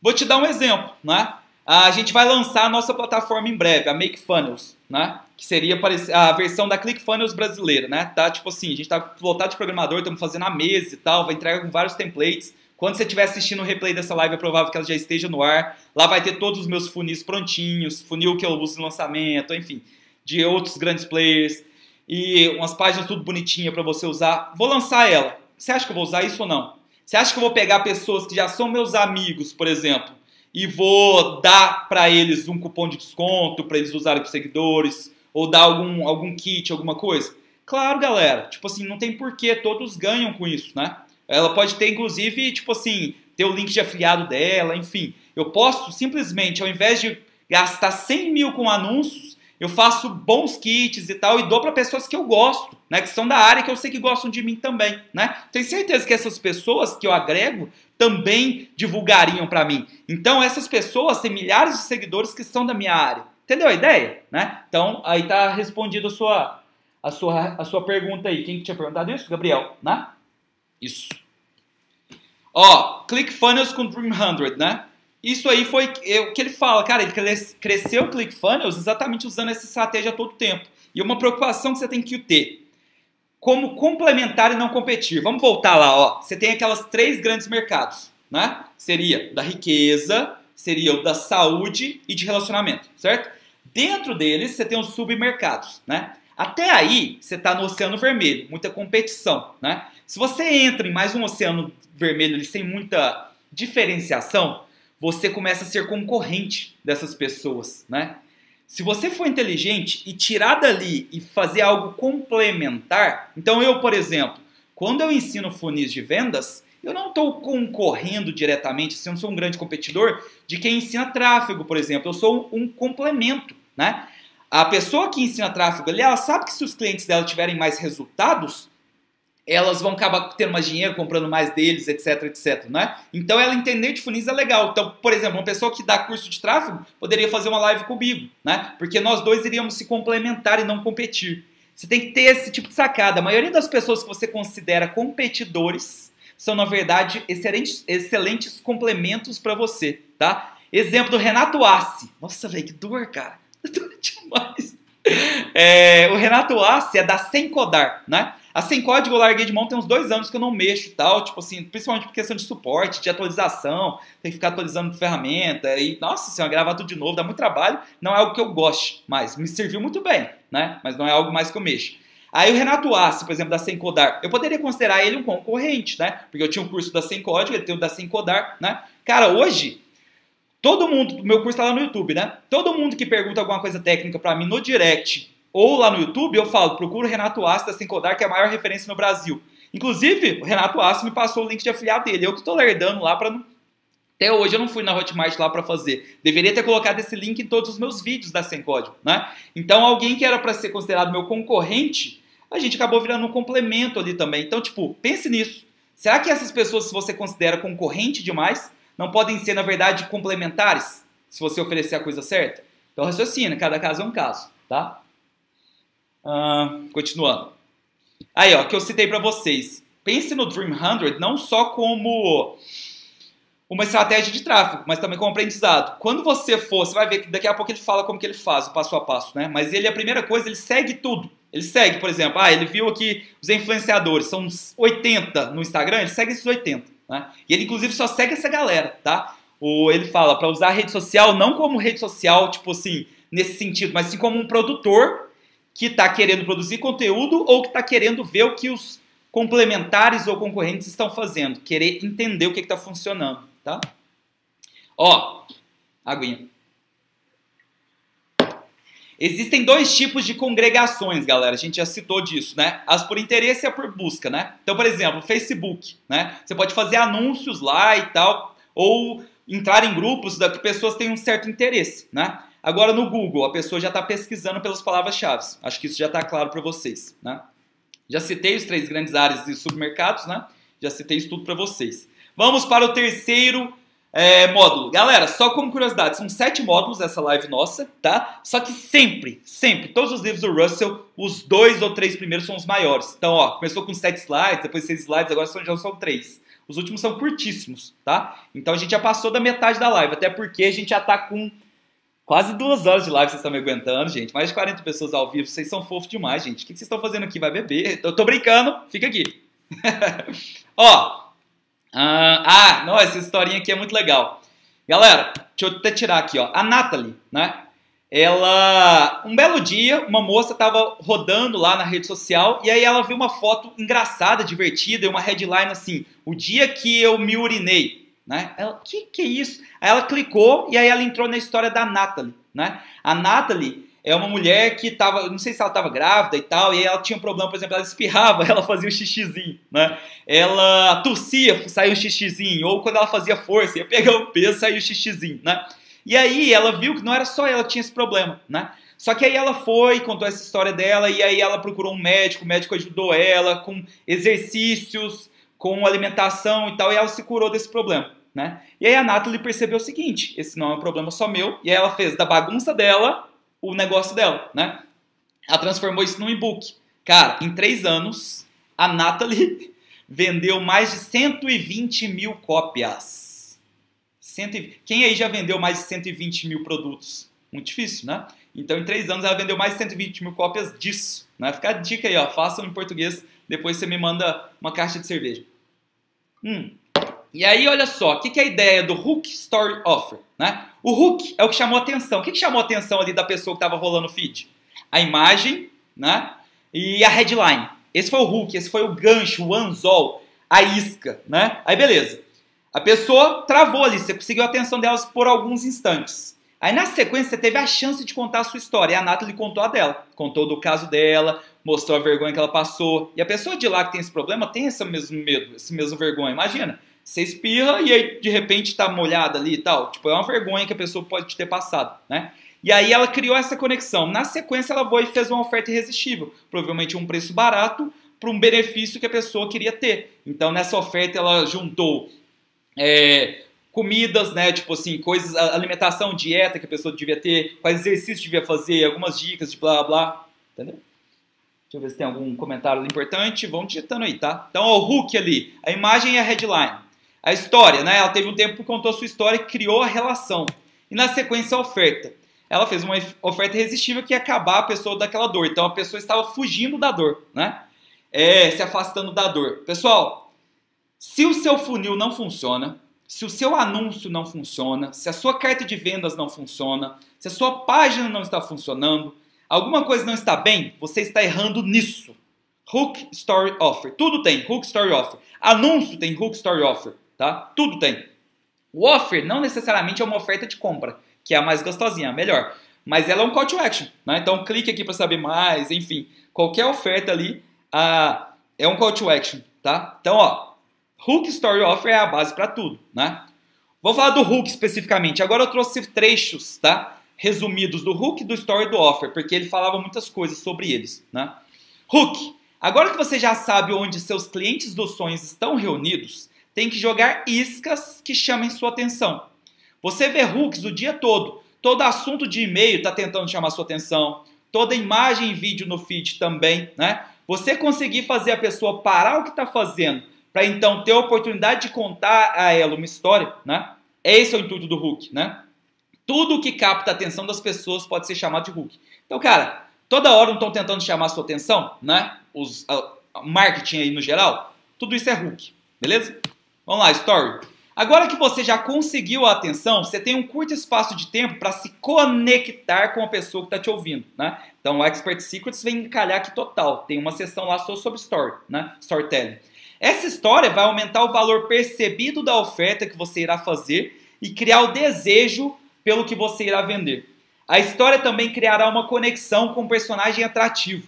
vou te dar um exemplo, né? A gente vai lançar a nossa plataforma em breve, a Make Funnels, né? Que seria a versão da ClickFunnels brasileira, né? Tá tipo assim, a gente tá lotado de programador, estamos fazendo a mesa e tal, vai entregar com vários templates. Quando você estiver assistindo o replay dessa live, é provável que ela já esteja no ar. Lá vai ter todos os meus funis prontinhos, funil que eu uso no lançamento, enfim, de outros grandes players e umas páginas tudo bonitinha para você usar. Vou lançar ela. Você acha que eu vou usar isso ou não? Você acha que eu vou pegar pessoas que já são meus amigos, por exemplo, e vou dar para eles um cupom de desconto para eles usarem para seguidores ou dar algum, algum kit, alguma coisa? Claro, galera. Tipo assim, não tem porquê, todos ganham com isso, né? Ela pode ter, inclusive, tipo assim, ter o link de afiliado dela, enfim. Eu posso simplesmente, ao invés de gastar 100 mil com anúncios, eu faço bons kits e tal e dou para pessoas que eu gosto, né, que são da área que eu sei que gostam de mim também, né? Tenho certeza que essas pessoas que eu agrego também divulgariam para mim. Então essas pessoas têm milhares de seguidores que são da minha área. Entendeu a ideia, né? Então aí tá respondido a sua a sua a sua pergunta aí. Quem que tinha perguntado isso? Gabriel, né? Isso. Ó, ClickFunnels com Dream 100, né? Isso aí foi é, o que ele fala, cara, ele cresceu o ClickFunnels exatamente usando essa estratégia todo tempo. E uma preocupação que você tem que ter, como complementar e não competir. Vamos voltar lá, ó. Você tem aquelas três grandes mercados, né? Seria da riqueza, seria o da saúde e de relacionamento, certo? Dentro deles, você tem os submercados, né? Até aí, você está no oceano vermelho, muita competição, né? Se você entra em mais um oceano vermelho ali, sem muita diferenciação, você começa a ser concorrente dessas pessoas, né? Se você for inteligente e tirar dali e fazer algo complementar, então eu, por exemplo, quando eu ensino funis de vendas, eu não estou concorrendo diretamente, assim, eu não sou um grande competidor de quem ensina tráfego, por exemplo, eu sou um complemento, né? A pessoa que ensina tráfego ela sabe que se os clientes dela tiverem mais resultados, elas vão acabar tendo mais dinheiro, comprando mais deles, etc, etc, né? Então ela entender de funis é legal. Então, por exemplo, uma pessoa que dá curso de tráfego poderia fazer uma live comigo, né? Porque nós dois iríamos se complementar e não competir. Você tem que ter esse tipo de sacada. A maioria das pessoas que você considera competidores são, na verdade, excelentes, excelentes complementos para você, tá? Exemplo do Renato Assi. Nossa, velho, que dor, cara. Dor demais. É, o Renato Assi é da Sencodar, né? A Sem Código eu larguei de mão tem uns dois anos que eu não mexo e tal, tipo assim, principalmente por questão de suporte, de atualização, tem que ficar atualizando ferramenta e, nossa senhora, gravar tudo de novo, dá muito trabalho, não é algo que eu goste mais, me serviu muito bem, né? Mas não é algo mais que eu mexo. Aí o Renato Assi, por exemplo, da Sem Codar, eu poderia considerar ele um concorrente, né? Porque eu tinha um curso da Sem Código, ele tem o da Sem Codar, né? Cara, hoje, todo mundo, meu curso tá lá no YouTube, né? Todo mundo que pergunta alguma coisa técnica para mim no direct ou lá no YouTube, eu falo, procura o Renato Assi da Sencodar, que é a maior referência no Brasil. Inclusive, o Renato Assi me passou o link de afiliado dele. Eu que estou lerdando lá para não... Até hoje eu não fui na Hotmart lá para fazer. Deveria ter colocado esse link em todos os meus vídeos da Sem Código, né? Então, alguém que era para ser considerado meu concorrente, a gente acabou virando um complemento ali também. Então, tipo, pense nisso. Será que essas pessoas, se você considera concorrente demais, não podem ser, na verdade, complementares? Se você oferecer a coisa certa? Então, raciocina, cada caso é um caso, tá? Uh, continuando. Aí, ó, que eu citei para vocês. Pense no Dream 100 não só como uma estratégia de tráfego, mas também como aprendizado. Quando você for, você vai ver que daqui a pouco ele fala como que ele faz, o passo a passo, né? Mas ele, a primeira coisa, ele segue tudo. Ele segue, por exemplo, ah, ele viu aqui os influenciadores, são uns 80 no Instagram, ele segue esses 80, né? E ele, inclusive, só segue essa galera, tá? Ou ele fala para usar a rede social não como rede social, tipo assim, nesse sentido, mas sim como um produtor que está querendo produzir conteúdo ou que está querendo ver o que os complementares ou concorrentes estão fazendo, querer entender o que está funcionando, tá? Ó, aguinha. Existem dois tipos de congregações, galera. A gente já citou disso, né? As por interesse e a por busca, né? Então, por exemplo, Facebook, né? Você pode fazer anúncios lá e tal, ou entrar em grupos da que pessoas têm um certo interesse, né? Agora no Google, a pessoa já está pesquisando pelas palavras-chave. Acho que isso já está claro para vocês, né? Já citei os três grandes áreas de supermercados, né? Já citei isso tudo para vocês. Vamos para o terceiro é, módulo. Galera, só como curiosidade, são sete módulos dessa live nossa, tá? Só que sempre, sempre, todos os livros do Russell, os dois ou três primeiros são os maiores. Então, ó, começou com sete slides, depois seis slides, agora são, já são três. Os últimos são curtíssimos, tá? Então a gente já passou da metade da live, até porque a gente já tá com Quase duas horas de live vocês estão me aguentando, gente. Mais de 40 pessoas ao vivo. Vocês são fofos demais, gente. O que vocês estão fazendo aqui? Vai beber? Eu tô brincando. Fica aqui. Ó. Uh, ah, não, essa historinha aqui é muito legal. Galera, deixa eu até tirar aqui, ó. A Natalie, né? Ela, um belo dia, uma moça estava rodando lá na rede social e aí ela viu uma foto engraçada, divertida e uma headline assim: O dia que eu me urinei. Né? Ela, que que é isso? Aí ela clicou e aí ela entrou na história da Natalie, né? A Natalie é uma mulher que estava, não sei se ela estava grávida e tal, e ela tinha um problema, por exemplo, ela espirrava, ela fazia um xixizinho, né? Ela tossia, saía um xixizinho, ou quando ela fazia força, ia pegar o peso, saía o um xixizinho, né? E aí ela viu que não era só ela que tinha esse problema, né? Só que aí ela foi, contou essa história dela, e aí ela procurou um médico, o médico ajudou ela com exercícios, com alimentação e tal, e ela se curou desse problema. Né? E aí a Natalie percebeu o seguinte: esse não é um problema só meu, e aí ela fez da bagunça dela o negócio dela, né? Ela transformou isso num e-book. Cara, em três anos, a Natalie vendeu mais de 120 mil cópias. 100, quem aí já vendeu mais de 120 mil produtos? Muito difícil, né? Então, em três anos, ela vendeu mais de 120 mil cópias disso. Né? Fica a dica aí, ó. Façam em português, depois você me manda uma caixa de cerveja. Hum. E aí, olha só, o que, que é a ideia do Hook Story Offer? Né? O hook é o que chamou atenção. O que, que chamou atenção ali da pessoa que estava rolando o feed? A imagem né? e a headline. Esse foi o hook, esse foi o gancho, o anzol, a isca. Né? Aí, beleza. A pessoa travou ali, você conseguiu a atenção delas por alguns instantes. Aí na sequência você teve a chance de contar a sua história. E a Nathalie contou a dela. Contou do caso dela, mostrou a vergonha que ela passou. E a pessoa de lá que tem esse problema tem esse mesmo medo, esse mesmo vergonha. Imagina, você espirra e aí de repente tá molhada ali e tal. Tipo, é uma vergonha que a pessoa pode ter passado, né? E aí ela criou essa conexão. Na sequência ela foi e fez uma oferta irresistível. Provavelmente um preço barato para um benefício que a pessoa queria ter. Então nessa oferta ela juntou é, comidas, né? Tipo assim, coisas, alimentação, dieta que a pessoa devia ter, quais exercícios devia fazer, algumas dicas de blá blá, entendeu? Deixa eu ver se tem algum comentário importante. Vão digitando aí, tá? Então, ó, o hook ali, a imagem e a headline. A história, né? Ela teve um tempo que contou sua história e criou a relação. E na sequência, a oferta. Ela fez uma oferta irresistível que ia acabar a pessoa daquela dor. Então, a pessoa estava fugindo da dor, né? É, se afastando da dor. Pessoal, se o seu funil não funciona, se o seu anúncio não funciona, se a sua carta de vendas não funciona, se a sua página não está funcionando, alguma coisa não está bem, você está errando nisso. Hook Story Offer. Tudo tem Hook Story Offer. Anúncio tem Hook Story Offer, tá? Tudo tem. O offer não necessariamente é uma oferta de compra, que é a mais gostosinha, a melhor. Mas ela é um call to action, né? Então clique aqui para saber mais, enfim. Qualquer oferta ali é um call to action, tá? Então, ó, Hook Story Offer é a base para tudo, né? Vou falar do Hook especificamente. Agora eu trouxe trechos, tá? Resumidos do Hook, do Story do Offer, porque ele falava muitas coisas sobre eles, né? Hook. Agora que você já sabe onde seus clientes dos sonhos estão reunidos, tem que jogar iscas que chamem sua atenção. Você vê hooks o dia todo. Todo assunto de e-mail está tentando chamar sua atenção. Toda imagem e vídeo no feed também, né? Você conseguir fazer a pessoa parar o que está fazendo para então ter a oportunidade de contar a ela uma história, né? Esse é o intuito do Hulk, né? Tudo que capta a atenção das pessoas pode ser chamado de Hulk. Então, cara, toda hora não estão tentando chamar sua atenção, né? Os a marketing aí no geral, tudo isso é Hulk, beleza? Vamos lá, story. Agora que você já conseguiu a atenção, você tem um curto espaço de tempo para se conectar com a pessoa que está te ouvindo, né? Então, o Expert Secrets vem calhar aqui total. Tem uma sessão lá só sobre story, né? Storytelling. Essa história vai aumentar o valor percebido da oferta que você irá fazer e criar o desejo pelo que você irá vender. A história também criará uma conexão com um personagem atrativo.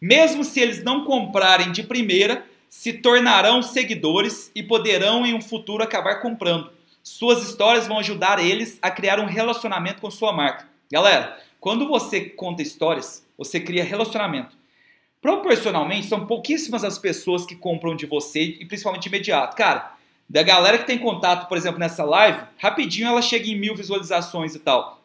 Mesmo se eles não comprarem de primeira, se tornarão seguidores e poderão em um futuro acabar comprando. Suas histórias vão ajudar eles a criar um relacionamento com sua marca. Galera, quando você conta histórias, você cria relacionamento. Proporcionalmente, são pouquíssimas as pessoas que compram de você, e principalmente de imediato. Cara, da galera que tem contato, por exemplo, nessa live, rapidinho ela chega em mil visualizações e tal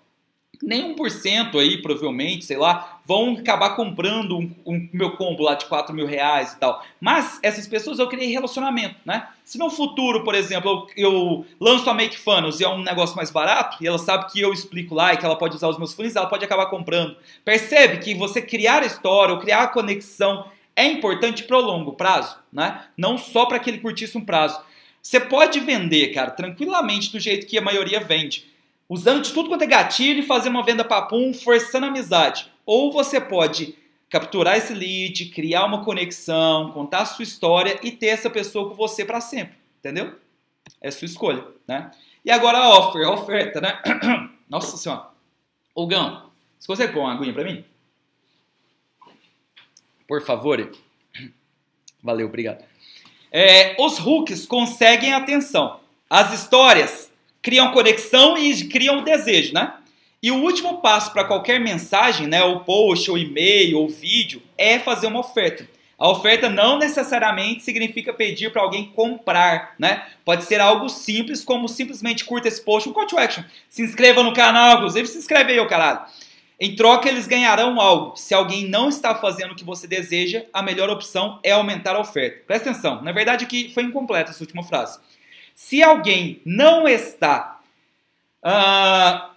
nem 1% aí, provavelmente, sei lá, vão acabar comprando um, um, meu combo lá de 4 mil reais e tal. Mas essas pessoas eu criei relacionamento, né? Se no futuro, por exemplo, eu, eu lanço a Make Funnels e é um negócio mais barato, e ela sabe que eu explico lá e que ela pode usar os meus funis, ela pode acabar comprando. Percebe que você criar a história ou criar a conexão é importante para o longo prazo, né? Não só para que ele curtisse um prazo. Você pode vender, cara, tranquilamente do jeito que a maioria vende usando de tudo quanto é gatilho e fazer uma venda papum, forçando a amizade. Ou você pode capturar esse lead, criar uma conexão, contar a sua história e ter essa pessoa com você para sempre, entendeu? É a sua escolha, né? E agora a offer, a oferta, né? Nossa senhora. Ô Gão, você consegue pôr uma aguinha para mim? Por favor. Valeu, obrigado. É, os hooks conseguem atenção. As histórias criam conexão e criam desejo, né? E o último passo para qualquer mensagem, né, ou post, ou e-mail, ou vídeo, é fazer uma oferta. A oferta não necessariamente significa pedir para alguém comprar, né? Pode ser algo simples, como simplesmente curta esse post, um call to action. Se inscreva no canal, inclusive se inscreve aí, ô caralho. Em troca, eles ganharão algo. Se alguém não está fazendo o que você deseja, a melhor opção é aumentar a oferta. Presta atenção, na verdade aqui foi incompleta essa última frase. Se alguém não está ah,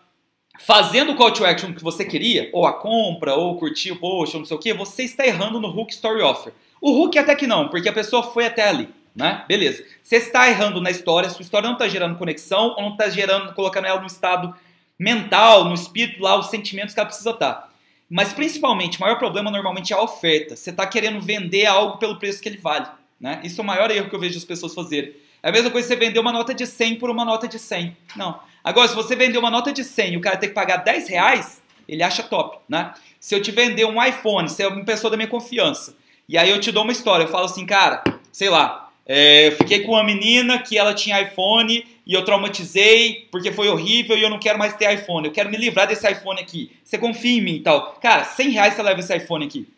fazendo o call to action que você queria, ou a compra, ou curtir o post, ou não sei o que, você está errando no hook story offer. O hook até que não, porque a pessoa foi até ali, né? Beleza. Você está errando na história, sua história não está gerando conexão, ou não está gerando, colocando ela no estado mental, no espírito lá, os sentimentos que ela precisa estar. Mas principalmente, o maior problema normalmente é a oferta. Você está querendo vender algo pelo preço que ele vale. Né? Isso é o maior erro que eu vejo as pessoas fazerem. É a mesma coisa que você vender uma nota de 100 por uma nota de 100. Não. Agora, se você vender uma nota de 100 e o cara tem que pagar 10 reais, ele acha top, né? Se eu te vender um iPhone, você é uma pessoa da minha confiança, e aí eu te dou uma história, eu falo assim, cara, sei lá, é, eu fiquei com uma menina que ela tinha iPhone e eu traumatizei porque foi horrível e eu não quero mais ter iPhone, eu quero me livrar desse iPhone aqui. Você confia em mim e tal. Cara, 100 reais você leva esse iPhone aqui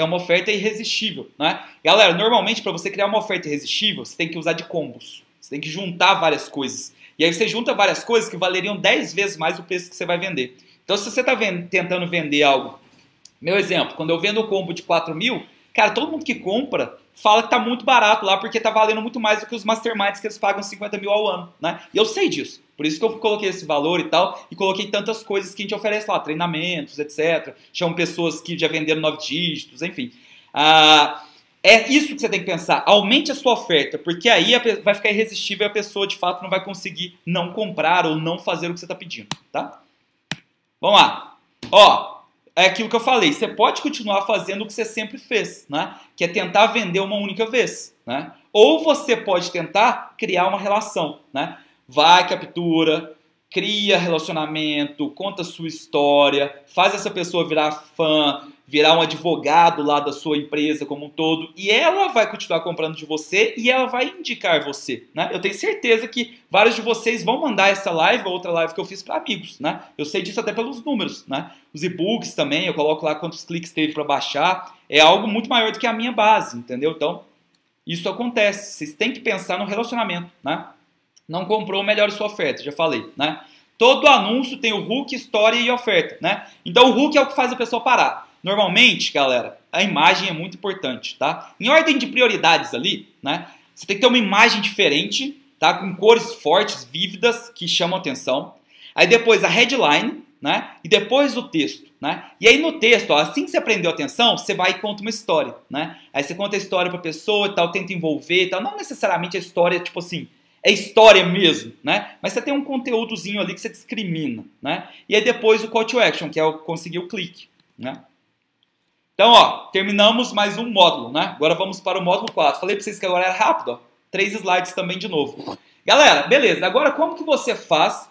é uma oferta irresistível, né? Galera, normalmente para você criar uma oferta irresistível, você tem que usar de combos. Você tem que juntar várias coisas. E aí você junta várias coisas que valeriam 10 vezes mais o preço que você vai vender. Então se você está tentando vender algo, meu exemplo, quando eu vendo o combo de 4 mil, cara, todo mundo que compra fala que tá muito barato lá porque tá valendo muito mais do que os masterminds que eles pagam 50 mil ao ano, né? E eu sei disso. Por isso que eu coloquei esse valor e tal, e coloquei tantas coisas que a gente oferece lá, treinamentos, etc. Chamo pessoas que já venderam nove dígitos, enfim. Ah, é isso que você tem que pensar. Aumente a sua oferta, porque aí vai ficar irresistível e a pessoa de fato não vai conseguir não comprar ou não fazer o que você está pedindo, tá? Vamos lá. Ó, é aquilo que eu falei, você pode continuar fazendo o que você sempre fez, né? Que é tentar vender uma única vez, né? Ou você pode tentar criar uma relação, né? Vai, captura, cria relacionamento, conta sua história, faz essa pessoa virar fã, virar um advogado lá da sua empresa como um todo, e ela vai continuar comprando de você e ela vai indicar você, né? Eu tenho certeza que vários de vocês vão mandar essa live ou outra live que eu fiz para amigos, né? Eu sei disso até pelos números, né? Os e-books também, eu coloco lá quantos cliques teve para baixar, é algo muito maior do que a minha base, entendeu? Então, isso acontece. Vocês têm que pensar no relacionamento, né? Não comprou, melhore sua oferta, já falei, né? Todo anúncio tem o hook, história e oferta, né? Então o hook é o que faz a pessoa parar. Normalmente, galera, a imagem é muito importante, tá? Em ordem de prioridades ali, né? Você tem que ter uma imagem diferente, tá? Com cores fortes, vívidas, que chamam atenção. Aí depois a headline, né? E depois o texto, né? E aí no texto, ó, assim que você aprendeu atenção, você vai e conta uma história, né? Aí você conta a história pra pessoa e tal, tenta envolver e tal. Não necessariamente a história, tipo assim, é história mesmo, né? Mas você tem um conteúdozinho ali que você discrimina, né? E aí depois o call to action, que é o conseguir o clique, né? Então, ó, terminamos mais um módulo, né? Agora vamos para o módulo 4. Falei para vocês que agora era rápido, ó. Três slides também de novo. Galera, beleza. Agora como que você faz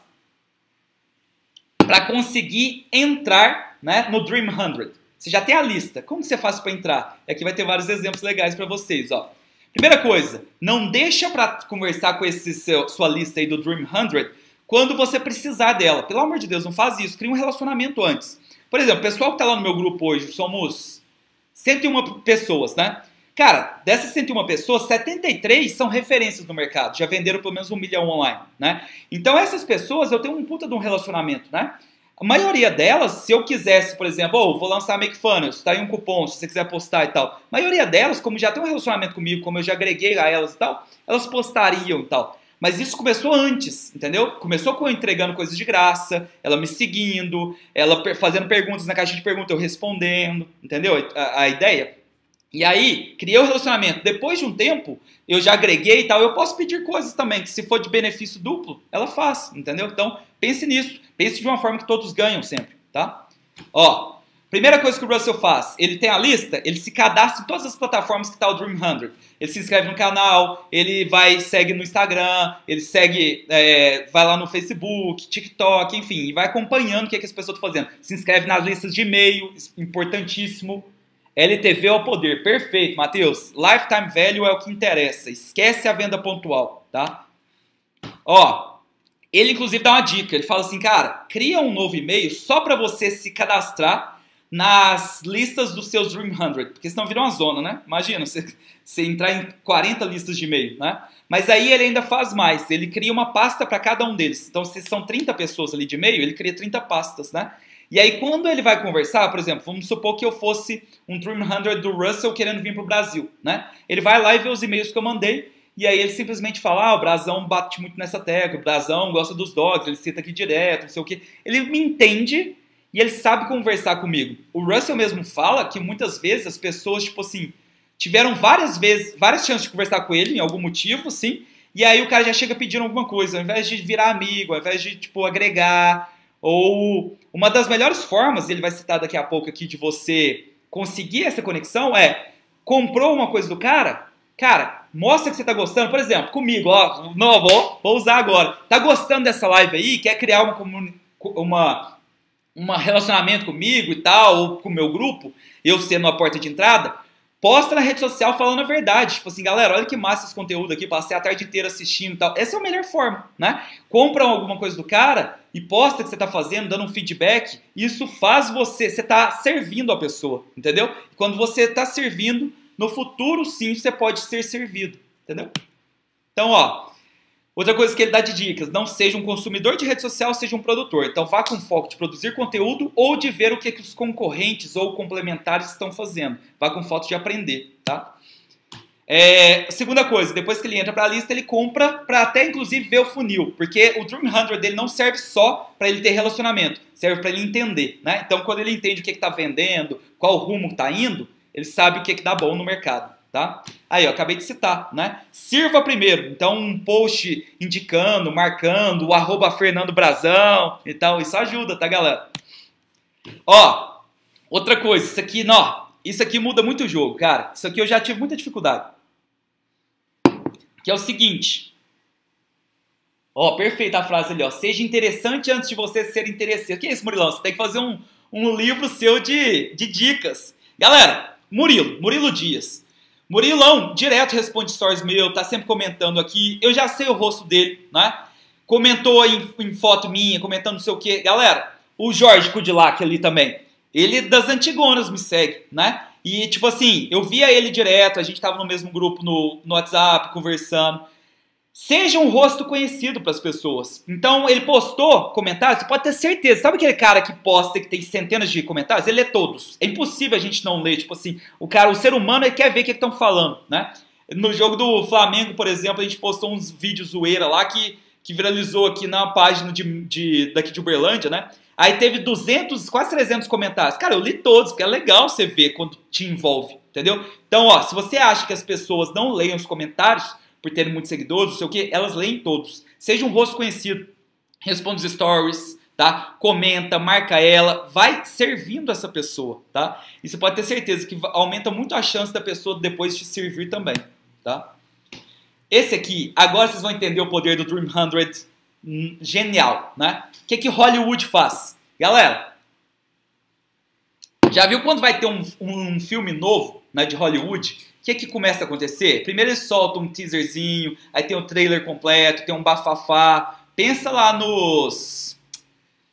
para conseguir entrar né, no Dream 100? Você já tem a lista. Como que você faz para entrar? E aqui vai ter vários exemplos legais para vocês, ó. Primeira coisa, não deixa para conversar com esse seu, sua lista aí do Dream 100 quando você precisar dela. Pelo amor de Deus, não faz isso. Cria um relacionamento antes. Por exemplo, o pessoal que está lá no meu grupo hoje, somos 101 pessoas, né? Cara, dessas 101 pessoas, 73 são referências no mercado, já venderam pelo menos um milhão online, né? Então essas pessoas, eu tenho um puta de um relacionamento, né? A maioria delas, se eu quisesse, por exemplo, oh, vou lançar Make Funnels, tá aí um cupom, se você quiser postar e tal. A maioria delas, como já tem um relacionamento comigo, como eu já agreguei a elas e tal, elas postariam e tal. Mas isso começou antes, entendeu? Começou com eu entregando coisas de graça, ela me seguindo, ela fazendo perguntas na caixa de perguntas, eu respondendo, entendeu? A, a ideia. E aí, criei o um relacionamento. Depois de um tempo, eu já agreguei e tal, eu posso pedir coisas também, que se for de benefício duplo, ela faz, entendeu? Então, pense nisso. Pense de uma forma que todos ganham sempre, tá? Ó, Primeira coisa que o Russell faz, ele tem a lista, ele se cadastra em todas as plataformas que está o Dream 100. Ele se inscreve no canal, ele vai segue no Instagram, ele segue, é, vai lá no Facebook, TikTok, enfim, e vai acompanhando o que, é que as pessoas estão fazendo. Se inscreve nas listas de e-mail, importantíssimo. LTV é o poder, perfeito, Matheus. Lifetime value é o que interessa. Esquece a venda pontual, tá? Ó, ele inclusive dá uma dica. Ele fala assim, cara, cria um novo e-mail só para você se cadastrar nas listas dos seus Dream 100, porque senão vira uma zona, né? Imagina, você, você entrar em 40 listas de e-mail, né? Mas aí ele ainda faz mais, ele cria uma pasta para cada um deles. Então, se são 30 pessoas ali de e-mail, ele cria 30 pastas, né? E aí, quando ele vai conversar, por exemplo, vamos supor que eu fosse um Dream 100 do Russell querendo vir para o Brasil, né? Ele vai lá e vê os e-mails que eu mandei, e aí ele simplesmente fala, ah, o Brasão bate muito nessa tecla, o Brasão gosta dos dogs, ele cita aqui direto, não sei o quê. Ele me entende e ele sabe conversar comigo. O Russell mesmo fala que muitas vezes as pessoas, tipo assim, tiveram várias vezes, várias chances de conversar com ele, em algum motivo, assim, e aí o cara já chega pedindo alguma coisa, ao invés de virar amigo, ao invés de, tipo, agregar, ou uma das melhores formas, ele vai citar daqui a pouco aqui, de você conseguir essa conexão é, comprou uma coisa do cara, cara, mostra que você tá gostando, por exemplo, comigo, ó, não, vou, vou usar agora, tá gostando dessa live aí, quer criar uma, uma, uma relacionamento comigo e tal, ou com o meu grupo, eu sendo a porta de entrada, posta na rede social falando a verdade. Tipo assim, galera, olha que massa esse conteúdo aqui, passei a tarde inteira assistindo e tal. Essa é a melhor forma, né? Compra alguma coisa do cara e posta que você está fazendo, dando um feedback. Isso faz você, você está servindo a pessoa, entendeu? Quando você está servindo, no futuro sim você pode ser servido, entendeu? Então, ó, Outra coisa que ele dá de dicas, não seja um consumidor de rede social, seja um produtor. Então vá com foco de produzir conteúdo ou de ver o que, que os concorrentes ou complementares estão fazendo. Vá com foco de aprender, tá? É, segunda coisa, depois que ele entra para a lista, ele compra para até inclusive ver o funil, porque o Dream Hunter dele não serve só para ele ter relacionamento, serve para ele entender, né? Então quando ele entende o que está vendendo, qual rumo está indo, ele sabe o que, que dá bom no mercado tá? Aí, eu acabei de citar, né? Sirva primeiro. Então, um post indicando, marcando, o arroba Fernando Brazão e tal. Isso ajuda, tá, galera? Ó, outra coisa, isso aqui, não, isso aqui muda muito o jogo, cara. Isso aqui eu já tive muita dificuldade. Que é o seguinte. Ó, perfeita a frase ali, ó. Seja interessante antes de você ser interessante. O que é isso, Murilão? Você tem que fazer um, um livro seu de, de dicas. Galera, Murilo, Murilo Dias. Murilão, direto responde stories meu, tá sempre comentando aqui. Eu já sei o rosto dele, né? Comentou em, em foto minha, comentando não sei o que. Galera, o Jorge Kudilac ali também. Ele das Antigonas me segue, né? E tipo assim, eu via ele direto, a gente tava no mesmo grupo no, no WhatsApp, conversando. Seja um rosto conhecido para as pessoas. Então, ele postou comentários, você pode ter certeza. Sabe aquele cara que posta que tem centenas de comentários? Ele lê todos. É impossível a gente não ler. Tipo assim, o cara, o ser humano, ele quer ver o que estão falando, né? No jogo do Flamengo, por exemplo, a gente postou uns vídeos zoeira lá que, que viralizou aqui na página de, de, daqui de Uberlândia, né? Aí teve 200, quase 300 comentários. Cara, eu li todos, porque é legal você ver quando te envolve, entendeu? Então, ó, se você acha que as pessoas não leem os comentários, por terem muitos seguidores, não sei o que, elas leem todos. Seja um rosto conhecido, responde os stories, tá? Comenta, marca ela, vai servindo essa pessoa, tá? E você pode ter certeza que aumenta muito a chance da pessoa depois te servir também, tá? Esse aqui, agora vocês vão entender o poder do Dream 100 hum, genial, né? O que que Hollywood faz? Galera, já viu quando vai ter um, um filme novo né, de Hollywood o que, que começa a acontecer? Primeiro eles soltam um teaserzinho, aí tem o trailer completo, tem um bafafá. Pensa lá nos.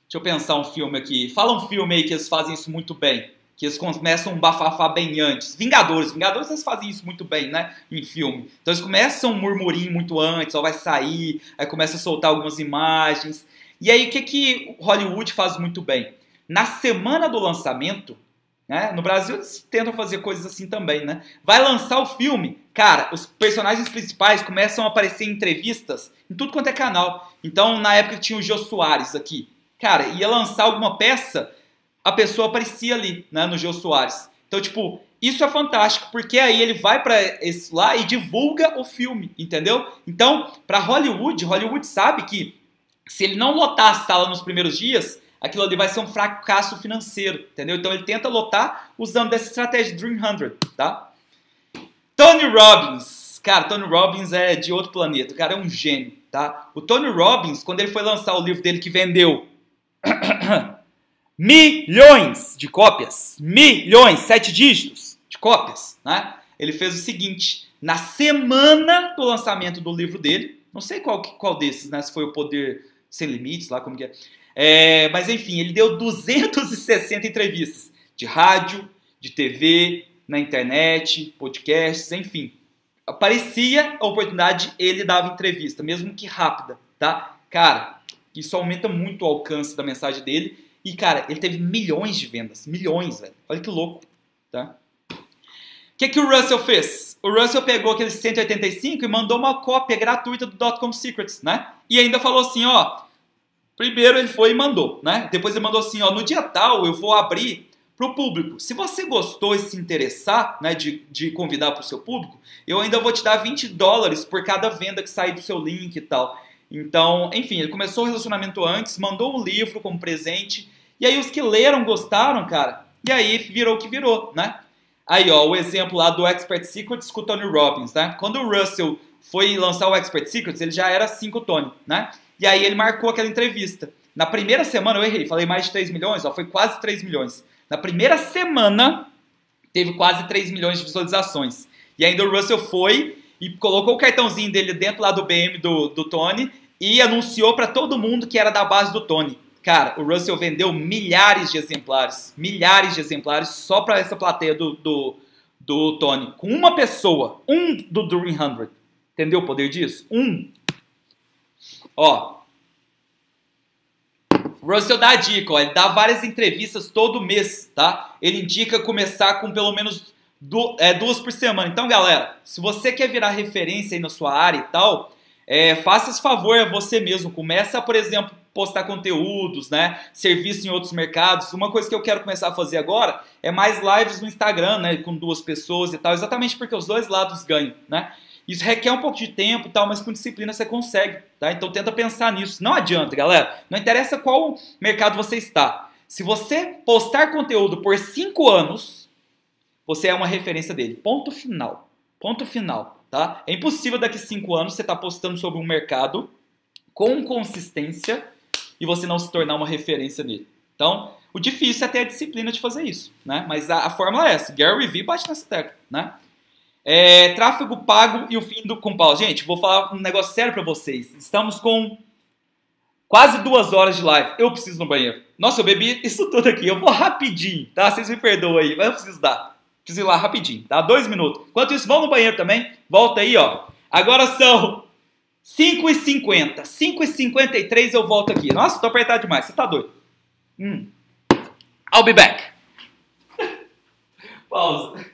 Deixa eu pensar um filme aqui. Fala um filme aí que eles fazem isso muito bem. Que eles começam um bafafá bem antes. Vingadores. Vingadores eles fazem isso muito bem, né? Em filme. Então eles começam um murmurinho muito antes, ó, vai sair, aí começa a soltar algumas imagens. E aí o que, que Hollywood faz muito bem? Na semana do lançamento, né? No Brasil eles tentam fazer coisas assim também, né? Vai lançar o filme, cara, os personagens principais começam a aparecer em entrevistas em tudo quanto é canal. Então, na época tinha o Jô Soares aqui. Cara, ia lançar alguma peça, a pessoa aparecia ali, né, no Jô Soares. Então, tipo, isso é fantástico, porque aí ele vai para lá e divulga o filme, entendeu? Então, para Hollywood, Hollywood sabe que se ele não lotar a sala nos primeiros dias, aquilo ali vai ser um fracasso financeiro, entendeu? Então ele tenta lotar usando dessa estratégia Dream 100, tá? Tony Robbins. Cara, Tony Robbins é de outro planeta. O cara é um gênio, tá? O Tony Robbins, quando ele foi lançar o livro dele que vendeu milhões de cópias, milhões, sete dígitos de cópias, né? Ele fez o seguinte, na semana do lançamento do livro dele, não sei qual, qual desses, né? Se foi o Poder Sem Limites, lá como que é. É, mas enfim, ele deu 260 entrevistas de rádio, de TV, na internet, podcasts, enfim. Aparecia a oportunidade, ele dava entrevista, mesmo que rápida, tá? Cara, isso aumenta muito o alcance da mensagem dele. E, cara, ele teve milhões de vendas. Milhões, velho. Olha que louco, tá? que, que o Russell fez? O Russell pegou aqueles 185 e mandou uma cópia gratuita do Dotcom Secrets, né? E ainda falou assim, ó, primeiro ele foi e mandou, né? Depois ele mandou assim, ó, no dia tal eu vou abrir para o público. Se você gostou e se interessar, né, de, de convidar para o seu público, eu ainda vou te dar 20 dólares por cada venda que sair do seu link e tal. Então, enfim, ele começou o relacionamento antes, mandou um livro como presente, e aí os que leram gostaram, cara, e aí virou o que virou, né? Aí, ó, o exemplo lá do Expert Secrets com o Tony Robbins, né? Quando o Russell foi lançar o Expert Secrets, ele já era 5 Tony, né? E aí ele marcou aquela entrevista. Na primeira semana, eu errei, falei mais de 3 milhões, ó, foi quase 3 milhões. Na primeira semana, teve quase 3 milhões de visualizações. E ainda o Russell foi e colocou o cartãozinho dele dentro lá do BM do, do Tony e anunciou para todo mundo que era da base do Tony. Cara, o Russell vendeu milhares de exemplares, milhares de exemplares só para essa plateia do, do, do Tony. Com uma pessoa, um do Dream 100. Entendeu o poder disso? Um. Ó. Russell dá a dica, ó, ele dá várias entrevistas todo mês, tá? Ele indica começar com pelo menos é, duas por semana. Então, galera, se você quer virar referência aí na sua área e tal, é, faça esse favor a você mesmo. Começa, por exemplo, postar conteúdos, né? Serviço em outros mercados. Uma coisa que eu quero começar a fazer agora é mais lives no Instagram, né? Com duas pessoas e tal, exatamente porque os dois lados ganham, né? Isso requer um pouco de tempo e tal, mas com disciplina você consegue, tá? Então tenta pensar nisso. Não adianta, galera. Não interessa qual mercado você está. Se você postar conteúdo por cinco anos, você é uma referência dele. Ponto final. Ponto final, tá? É impossível daqui cinco anos você estar tá postando sobre um mercado com consistência e você não se tornar uma referência nele. Então, o difícil é ter a disciplina de fazer isso, né? Mas a, a fórmula é essa. Gary Vee bate nessa tecla, né? É, tráfego pago e o fim do compal. Gente, vou falar um negócio sério para vocês. Estamos com quase duas horas de live. Eu preciso no banheiro. Nossa, eu bebi isso tudo aqui. Eu vou rapidinho, tá? Vocês me perdoam aí, mas eu preciso dar. Preciso ir lá rapidinho, tá? Dois minutos. Enquanto isso, vão no banheiro também. Volta aí, ó. Agora são 5h50. 5h53 eu volto aqui. Nossa, tô apertado demais. Você tá doido. Hum. I'll be back. Pausa.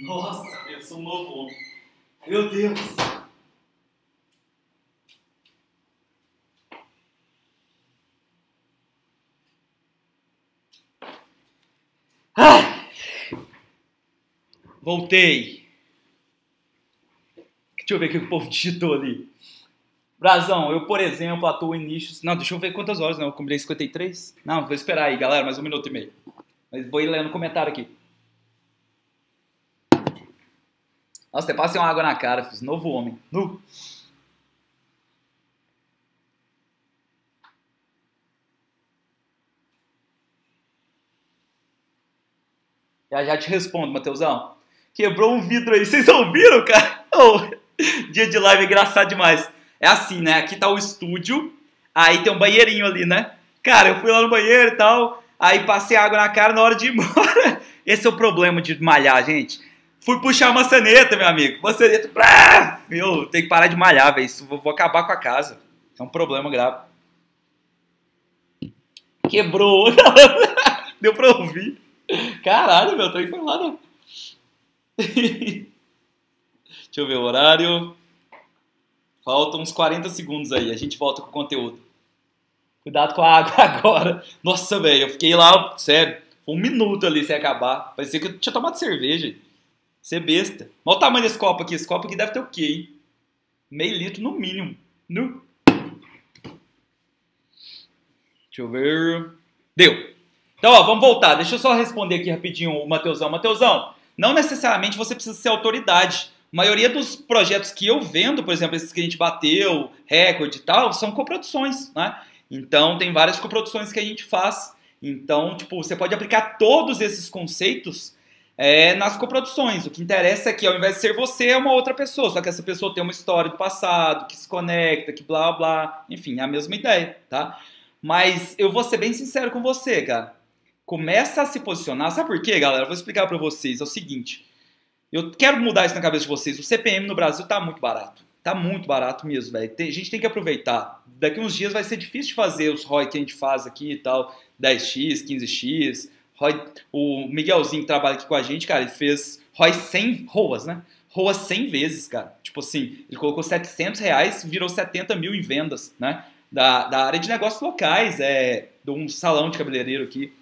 Nossa, eu sou um novo homem. Meu Deus. Ah! Voltei. Deixa eu ver o que o povo digitou ali. Brazão, eu, por exemplo, atuo em nichos. Não, deixa eu ver quantas horas, né? Eu combinei 53. Não, vou esperar aí, galera, mais um minuto e meio. Mas vou ir lendo o comentário aqui. Nossa, até passei uma água na cara, fiz novo homem. Nu. Já já te respondo, Matheusão. Quebrou um vidro aí. Vocês ouviram, cara? Oh, dia de live é engraçado demais. É assim, né? Aqui tá o estúdio, aí tem um banheirinho ali, né? Cara, eu fui lá no banheiro e tal, aí passei água na cara na hora de ir embora. Esse é o problema de malhar, gente. Fui puxar a maçaneta, meu amigo. Maçaneta, ah, meu, tem que parar de malhar, velho. Vou, acabar com a casa. É um problema grave. Quebrou. Deu pra ouvir. Caralho, meu, tô não. Deixa eu ver o horário. Faltam uns 40 segundos aí, a gente volta com o conteúdo. Cuidado com a água agora. Nossa, velho, eu fiquei lá, sério, um minuto ali sem acabar. Parecia que eu tinha tomado cerveja. Você besta. Olha o tamanho desse copo aqui. Esse copo aqui deve ter o quê, hein? Meio litro no mínimo. No. Deixa eu ver. Deu. Então, ó, vamos voltar. Deixa eu só responder aqui rapidinho o Mateusão. Mateusão, não necessariamente você precisa ser autoridade. A maioria dos projetos que eu vendo, por exemplo, esses que a gente bateu, recorde e tal, são coproduções, né? Então, tem várias coproduções que a gente faz. Então, tipo, você pode aplicar todos esses conceitos é, nas coproduções. O que interessa é que ao invés de ser você, é uma outra pessoa, só que essa pessoa tem uma história do passado, que se conecta, que blá blá, enfim, é a mesma ideia, tá? Mas eu vou ser bem sincero com você, cara. Começa a se posicionar, sabe por quê, galera? Eu vou explicar para vocês, é o seguinte. Eu quero mudar isso na cabeça de vocês. O CPM no Brasil tá muito barato. Tá muito barato mesmo, velho. A gente tem que aproveitar. Daqui uns dias vai ser difícil de fazer os ROI que a gente faz aqui e tal. 10x, 15x, ROI, o Miguelzinho que trabalha aqui com a gente, cara, ele fez ROI 100 ROAS, né? ROAS 100 vezes, cara. Tipo assim, ele colocou 700 reais, virou 70 mil em vendas, né? Da, da área de negócios locais, é, de um salão de cabeleireiro aqui.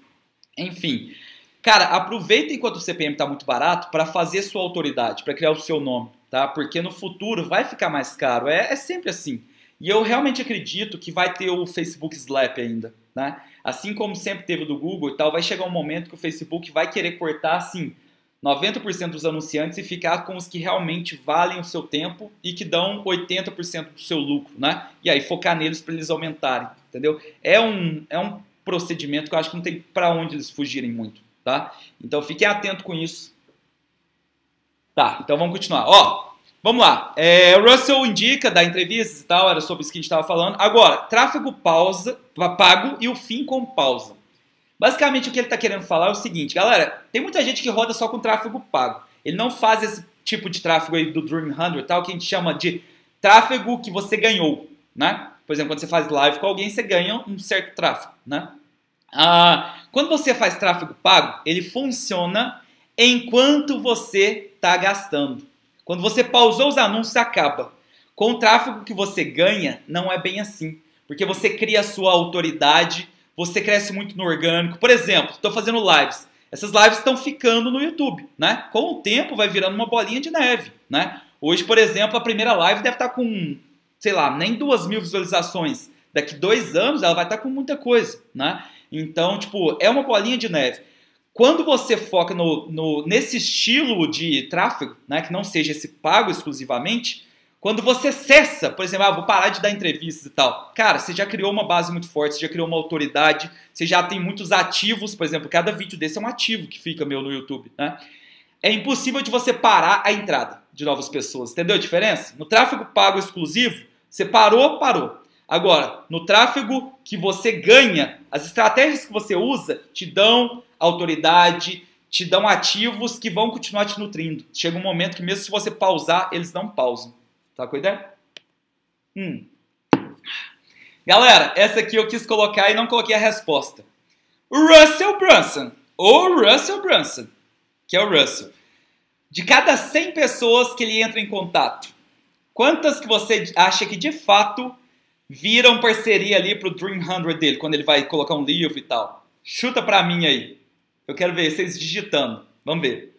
Enfim, cara, aproveita enquanto o CPM está muito barato para fazer sua autoridade, para criar o seu nome, tá? Porque no futuro vai ficar mais caro. É, é sempre assim. E eu realmente acredito que vai ter o Facebook Slap ainda, né? Assim como sempre teve do Google e tal, vai chegar um momento que o Facebook vai querer cortar, assim, 90% dos anunciantes e ficar com os que realmente valem o seu tempo e que dão 80% do seu lucro, né? E aí focar neles para eles aumentarem, entendeu? É um, é um procedimento que eu acho que não tem para onde eles fugirem muito, tá? Então fiquem atento com isso. Tá, então vamos continuar. Ó, Vamos lá. É, o Russell indica da entrevista e tal, era sobre isso que a gente estava falando. Agora, tráfego pausa, pago e o fim com pausa. Basicamente, o que ele está querendo falar é o seguinte, galera, tem muita gente que roda só com tráfego pago. Ele não faz esse tipo de tráfego aí do Dream 100 tal, que a gente chama de tráfego que você ganhou, né? Por exemplo, quando você faz live com alguém, você ganha um certo tráfego, né? Ah, quando você faz tráfego pago, ele funciona enquanto você está gastando. Quando você pausou os anúncios, acaba. Com o tráfego que você ganha, não é bem assim. Porque você cria a sua autoridade, você cresce muito no orgânico. Por exemplo, estou fazendo lives. Essas lives estão ficando no YouTube, né? Com o tempo vai virando uma bolinha de neve, né? Hoje, por exemplo, a primeira live deve estar com, sei lá, nem duas mil visualizações. Daqui dois anos ela vai estar com muita coisa, né? Então, tipo, é uma bolinha de neve. Quando você foca no, no, nesse estilo de tráfego, né, que não seja esse pago exclusivamente, quando você cessa, por exemplo, ah, vou parar de dar entrevistas e tal, cara, você já criou uma base muito forte, você já criou uma autoridade, você já tem muitos ativos, por exemplo, cada vídeo desse é um ativo que fica meu no YouTube, né? É impossível de você parar a entrada de novas pessoas, entendeu a diferença? No tráfego pago exclusivo, você parou, parou. Agora, no tráfego que você ganha, as estratégias que você usa te dão autoridade, te dão ativos que vão continuar te nutrindo. Chega um momento que mesmo se você pausar, eles não pausam. Tá com a ideia? Hum. Galera, essa aqui eu quis colocar e não coloquei a resposta. Russell Brunson, ou Russell Brunson, que é o Russell. De cada 100 pessoas que ele entra em contato, quantas que você acha que de fato viram parceria ali pro Dream 100 dele, quando ele vai colocar um livro e tal? Chuta pra mim aí. Eu quero ver vocês digitando. Vamos ver.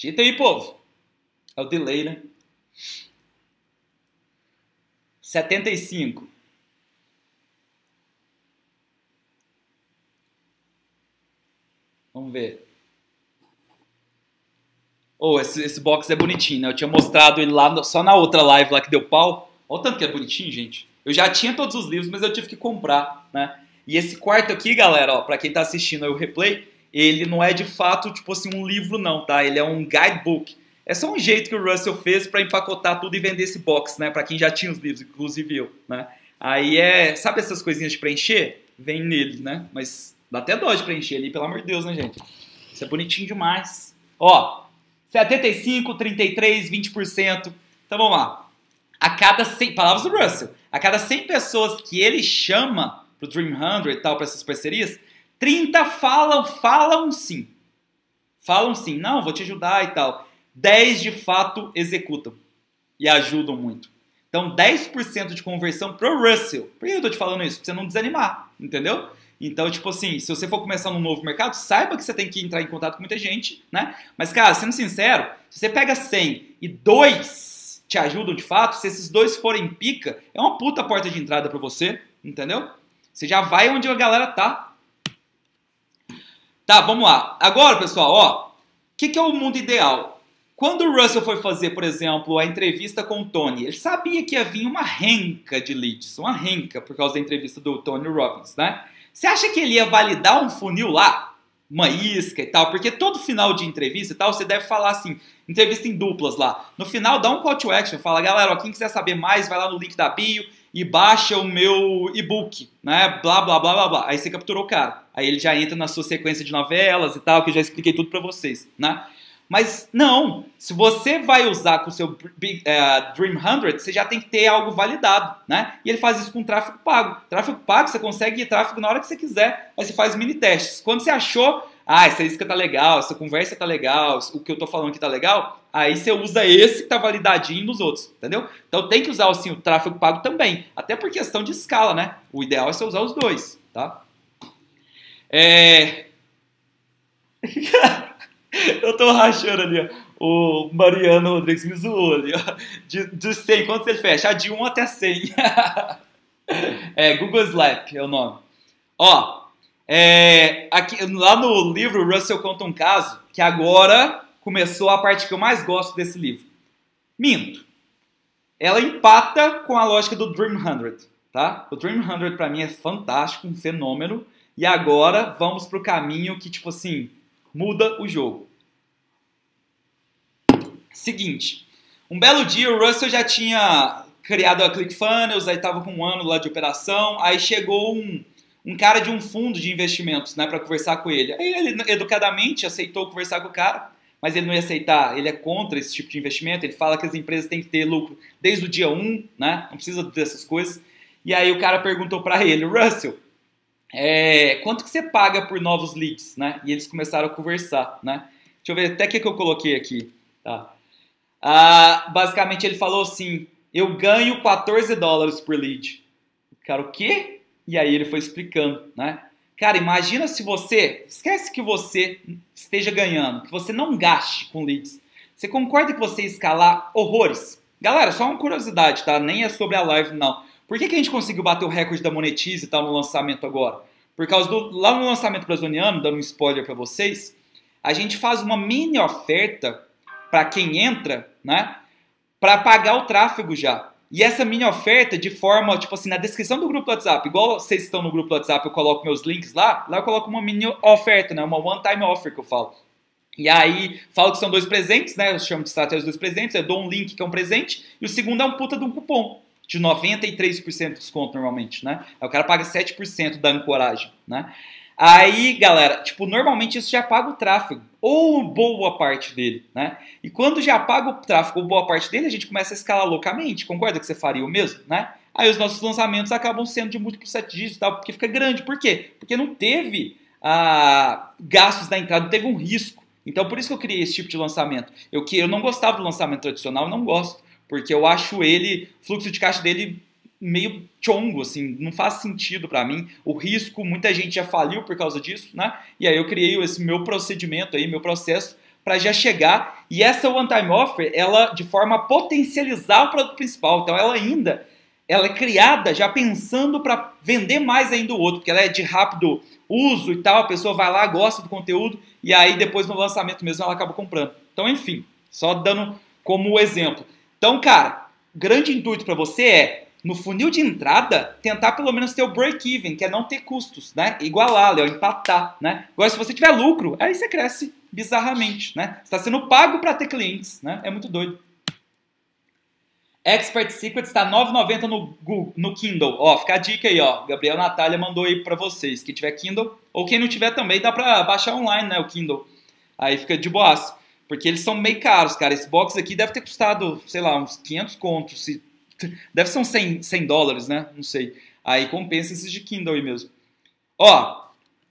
Digita aí, povo. É o delay, né? 75. Vamos ver. Oh, esse, esse box é bonitinho, né? Eu tinha mostrado ele lá só na outra live lá que deu pau. Olha o tanto que é bonitinho, gente. Eu já tinha todos os livros, mas eu tive que comprar, né? E esse quarto aqui, galera, ó, pra quem tá assistindo aí o replay, ele não é de fato, tipo assim, um livro não, tá? Ele é um guidebook. É só um jeito que o Russell fez para empacotar tudo e vender esse box, né? Para quem já tinha os livros, inclusive eu, né? Aí é, sabe essas coisinhas de preencher? Vem nele, né? Mas dá até dó de preencher ali, pelo amor de Deus, né, gente? Isso é bonitinho demais. Ó, 75, 33, 20%. Então vamos lá. A cada 100, palavras do Russell, a cada 100 pessoas que ele chama pro Dream 100 e tal, para essas parcerias, 30 falam, falam sim. Falam sim, não, vou te ajudar e tal. 10 de fato executam e ajudam muito. Então, 10% de conversão pro Russell. Por que eu tô te falando isso? Pra você não desanimar, entendeu? Então, tipo assim, se você for começar num novo mercado, saiba que você tem que entrar em contato com muita gente, né? Mas, cara, sendo sincero, se você pega 100 e dois te ajudam de fato, se esses dois forem pica, é uma puta porta de entrada para você, entendeu? Você já vai onde a galera tá. Tá, vamos lá. Agora, pessoal, ó, o que, que é o mundo ideal? Quando o Russell foi fazer, por exemplo, a entrevista com o Tony, ele sabia que ia vir uma renca de leads, uma renca por causa da entrevista do Tony Robbins, né? Você acha que ele ia validar um funil lá? Uma isca e tal? Porque todo final de entrevista e tal, você deve falar assim, entrevista em duplas lá. No final, dá um call to action, fala, galera, ó, quem quiser saber mais, vai lá no link da bio e baixa o meu e-book, né? Blá, blá, blá, blá, blá. Aí você capturou o cara. Aí ele já entra na sua sequência de novelas e tal, que eu já expliquei tudo para vocês, né? Mas não, se você vai usar com o seu uh, Dream 100, você já tem que ter algo validado, né? E ele faz isso com tráfego pago. Tráfego pago, você consegue tráfego na hora que você quiser, aí você faz mini testes. Quando você achou, ah, essa isca tá legal, essa conversa tá legal, o que eu tô falando aqui tá legal, aí você usa esse que tá validadinho nos outros, entendeu? Então tem que usar assim, o tráfego pago também, até por questão de escala, né? O ideal é você usar os dois, tá? É... Eu tô rachando ali, ó. O Mariano Rodrigues me zoou ali, ó. De, de 100, quantos ele fecha? Ah, de 1 até 100. é, Google Slap é o nome. Ó, é, aqui, lá no livro, Russell conta um caso que agora começou a parte que eu mais gosto desse livro. Minto. Ela empata com a lógica do Dream 100, tá? O Dream 100 para mim é fantástico, um fenômeno. E agora vamos pro caminho que, tipo assim, muda o jogo. Seguinte, um belo dia o Russell já tinha criado a ClickFunnels, aí estava com um ano lá de operação, aí chegou um, um cara de um fundo de investimentos né, para conversar com ele. Aí ele educadamente aceitou conversar com o cara, mas ele não ia aceitar, ele é contra esse tipo de investimento, ele fala que as empresas têm que ter lucro desde o dia 1, né, não precisa dessas coisas. E aí o cara perguntou para ele, Russell, é, quanto que você paga por novos leads, né? E eles começaram a conversar, né? Deixa eu ver até o que, que eu coloquei aqui, tá? Ah, basicamente ele falou assim, eu ganho 14 dólares por lead. Cara, o quê? E aí ele foi explicando, né? Cara, imagina se você, esquece que você esteja ganhando, que você não gaste com leads. Você concorda que você escalar horrores? Galera, só uma curiosidade, tá? Nem é sobre a live, não. Por que, que a gente conseguiu bater o recorde da Monetize e tal no lançamento agora? Por causa do. Lá no lançamento brasiliano, dando um spoiler para vocês, a gente faz uma mini oferta para quem entra, né? Para pagar o tráfego já. E essa mini oferta, de forma, tipo assim, na descrição do grupo do WhatsApp, igual vocês estão no grupo do WhatsApp, eu coloco meus links lá, lá eu coloco uma mini oferta, né? Uma one-time offer que eu falo. E aí, falo que são dois presentes, né? Eu chamo de estratégia dos presentes, eu dou um link que é um presente, e o segundo é um puta de um cupom de 93% de desconto normalmente, né? Aí o cara paga 7% da ancoragem, né? Aí, galera, tipo, normalmente isso já paga o tráfego, ou boa parte dele, né? E quando já paga o tráfego ou boa parte dele, a gente começa a escalar loucamente, concorda que você faria o mesmo, né? Aí os nossos lançamentos acabam sendo de múltiplos 7 dígitos e tal, porque fica grande. Por quê? Porque não teve ah, gastos da entrada, não teve um risco. Então, por isso que eu criei esse tipo de lançamento. Eu, que, eu não gostava do lançamento tradicional, não gosto porque eu acho ele, fluxo de caixa dele meio chongo, assim, não faz sentido para mim. O risco, muita gente já faliu por causa disso, né? E aí eu criei esse meu procedimento aí, meu processo para já chegar. E essa one time offer, ela de forma a potencializar o produto principal. Então ela ainda ela é criada já pensando para vender mais ainda o outro, porque ela é de rápido uso e tal, a pessoa vai lá, gosta do conteúdo e aí depois no lançamento mesmo ela acaba comprando. Então, enfim, só dando como exemplo. Então, cara, grande intuito para você é no funil de entrada, tentar pelo menos ter o break-even, que é não ter custos, né? Igualar, Léo, empatar, né? Agora, se você tiver lucro, aí você cresce bizarramente, né? Você está sendo pago para ter clientes, né? É muito doido. Expert Secrets está 9,90 no, no Kindle. Ó, fica a dica aí, ó. Gabriel Natália mandou aí para vocês. Quem tiver Kindle, ou quem não tiver também, dá para baixar online, né, o Kindle. Aí fica de boas. Porque eles são meio caros, cara. Esse box aqui deve ter custado, sei lá, uns 500 contos. Deve ser uns 100, 100 dólares, né? Não sei. Aí compensa esses de Kindle aí mesmo. Ó,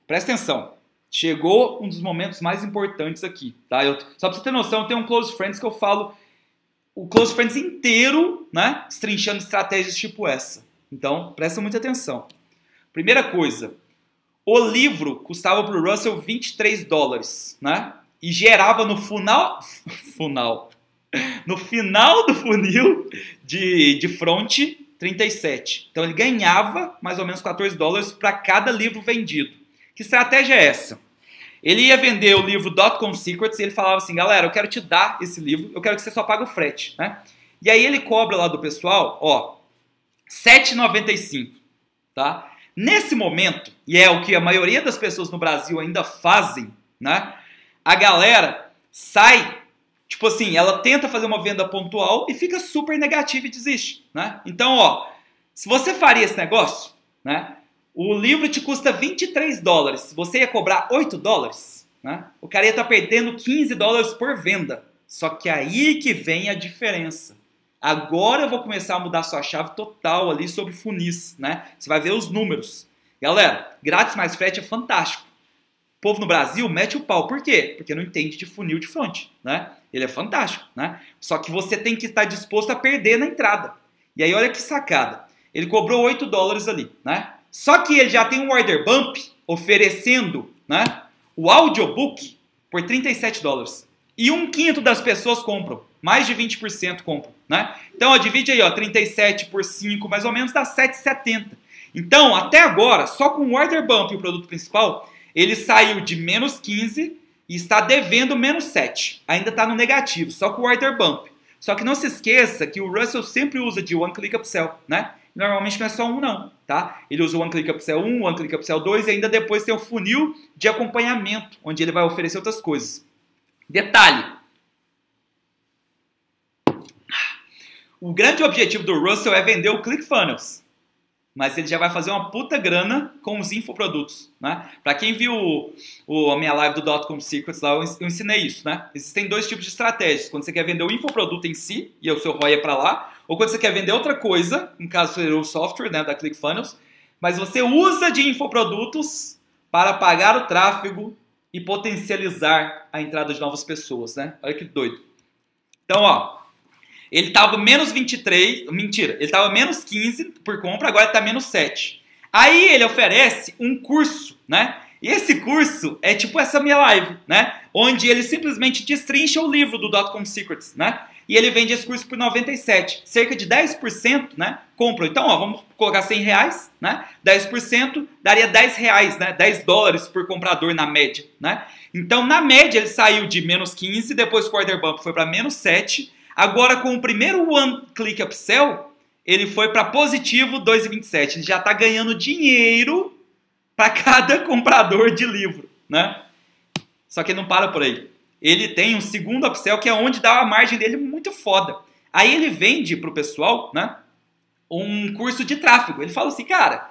presta atenção. Chegou um dos momentos mais importantes aqui, tá? Eu, só pra você ter noção, tem um Close Friends que eu falo o Close Friends inteiro, né, estrinchando estratégias tipo essa. Então, presta muita atenção. Primeira coisa, o livro custava para o Russell 23 dólares, né? E gerava no final, final, no final do funil de, de front 37. Então ele ganhava mais ou menos 14 dólares para cada livro vendido. Que estratégia é essa? Ele ia vender o livro Dotcom Secrets e ele falava assim, galera, eu quero te dar esse livro, eu quero que você só pague o frete, né? E aí ele cobra lá do pessoal, ó, 7,95, tá? Nesse momento, e é o que a maioria das pessoas no Brasil ainda fazem, né? A galera sai, tipo assim, ela tenta fazer uma venda pontual e fica super negativa e desiste, né? Então, ó, se você faria esse negócio, né? O livro te custa 23 dólares. Você ia cobrar 8 dólares? Né? O cara ia estar tá perdendo 15 dólares por venda. Só que aí que vem a diferença. Agora eu vou começar a mudar sua chave total ali sobre funis, né? Você vai ver os números. Galera, grátis mais frete é fantástico. O povo no Brasil mete o pau. Por quê? Porque não entende de funil de front, né? Ele é fantástico, né? Só que você tem que estar disposto a perder na entrada. E aí olha que sacada. Ele cobrou 8 dólares ali, né? Só que ele já tem um order bump oferecendo né, o audiobook por 37 dólares. E um quinto das pessoas compram. Mais de 20% compram. Né? Então, ó, divide aí, ó, 37 por 5, mais ou menos, dá 7,70. Então, até agora, só com o order bump e o produto principal, ele saiu de menos 15 e está devendo menos 7. Ainda está no negativo, só com o order bump. Só que não se esqueça que o Russell sempre usa de one click upsell, né? Normalmente não é só um, não, tá? Ele usa o One Click Upsell 1, o One Click Upsell 2 e ainda depois tem o funil de acompanhamento, onde ele vai oferecer outras coisas. Detalhe. O grande objetivo do Russell é vender o ClickFunnels mas ele já vai fazer uma puta grana com os infoprodutos, né? Para quem viu o, o, a minha live do Dotcom Secrets lá, eu ensinei isso, né? Existem dois tipos de estratégias. Quando você quer vender o infoproduto em si, e o seu ROI é para lá, ou quando você quer vender outra coisa, no caso seria o software, né, da ClickFunnels, mas você usa de infoprodutos para pagar o tráfego e potencializar a entrada de novas pessoas, né? Olha que doido. Então, ó, ele estava menos 23, mentira, ele estava menos 15 por compra, agora está menos 7. Aí ele oferece um curso, né? E esse curso é tipo essa minha live, né? Onde ele simplesmente destrincha o livro do Dotcom Secrets, né? E ele vende esse curso por 97. Cerca de 10%, né? Compram. Então, ó, vamos colocar 100 reais, né? 10% daria 10 reais, né? 10 dólares por comprador na média, né? Então, na média, ele saiu de menos 15, depois o quarter bump foi para menos 7, Agora, com o primeiro One Click Upsell, ele foi para positivo 2,27. Ele já está ganhando dinheiro para cada comprador de livro, né? Só que ele não para por aí. Ele tem um segundo upsell que é onde dá a margem dele muito foda. Aí ele vende para o pessoal, né? Um curso de tráfego. Ele fala assim, cara,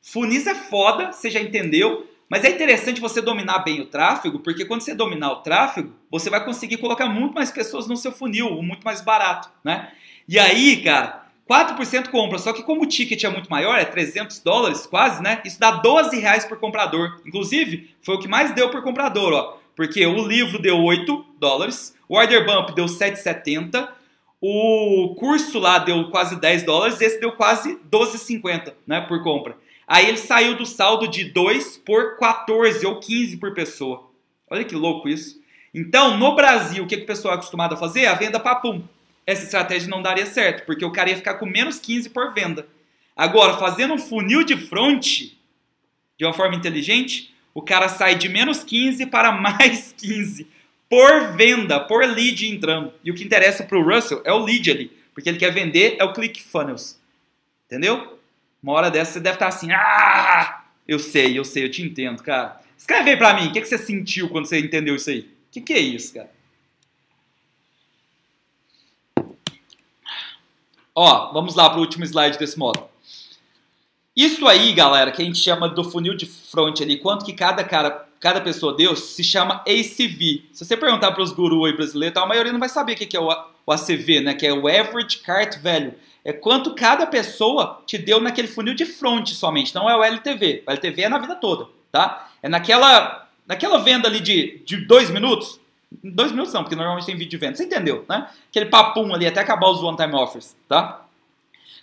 funis é foda, você já entendeu, mas é interessante você dominar bem o tráfego, porque quando você dominar o tráfego, você vai conseguir colocar muito mais pessoas no seu funil, muito mais barato, né? E aí, cara, 4% compra, só que como o ticket é muito maior, é 300 dólares quase, né? Isso dá 12 reais por comprador. Inclusive, foi o que mais deu por comprador, ó. Porque o livro deu 8 dólares, o order bump deu 7,70, o curso lá deu quase 10 dólares, esse deu quase 12,50, né, por compra. Aí ele saiu do saldo de 2 por 14 ou 15 por pessoa. Olha que louco isso. Então, no Brasil, o que, que o pessoal é acostumado a fazer? A venda papum. Essa estratégia não daria certo, porque o cara ia ficar com menos 15 por venda. Agora, fazendo um funil de front, de uma forma inteligente, o cara sai de menos 15 para mais 15 por venda, por lead entrando. E o que interessa para o Russell é o lead ali, porque ele quer vender é o ClickFunnels. Entendeu? Uma hora dessa você deve estar assim, ah, eu sei, eu sei, eu te entendo, cara. Escreve aí pra mim, o que, que você sentiu quando você entendeu isso aí? O que, que é isso, cara? Ó, vamos lá para o último slide desse módulo. Isso aí, galera, que a gente chama do funil de front ali, quanto que cada cara, cada pessoa deu, se chama ACV. Se você perguntar para os gurus aí brasileiros, a maioria não vai saber o que é o, ACV, né? Que é o Average Cart Value. É quanto cada pessoa te deu naquele funil de front somente, não é o LTV. O LTV é na vida toda, tá? É naquela, naquela venda ali de, de dois minutos. Dois minutos não, porque normalmente tem vídeo de venda. Você entendeu, né? Aquele papum ali até acabar os one-time offers, tá?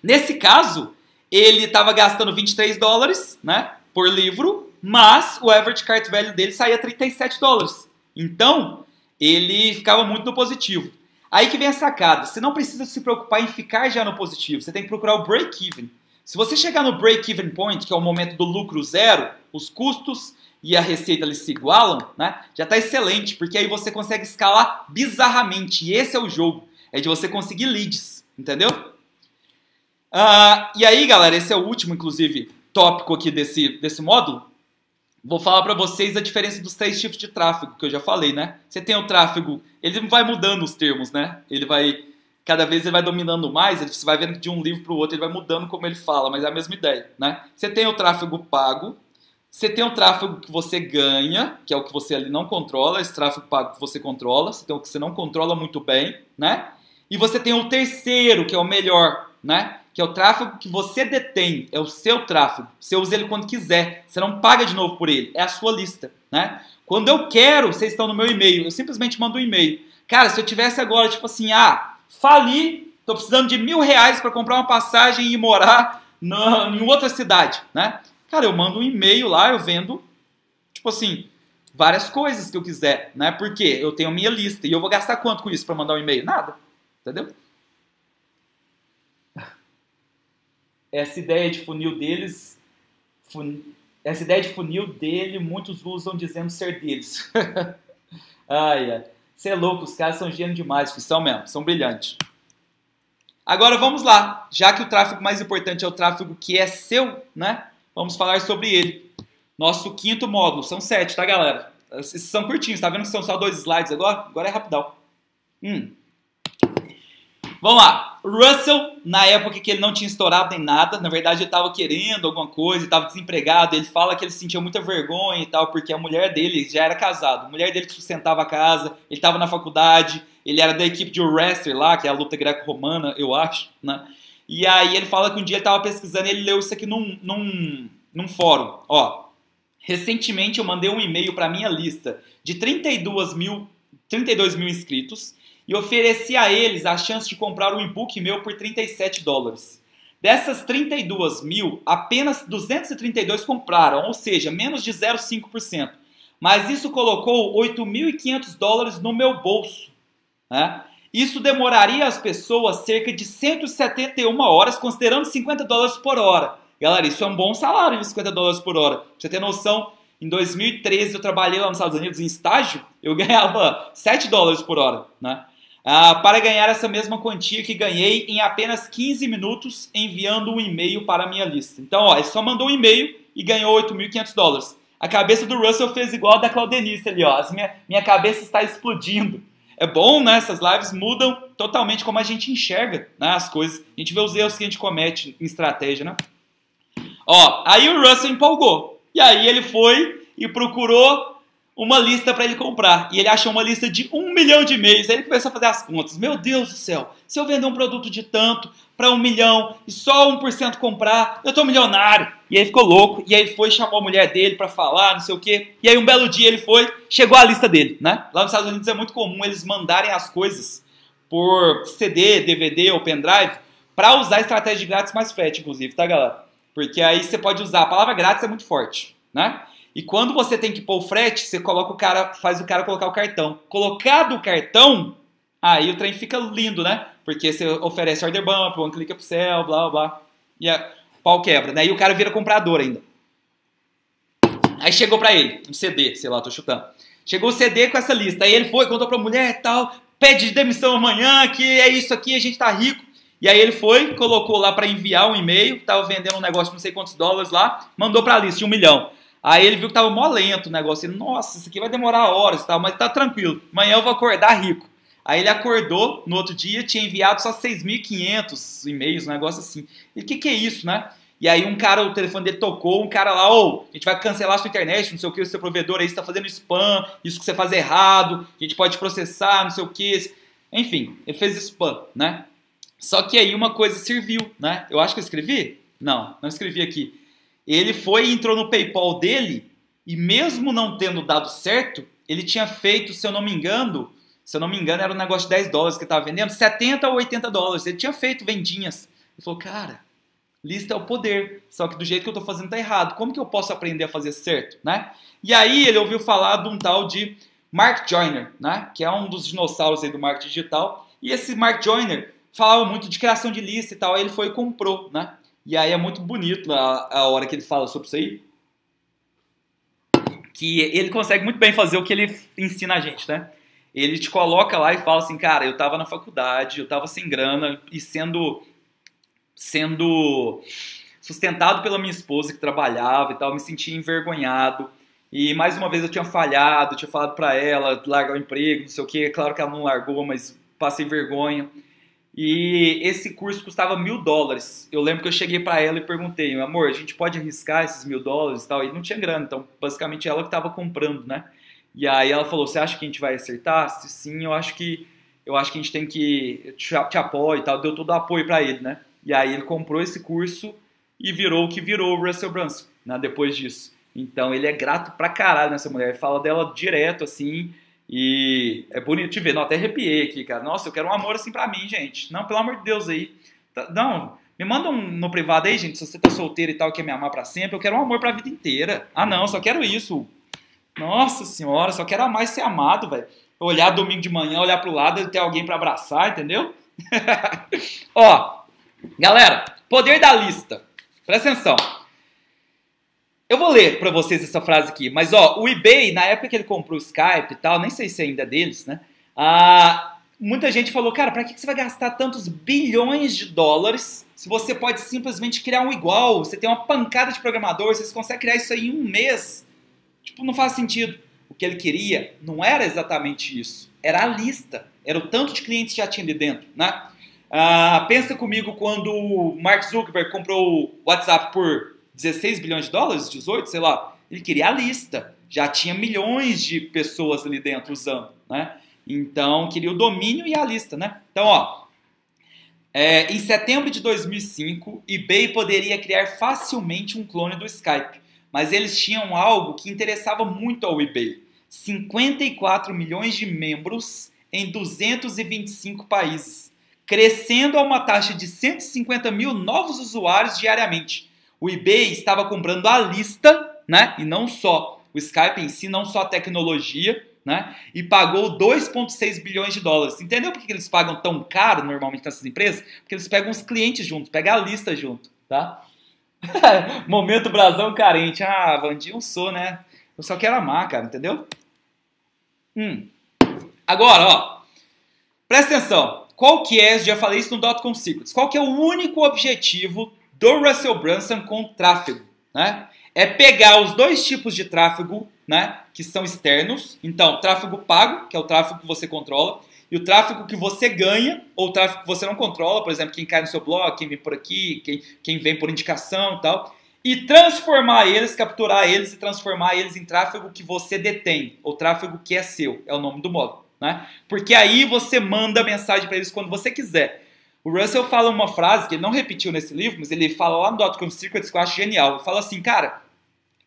Nesse caso, ele estava gastando 23 dólares, né? Por livro, mas o average cart value dele saía 37 dólares. Então, ele ficava muito no positivo. Aí que vem a sacada. Você não precisa se preocupar em ficar já no positivo. Você tem que procurar o break-even. Se você chegar no break-even point, que é o momento do lucro zero, os custos e a receita eles se igualam, né? Já está excelente, porque aí você consegue escalar bizarramente. E esse é o jogo, é de você conseguir leads, entendeu? Uh, e aí, galera, esse é o último, inclusive, tópico aqui desse, desse módulo. Vou falar para vocês a diferença dos três tipos de tráfego que eu já falei, né? Você tem o tráfego, ele vai mudando os termos, né? Ele vai cada vez ele vai dominando mais, você vai vendo de um livro para o outro, ele vai mudando como ele fala, mas é a mesma ideia, né? Você tem o tráfego pago, você tem o tráfego que você ganha, que é o que você ali não controla, esse tráfego pago que você controla, você tem o que você não controla muito bem, né? E você tem o terceiro, que é o melhor, né? Que é o tráfego que você detém, é o seu tráfego. Você usa ele quando quiser, você não paga de novo por ele, é a sua lista, né? Quando eu quero, vocês estão no meu e-mail, eu simplesmente mando um e-mail. Cara, se eu tivesse agora, tipo assim, ah, fali, tô precisando de mil reais para comprar uma passagem e morar na, em outra cidade, né? Cara, eu mando um e-mail lá, eu vendo, tipo assim, várias coisas que eu quiser, né? Porque eu tenho a minha lista e eu vou gastar quanto com isso para mandar um e-mail? Nada, entendeu? Essa ideia de funil deles, fun... essa ideia de funil dele, muitos usam dizendo ser deles. ai, ai. Você é louco, os caras são gênios demais, são mesmo, são brilhantes. Agora vamos lá, já que o tráfego mais importante é o tráfego que é seu, né? Vamos falar sobre ele. Nosso quinto módulo. São sete, tá, galera? Esses são curtinhos, tá vendo que são só dois slides agora? Agora é rapidão. Hum. Vamos lá. Russell, na época que ele não tinha estourado nem nada, na verdade ele estava querendo alguma coisa, estava desempregado. Ele fala que ele sentia muita vergonha e tal, porque a mulher dele já era casada. A mulher dele que sustentava a casa, ele estava na faculdade, ele era da equipe de wrestler lá, que é a luta greco-romana, eu acho, né? E aí ele fala que um dia ele estava pesquisando e ele leu isso aqui num, num, num fórum. Ó, recentemente eu mandei um e-mail para minha lista de 32 mil, 32 mil inscritos e ofereci a eles a chance de comprar um e-book meu por 37 dólares. Dessas 32 mil, apenas 232 compraram, ou seja, menos de 0,5%. Mas isso colocou 8.500 dólares no meu bolso. Né? Isso demoraria as pessoas cerca de 171 horas, considerando 50 dólares por hora. Galera, isso é um bom salário de 50 dólares por hora. Pra você ter noção, em 2013 eu trabalhei lá nos Estados Unidos em estágio, eu ganhava 7 dólares por hora, né? Ah, para ganhar essa mesma quantia que ganhei em apenas 15 minutos enviando um e-mail para a minha lista. Então, ó, ele só mandou um e-mail e ganhou 8.500 dólares. A cabeça do Russell fez igual a da Claudenice ali, ó. Minha, minha cabeça está explodindo é bom, né? Essas lives mudam totalmente como a gente enxerga né, as coisas. A gente vê os erros que a gente comete em estratégia, né? Ó, aí o Russell empolgou. E aí ele foi e procurou uma lista para ele comprar. E ele achou uma lista de um milhão de e-mails. Aí ele começou a fazer as contas. Meu Deus do céu, se eu vender um produto de tanto para um milhão e só 1% comprar, eu tô milionário. E aí ficou louco. E aí foi chamou a mulher dele para falar, não sei o quê. E aí um belo dia ele foi, chegou a lista dele, né? Lá nos Estados Unidos é muito comum eles mandarem as coisas por CD, DVD ou pendrive para usar estratégia de grátis mais frete, inclusive, tá, galera? Porque aí você pode usar. A palavra grátis é muito forte, né? E quando você tem que pôr o frete, você coloca o cara, faz o cara colocar o cartão. Colocado o cartão, aí o trem fica lindo, né? Porque você oferece order bump, one click upsell, blá blá. E a pau quebra, né? E o cara vira comprador ainda. Aí chegou pra ele, um CD, sei lá, tô chutando. Chegou o CD com essa lista. Aí ele foi, contou pra mulher e tal, pede demissão amanhã, que é isso aqui, a gente tá rico. E aí ele foi, colocou lá para enviar um e-mail, tava vendendo um negócio de não sei quantos dólares lá, mandou pra lista, um milhão. Aí ele viu que tava mó lento o negócio. Ele, nossa, isso aqui vai demorar horas e tal, mas tá tranquilo. Amanhã eu vou acordar rico. Aí ele acordou no outro dia, tinha enviado só 6.500 e-mails, um negócio assim. E o que, que é isso, né? E aí um cara, o telefone dele tocou, um cara lá, ô, oh, a gente vai cancelar a sua internet, não sei o que, o seu provedor aí está fazendo spam, isso que você faz errado, a gente pode processar, não sei o que. Enfim, ele fez spam, né? Só que aí uma coisa serviu, né? Eu acho que eu escrevi? Não, não escrevi aqui. Ele foi e entrou no PayPal dele e mesmo não tendo dado certo, ele tinha feito, se eu não me engano, se eu não me engano, era um negócio de 10 dólares que estava vendendo, 70 ou 80 dólares. Ele tinha feito vendinhas. Ele falou, cara, lista é o poder, só que do jeito que eu estou fazendo tá errado. Como que eu posso aprender a fazer certo, né? E aí ele ouviu falar de um tal de Mark Joyner, né? Que é um dos dinossauros aí do marketing digital. E esse Mark Joyner falava muito de criação de lista e tal. Aí ele foi e comprou, né? E aí é muito bonito a, a hora que ele fala sobre isso aí. Que ele consegue muito bem fazer o que ele ensina a gente, né? Ele te coloca lá e fala assim, cara, eu tava na faculdade, eu tava sem grana e sendo sendo sustentado pela minha esposa que trabalhava e tal, me sentia envergonhado. E mais uma vez eu tinha falhado, tinha falado para ela largar o emprego, não sei o que. Claro que ela não largou, mas passei vergonha. E esse curso custava mil dólares. Eu lembro que eu cheguei para ela e perguntei, amor, a gente pode arriscar esses mil dólares e tal? E não tinha grana, então basicamente ela que estava comprando, né? E aí ela falou, você acha que a gente vai acertar? Sim, eu acho que eu acho que a gente tem que te, te apoio e tal. Deu todo o apoio para ele, né? E aí ele comprou esse curso e virou o que virou o Russell Brunson, né? Depois disso. Então ele é grato pra caralho nessa mulher. Ele fala dela direto assim. E é bonito te ver. Não, até arrepiei aqui, cara. Nossa, eu quero um amor assim pra mim, gente. Não, pelo amor de Deus aí. Tá, não, me manda um no privado aí, gente. Se você tá solteiro e tal, quer me amar pra sempre, eu quero um amor pra vida inteira. Ah, não, só quero isso. Nossa senhora, só quero amar e ser amado, velho. Olhar domingo de manhã, olhar pro lado e ter alguém para abraçar, entendeu? Ó, galera, poder da lista. Presta atenção. Eu vou ler para vocês essa frase aqui, mas ó, o eBay, na época que ele comprou o Skype e tal, nem sei se ainda é deles, né? Ah, muita gente falou, cara, para que você vai gastar tantos bilhões de dólares se você pode simplesmente criar um igual? Você tem uma pancada de programadores, você consegue criar isso aí em um mês. Tipo, não faz sentido. O que ele queria não era exatamente isso, era a lista, era o tanto de clientes que já tinha ali dentro, né? Ah, pensa comigo quando o Mark Zuckerberg comprou o WhatsApp por 16 bilhões de dólares, 18, sei lá, ele queria a lista. Já tinha milhões de pessoas ali dentro usando, né? Então, queria o domínio e a lista, né? Então, ó, é, em setembro de 2005, eBay poderia criar facilmente um clone do Skype, mas eles tinham algo que interessava muito ao eBay: 54 milhões de membros em 225 países, crescendo a uma taxa de 150 mil novos usuários diariamente o eBay estava comprando a lista, né? E não só o Skype em si, não só a tecnologia, né? E pagou 2,6 bilhões de dólares. Entendeu por que eles pagam tão caro normalmente nessas empresas? Porque eles pegam os clientes juntos, pegam a lista junto, tá? Momento brasão carente. Ah, Vandinho sou, né? Eu só quero amar, cara, entendeu? Hum. Agora, ó. Presta atenção. Qual que é, já falei isso no Dotcom Secrets, qual que é o único objetivo do Russell Brunson com tráfego, né? É pegar os dois tipos de tráfego, né, que são externos. Então, tráfego pago, que é o tráfego que você controla, e o tráfego que você ganha, ou tráfego que você não controla, por exemplo, quem cai no seu blog, quem vem por aqui, quem, quem vem por indicação e tal, e transformar eles, capturar eles e transformar eles em tráfego que você detém, ou tráfego que é seu, é o nome do modo, né? Porque aí você manda mensagem para eles quando você quiser. O Russell fala uma frase que ele não repetiu nesse livro, mas ele fala lá no Dotcom Secrets que eu acho genial. Ele fala assim, cara,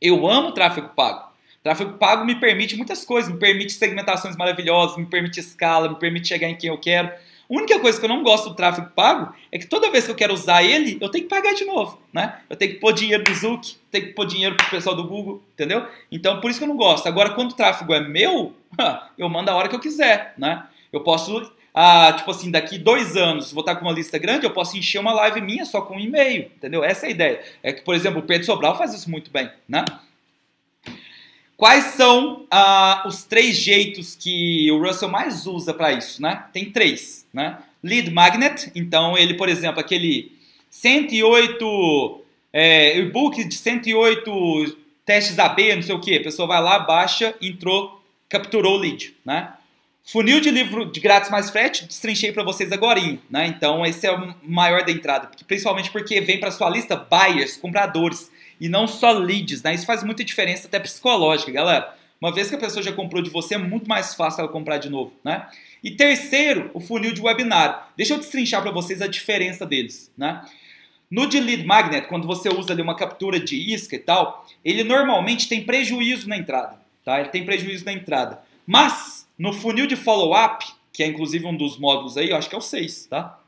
eu amo tráfego pago. Tráfego pago me permite muitas coisas, me permite segmentações maravilhosas, me permite escala, me permite chegar em quem eu quero. A única coisa que eu não gosto do tráfego pago é que toda vez que eu quero usar ele, eu tenho que pagar de novo, né? Eu tenho que pôr dinheiro do Zuc, tenho que pôr dinheiro pro pessoal do Google, entendeu? Então, por isso que eu não gosto. Agora, quando o tráfego é meu, eu mando a hora que eu quiser, né? Eu posso, ah, tipo assim, daqui dois anos, vou estar com uma lista grande, eu posso encher uma live minha só com um e-mail, entendeu? Essa é a ideia. É que, por exemplo, o Pedro Sobral faz isso muito bem, né? Quais são ah, os três jeitos que o Russell mais usa para isso, né? Tem três, né? Lead magnet, então ele, por exemplo, aquele 108 é, e-book de 108 testes AB, não sei o que, a pessoa vai lá, baixa, entrou, capturou o lead, né? Funil de livro de grátis mais frete, destrinchei para vocês agora, né? Então esse é o maior da entrada, principalmente porque vem para sua lista buyers, compradores e não só leads, né? Isso faz muita diferença até psicológica, galera. Uma vez que a pessoa já comprou de você, é muito mais fácil ela comprar de novo, né? E terceiro, o funil de webinário. Deixa eu destrinchar para vocês a diferença deles, né? No de lead magnet, quando você usa ali uma captura de isca e tal, ele normalmente tem prejuízo na entrada, tá? Ele tem prejuízo na entrada. Mas no funil de follow-up, que é inclusive um dos módulos aí, eu acho que é o 6, tá?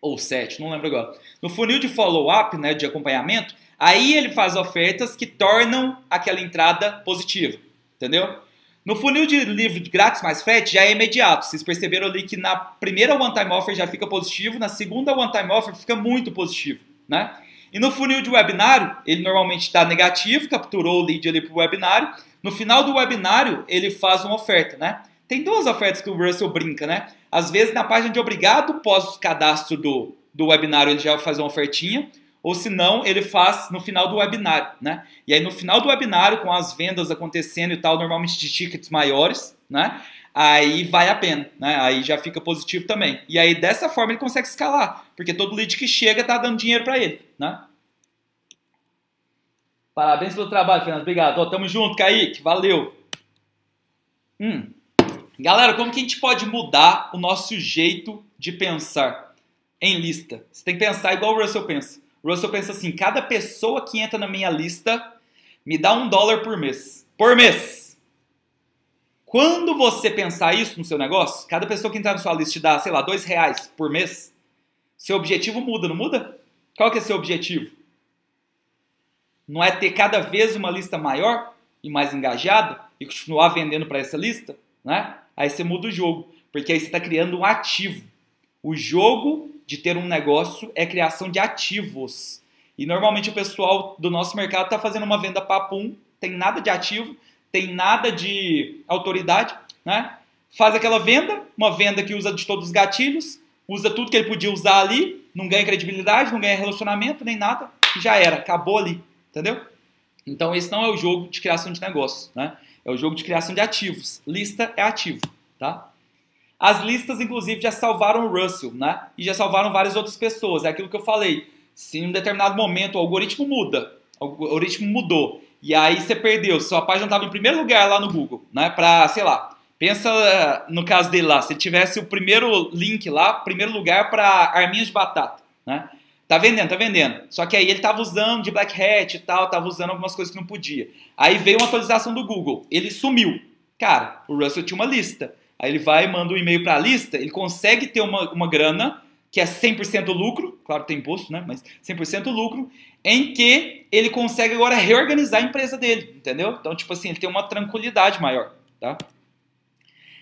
Ou 7, não lembro agora. No funil de follow-up, né, de acompanhamento, Aí ele faz ofertas que tornam aquela entrada positiva, entendeu? No funil de livro grátis mais frete já é imediato. Vocês perceberam ali que na primeira one time offer já fica positivo, na segunda one time offer fica muito positivo, né? E no funil de webinário, ele normalmente está negativo, capturou o lead ali para o webinário. No final do webinário, ele faz uma oferta, né? Tem duas ofertas que o Russell brinca, né? Às vezes na página de obrigado, pós cadastro do, do webinário, ele já faz uma ofertinha ou se não, ele faz no final do webinário, né? E aí no final do webinário, com as vendas acontecendo e tal, normalmente de tickets maiores, né? Aí vai a pena, né? Aí já fica positivo também. E aí dessa forma ele consegue escalar, porque todo lead que chega tá dando dinheiro para ele, né? Parabéns pelo trabalho, Fernando. Obrigado. Ó, tamo junto, Kaique. Valeu. Hum. Galera, como que a gente pode mudar o nosso jeito de pensar em lista? Você tem que pensar igual o Russell pensa. Russell pensa assim: cada pessoa que entra na minha lista me dá um dólar por mês. Por mês! Quando você pensar isso no seu negócio, cada pessoa que entrar na sua lista te dá, sei lá, dois reais por mês, seu objetivo muda, não muda? Qual que é seu objetivo? Não é ter cada vez uma lista maior e mais engajada e continuar vendendo para essa lista? Né? Aí você muda o jogo, porque aí você está criando um ativo. O jogo de ter um negócio é criação de ativos. E normalmente o pessoal do nosso mercado está fazendo uma venda papum, tem nada de ativo, tem nada de autoridade, né? Faz aquela venda, uma venda que usa de todos os gatilhos, usa tudo que ele podia usar ali, não ganha credibilidade, não ganha relacionamento, nem nada, já era, acabou ali, entendeu? Então esse não é o jogo de criação de negócio, né? É o jogo de criação de ativos. Lista é ativo, tá? As listas, inclusive, já salvaram o Russell, né? E já salvaram várias outras pessoas. É aquilo que eu falei. Se em um determinado momento o algoritmo muda, o algoritmo mudou, e aí você perdeu, sua página estava em primeiro lugar lá no Google, né? Para, sei lá, pensa eh, no caso dele lá, se tivesse o primeiro link lá, primeiro lugar para arminhas de batata, né? Tá vendendo, tá vendendo. Só que aí ele tava usando de Black Hat e tal, tava usando algumas coisas que não podia. Aí veio uma atualização do Google, ele sumiu. Cara, o Russell tinha uma lista. Aí ele vai, manda um e-mail para a lista, ele consegue ter uma, uma grana que é 100% lucro, claro tem imposto, né? Mas 100% lucro, em que ele consegue agora reorganizar a empresa dele, entendeu? Então, tipo assim, ele tem uma tranquilidade maior, tá?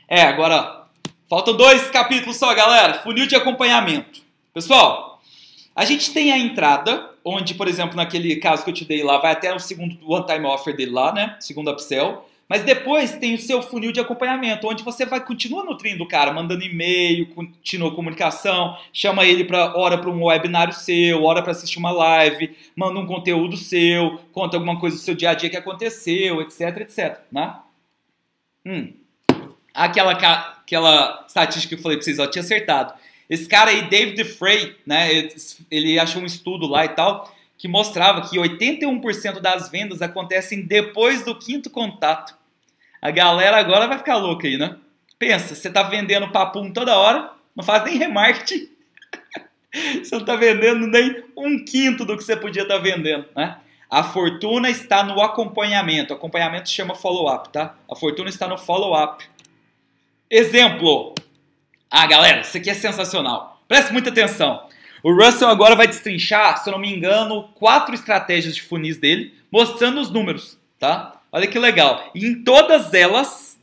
É, agora, faltam dois capítulos só, galera. Funil de acompanhamento. Pessoal, a gente tem a entrada, onde, por exemplo, naquele caso que eu te dei lá, vai até o segundo one-time offer dele lá, né? Segundo upsell. Mas depois tem o seu funil de acompanhamento, onde você vai continuar nutrindo o cara, mandando e-mail, continua comunicação, chama ele para hora para um webinário seu, hora para assistir uma live, manda um conteúdo seu, conta alguma coisa do seu dia a dia que aconteceu, etc, etc, né? Hum. Aquela, aquela estatística que eu falei para vocês, ó, tinha acertado. Esse cara aí, David Frey, né, ele achou um estudo lá e tal, que mostrava que 81% das vendas acontecem depois do quinto contato. A galera agora vai ficar louca aí, né? Pensa, você tá vendendo papum toda hora, não faz nem remarketing. você não tá vendendo nem um quinto do que você podia estar tá vendendo, né? A fortuna está no acompanhamento. O acompanhamento chama follow-up, tá? A fortuna está no follow-up. Exemplo. Ah, galera, isso aqui é sensacional. Preste muita atenção. O Russell agora vai destrinchar, se eu não me engano, quatro estratégias de funis dele, mostrando os números, tá? Olha que legal. E em todas elas,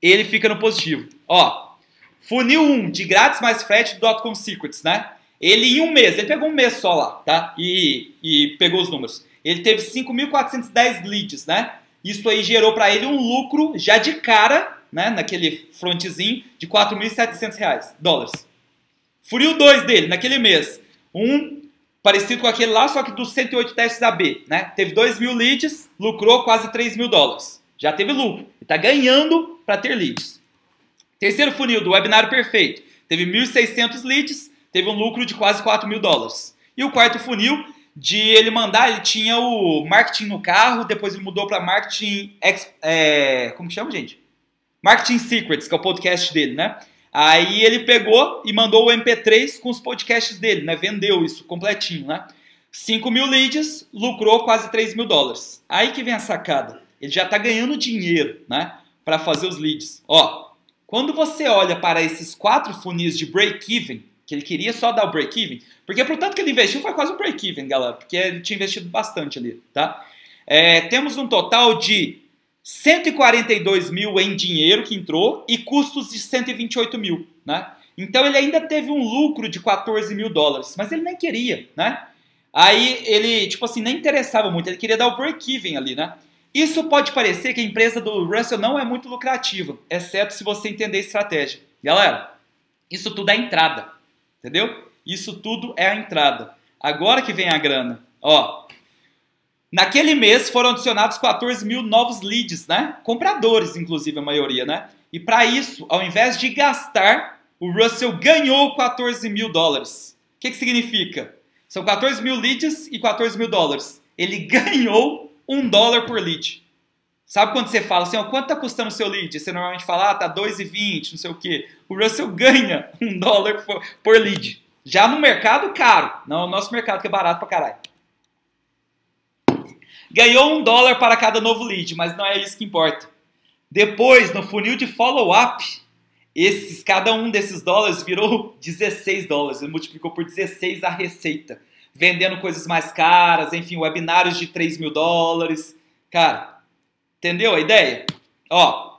ele fica no positivo. Ó, funil 1, de grátis mais frete do .com Secrets, né? Ele em um mês, ele pegou um mês só lá, tá? E, e pegou os números. Ele teve 5.410 leads, né? Isso aí gerou para ele um lucro já de cara, né? Naquele frontzinho de 4.700 reais, dólares. Funil 2 dele, naquele mês. Um parecido com aquele lá, só que dos 108 testes AB, né? Teve 2 mil leads, lucrou quase 3 mil dólares. Já teve lucro. Está ganhando para ter leads. Terceiro funil do webinário perfeito. Teve 1.600 leads, teve um lucro de quase 4 mil dólares. E o quarto funil, de ele mandar, ele tinha o marketing no carro, depois ele mudou para marketing. É, como chama, gente? Marketing Secrets, que é o podcast dele, né? Aí ele pegou e mandou o MP3 com os podcasts dele, né? Vendeu isso completinho, né? 5 mil leads, lucrou quase 3 mil dólares. Aí que vem a sacada. Ele já está ganhando dinheiro, né? Para fazer os leads. Ó, quando você olha para esses quatro funis de break-even, que ele queria só dar o break-even, porque pro tanto que ele investiu foi quase um break-even, galera, porque ele tinha investido bastante ali, tá? É, temos um total de 142 mil em dinheiro que entrou e custos de 128 mil, né? Então ele ainda teve um lucro de 14 mil dólares, mas ele nem queria, né? Aí ele, tipo assim, nem interessava muito, ele queria dar o break-even ali, né? Isso pode parecer que a empresa do Russell não é muito lucrativa, exceto se você entender a estratégia. Galera, isso tudo é entrada, entendeu? Isso tudo é a entrada. Agora que vem a grana, ó, Naquele mês foram adicionados 14 mil novos leads, né? Compradores, inclusive, a maioria, né? E para isso, ao invés de gastar, o Russell ganhou 14 mil dólares. O que, que significa? São 14 mil leads e 14 mil dólares. Ele ganhou um dólar por lead. Sabe quando você fala assim, ó, quanto está custando o seu lead? Você normalmente fala, ah, tá 2,20, não sei o quê. O Russell ganha um dólar por, por lead. Já no mercado, caro. Não, o nosso mercado que é barato pra caralho. Ganhou um dólar para cada novo lead, mas não é isso que importa. Depois, no funil de follow-up, esses, cada um desses dólares virou 16 dólares. Ele multiplicou por 16 a receita. Vendendo coisas mais caras, enfim, webinários de 3 mil dólares. Cara, entendeu a ideia? Ó,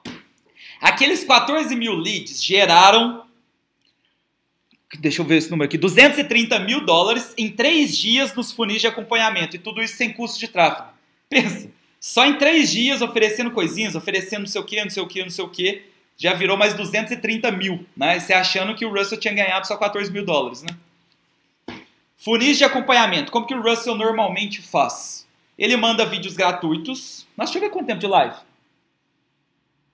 aqueles 14 mil leads geraram deixa eu ver esse número aqui, 230 mil dólares em três dias nos funis de acompanhamento e tudo isso sem custo de tráfego. Pensa, só em três dias oferecendo coisinhas, oferecendo não sei o que, não sei o que, não sei o que, já virou mais 230 mil, né? Você achando que o Russell tinha ganhado só 14 mil dólares, né? Funis de acompanhamento, como que o Russell normalmente faz? Ele manda vídeos gratuitos. Nossa, deixa eu ver quanto tempo de live.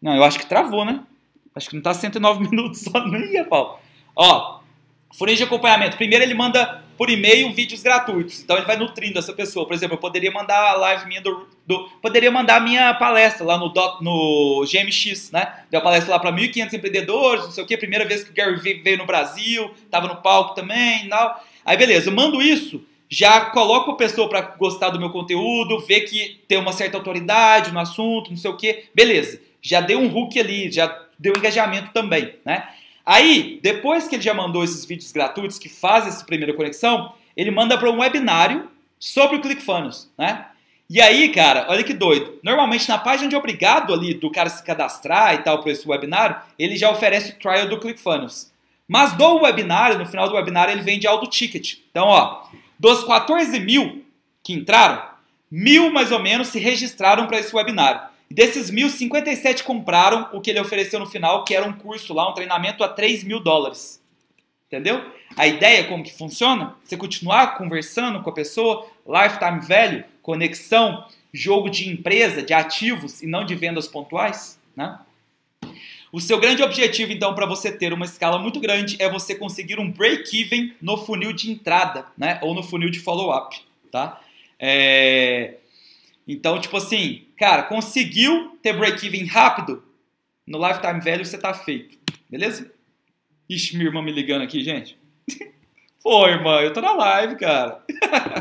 Não, eu acho que travou, né? Acho que não tá 109 minutos só, nem ia, Paulo. Ó, funis de acompanhamento. Primeiro ele manda por e-mail vídeos gratuitos. Então ele vai nutrindo essa pessoa. Por exemplo, eu poderia mandar a live minha do, do poderia mandar a minha palestra lá no, no GMX, né? Deu palestra lá para 1.500 empreendedores, não sei o que, primeira vez que o Gary Vee veio no Brasil, tava no palco também e tal. Aí beleza, eu mando isso, já coloco a pessoa para gostar do meu conteúdo, ver que tem uma certa autoridade no assunto, não sei o que, beleza. Já deu um hook ali, já deu engajamento também, né? Aí, depois que ele já mandou esses vídeos gratuitos que fazem essa primeira conexão, ele manda para um webinário sobre o ClickFunnels, né? E aí, cara, olha que doido. Normalmente na página de obrigado ali do cara se cadastrar e tal para esse webinário, ele já oferece o trial do ClickFunnels. Mas do webinário, no final do webinário, ele vende auto ticket. Então, ó, dos 14 mil que entraram, mil mais ou menos se registraram para esse webinário. Desses mil, 57 compraram o que ele ofereceu no final, que era um curso lá, um treinamento a 3 mil dólares. Entendeu? A ideia é como que funciona? Você continuar conversando com a pessoa, lifetime value, conexão, jogo de empresa, de ativos e não de vendas pontuais, né? O seu grande objetivo, então, para você ter uma escala muito grande é você conseguir um break-even no funil de entrada, né? Ou no funil de follow-up, tá? É... Então, tipo assim, cara, conseguiu ter break-even rápido, no lifetime value você tá feito. Beleza? Ixi, minha irmã me ligando aqui, gente. Pô, irmã, eu tô na live, cara.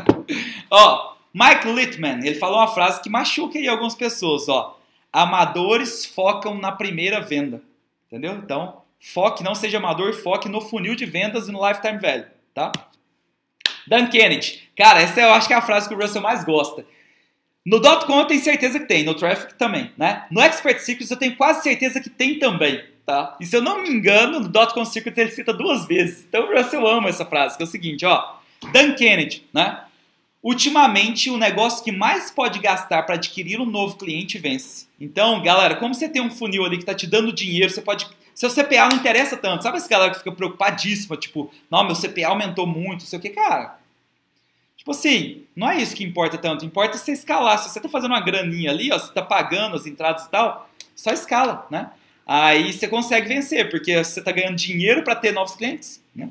ó, Mike Littman, ele falou uma frase que machuca aí algumas pessoas, ó. Amadores focam na primeira venda. Entendeu? Então, Foque, não seja amador, foque no funil de vendas e no lifetime value, tá? Dan Kennedy. Cara, essa eu acho que é a frase que o Russell mais gosta. No .com eu tenho certeza que tem, no Traffic também, né? No Expert Secrets eu tenho quase certeza que tem também, tá? E se eu não me engano, no .com Secrets ele cita duas vezes. Então Russell ama essa frase, que é o seguinte, ó. Dan Kennedy, né? Ultimamente, o negócio que mais pode gastar para adquirir um novo cliente vence. Então, galera, como você tem um funil ali que está te dando dinheiro, você pode. Seu CPA não interessa tanto. Sabe essa galera que fica preocupadíssima, tipo, não, meu CPA aumentou muito, não sei o que, cara. Tipo assim, não é isso que importa tanto. Importa você escalar. Se você está fazendo uma graninha ali, ó, você está pagando as entradas e tal, só escala, né? Aí você consegue vencer, porque você está ganhando dinheiro para ter novos clientes, né?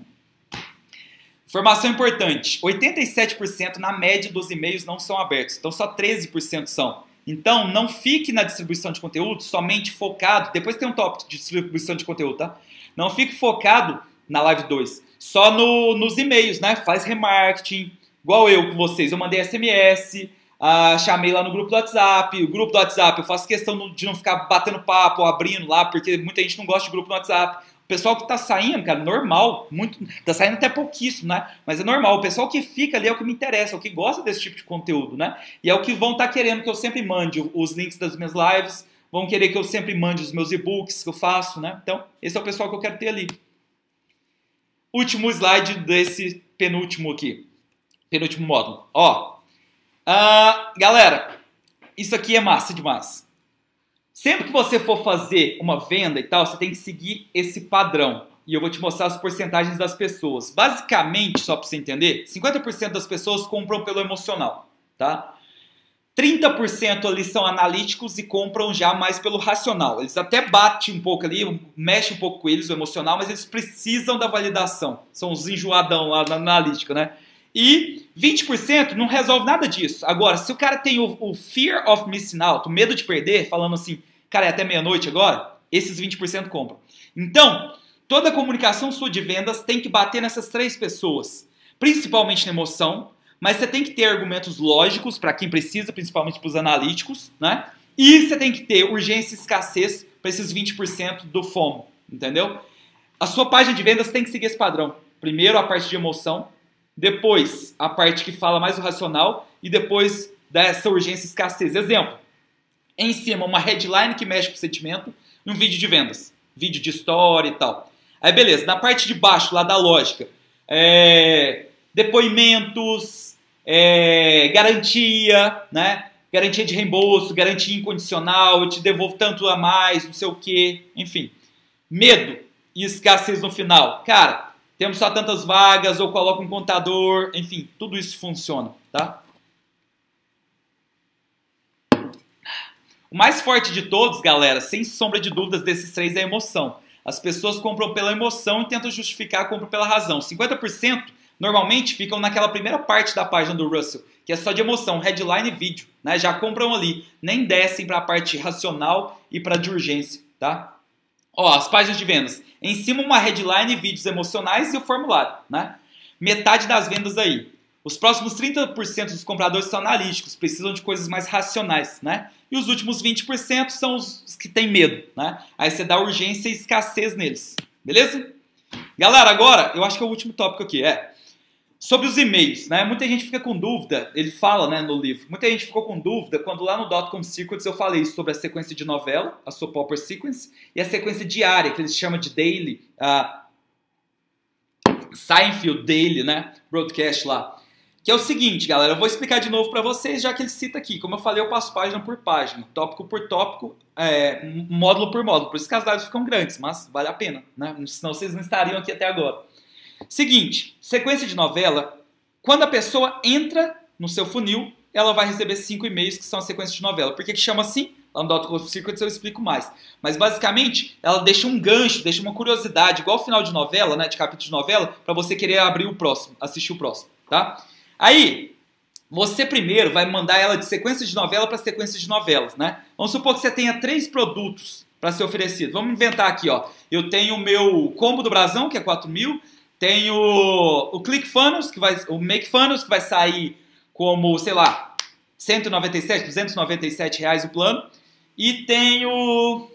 Informação importante: 87% na média dos e-mails não são abertos, então só 13% são. Então, não fique na distribuição de conteúdo somente focado. Depois tem um tópico de distribuição de conteúdo, tá? Não fique focado na live 2, só no, nos e-mails, né? Faz remarketing, igual eu com vocês. Eu mandei SMS, ah, chamei lá no grupo do WhatsApp. O grupo do WhatsApp eu faço questão de não ficar batendo papo, abrindo lá, porque muita gente não gosta de grupo no WhatsApp pessoal que tá saindo, cara, normal, muito, tá saindo até pouquíssimo, né? Mas é normal. O pessoal que fica ali é o que me interessa, é o que gosta desse tipo de conteúdo, né? E é o que vão estar tá querendo que eu sempre mande os links das minhas lives, vão querer que eu sempre mande os meus e-books que eu faço, né? Então, esse é o pessoal que eu quero ter ali. Último slide desse penúltimo aqui. Penúltimo módulo. Ó, uh, galera, isso aqui é massa demais. Sempre que você for fazer uma venda e tal, você tem que seguir esse padrão. E eu vou te mostrar as porcentagens das pessoas. Basicamente, só para você entender, 50% das pessoas compram pelo emocional, tá? 30% ali são analíticos e compram já mais pelo racional. Eles até batem um pouco ali, mexe um pouco com eles, o emocional, mas eles precisam da validação. São os enjoadão lá na analítica, né? E 20% não resolve nada disso. Agora, se o cara tem o, o fear of missing out, o medo de perder, falando assim, cara, é até meia-noite agora, esses 20% compram. Então, toda comunicação sua de vendas tem que bater nessas três pessoas, principalmente na emoção, mas você tem que ter argumentos lógicos para quem precisa, principalmente para os analíticos, né? E você tem que ter urgência e escassez para esses 20% do FOMO, entendeu? A sua página de vendas tem que seguir esse padrão. Primeiro a parte de emoção, depois a parte que fala mais o racional e depois dessa urgência e escassez. Exemplo, em cima uma headline que mexe com o sentimento e um vídeo de vendas, vídeo de história e tal. Aí beleza, na parte de baixo lá da lógica, é, depoimentos, é, garantia, né? Garantia de reembolso, garantia incondicional, eu te devolvo tanto a mais, não sei o que, enfim. Medo e escassez no final. Cara, temos só tantas vagas, ou coloca um contador, enfim, tudo isso funciona, tá? O mais forte de todos, galera, sem sombra de dúvidas desses três é a emoção. As pessoas compram pela emoção e tentam justificar a compra pela razão. 50% normalmente ficam naquela primeira parte da página do Russell, que é só de emoção, headline e vídeo, né? Já compram ali, nem descem para a parte racional e para de urgência, tá? Ó, as páginas de vendas. Em cima uma headline, vídeos emocionais e o formulário, né? Metade das vendas aí. Os próximos 30% dos compradores são analíticos, precisam de coisas mais racionais, né? E os últimos 20% são os que têm medo, né? Aí você dá urgência e escassez neles, beleza? Galera, agora, eu acho que é o último tópico aqui, é Sobre os e-mails, né? Muita gente fica com dúvida, ele fala né, no livro, muita gente ficou com dúvida quando lá no Dotcom Secrets eu falei sobre a sequência de novela, a sua popper sequence, e a sequência diária, que eles chamam de daily, a Seinfeld Daily, né? Broadcast lá. Que é o seguinte, galera, eu vou explicar de novo para vocês, já que ele cita aqui. Como eu falei, eu passo página por página, tópico por tópico, é, módulo por módulo. Por isso que as lives ficam grandes, mas vale a pena, né? Senão vocês não estariam aqui até agora. Seguinte, sequência de novela, quando a pessoa entra no seu funil, ela vai receber cinco e-mails que são a sequência de novela. Por que, que chama assim? Lá no Dot Secrets eu explico mais. Mas basicamente, ela deixa um gancho, deixa uma curiosidade, igual o final de novela, né, de capítulo de novela, para você querer abrir o próximo, assistir o próximo, tá? Aí, você primeiro vai mandar ela de sequência de novela para sequência de novelas, né? Vamos supor que você tenha três produtos para ser oferecido. Vamos inventar aqui, ó. Eu tenho o meu combo do brasão, que é 4 mil. Tem o, o ClickFunnels, que vai, o MakeFunnels, que vai sair como, sei lá, 197, 297 reais o plano. E tem o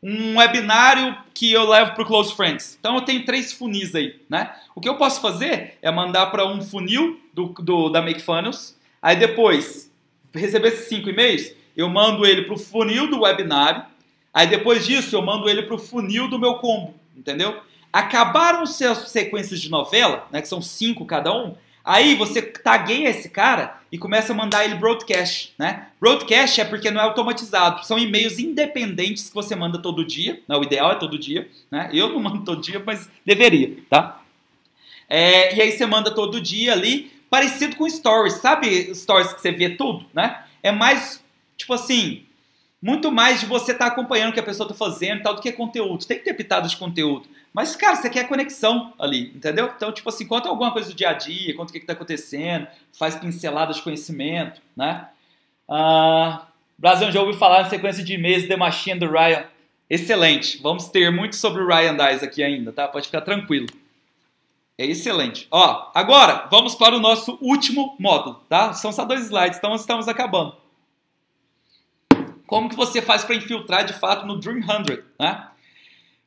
um webinário que eu levo para o Close Friends. Então eu tenho três funis aí, né? O que eu posso fazer é mandar para um funil do, do, da Make Funnels, aí depois receber esses cinco e-mails, eu mando ele para o funil do webinário, aí depois disso eu mando ele para o funil do meu combo, entendeu? Acabaram as sequências de novela, né, que são cinco cada um, Aí você tagueia esse cara e começa a mandar ele broadcast, né? Broadcast é porque não é automatizado, são e-mails independentes que você manda todo dia. Não, o ideal é todo dia, né? Eu não mando todo dia, mas deveria, tá? É, e aí você manda todo dia ali, parecido com stories, sabe stories que você vê tudo, né? É mais, tipo assim, muito mais de você estar tá acompanhando o que a pessoa está fazendo tal do que conteúdo. Tem que ter pitado de conteúdo. Mas, cara, você quer conexão ali, entendeu? Então, tipo assim, conta alguma coisa do dia a dia, conta o que está acontecendo, faz pinceladas de conhecimento, né? Ah, Brasil já ouviu falar na sequência de e-mails The Machine do Ryan. Excelente. Vamos ter muito sobre o Ryan Dice aqui ainda, tá? Pode ficar tranquilo. É excelente. Ó, agora vamos para o nosso último módulo, tá? São só dois slides, então estamos acabando. Como que você faz para infiltrar de fato no Dream 100, né?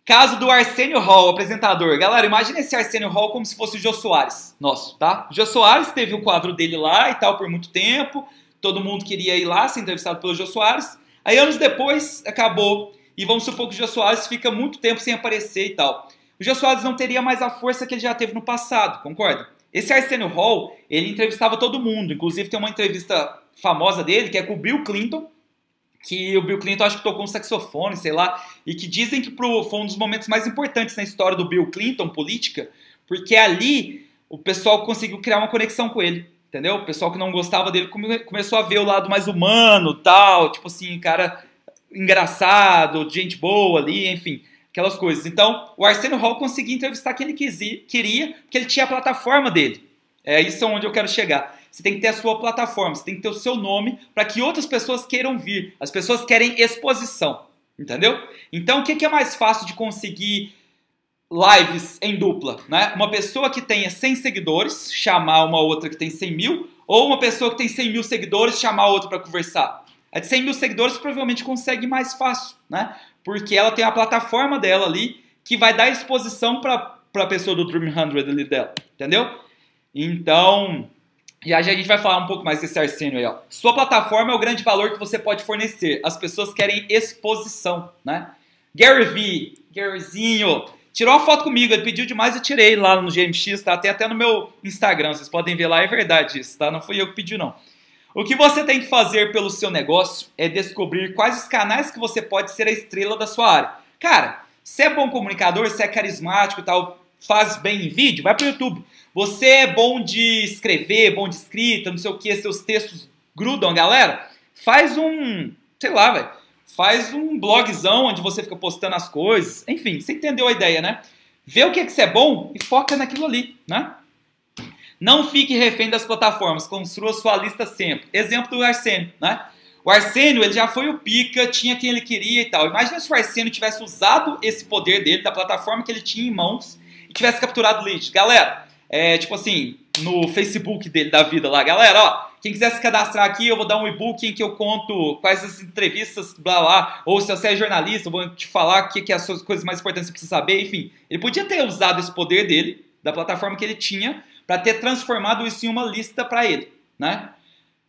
Caso do Arsenio Hall, apresentador. Galera, imagine esse Arsenio Hall como se fosse o Jô Soares, nosso, tá? O Jô Soares teve o quadro dele lá e tal por muito tempo. Todo mundo queria ir lá ser entrevistado pelo Jô Soares. Aí, anos depois, acabou. E vamos supor que o Jô Soares fica muito tempo sem aparecer e tal. O Jô Soares não teria mais a força que ele já teve no passado, concorda? Esse Arsenio Hall, ele entrevistava todo mundo. Inclusive, tem uma entrevista famosa dele, que é com o Bill Clinton, que o Bill Clinton acho que tocou um saxofone, sei lá, e que dizem que pro, foi um dos momentos mais importantes na história do Bill Clinton, política, porque ali o pessoal conseguiu criar uma conexão com ele, entendeu? O pessoal que não gostava dele come, começou a ver o lado mais humano, tal, tipo assim, cara engraçado, gente boa ali, enfim, aquelas coisas. Então, o Arsenio Hall conseguia entrevistar quem ele queria, porque ele tinha a plataforma dele. É isso onde eu quero chegar. Você tem que ter a sua plataforma, você tem que ter o seu nome para que outras pessoas queiram vir. As pessoas querem exposição, entendeu? Então, o que é mais fácil de conseguir lives em dupla? Né? Uma pessoa que tenha 100 seguidores chamar uma outra que tem 100 mil, ou uma pessoa que tem 100 mil seguidores chamar outra para conversar. A de 100 mil seguidores provavelmente consegue mais fácil, né? Porque ela tem a plataforma dela ali que vai dar exposição para a pessoa do Dream 100 ali dela, entendeu? Então, e aí a gente vai falar um pouco mais desse Arsênio aí, ó. Sua plataforma é o grande valor que você pode fornecer. As pessoas querem exposição, né? Gary V, Garyzinho, tirou uma foto comigo, ele pediu demais, eu tirei lá no GMX, tá? Até até no meu Instagram, vocês podem ver lá, é verdade isso, tá? Não fui eu que pedi, não. O que você tem que fazer pelo seu negócio é descobrir quais os canais que você pode ser a estrela da sua área. Cara, se é bom comunicador, se é carismático e tal, faz bem em vídeo, vai pro YouTube. Você é bom de escrever, bom de escrita, não sei o que, seus textos grudam galera? Faz um, sei lá, velho. Faz um blogzão onde você fica postando as coisas. Enfim, você entendeu a ideia, né? Vê o que é que você é bom e foca naquilo ali, né? Não fique refém das plataformas, construa sua lista sempre. Exemplo do Arsênio, né? O Arsênio, ele já foi o pica, tinha quem ele queria e tal. Imagina se o Arsênio tivesse usado esse poder dele, da plataforma que ele tinha em mãos, e tivesse capturado lead. Galera, é, tipo assim, no Facebook dele da vida lá, galera, ó, quem quiser se cadastrar aqui, eu vou dar um e-book em que eu conto quais as entrevistas, blá blá, ou se você é jornalista, eu vou te falar o que, que é as coisas mais importantes que você precisa saber, enfim. Ele podia ter usado esse poder dele, da plataforma que ele tinha, para ter transformado isso em uma lista para ele, né?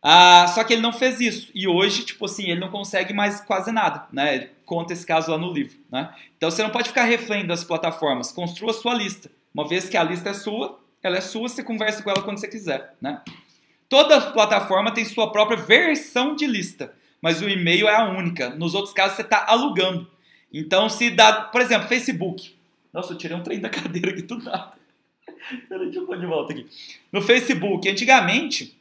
Ah, só que ele não fez isso. E hoje, tipo assim, ele não consegue mais quase nada, né? Ele conta esse caso lá no livro, né? Então você não pode ficar refém das plataformas. Construa a sua lista. Uma vez que a lista é sua, ela é sua, você conversa com ela quando você quiser, né? Toda plataforma tem sua própria versão de lista, mas o e-mail é a única. Nos outros casos, você está alugando. Então, se dá, por exemplo, Facebook. Nossa, eu tirei um trem da cadeira aqui do nada. Peraí, deixa eu pôr de volta aqui. No Facebook, antigamente,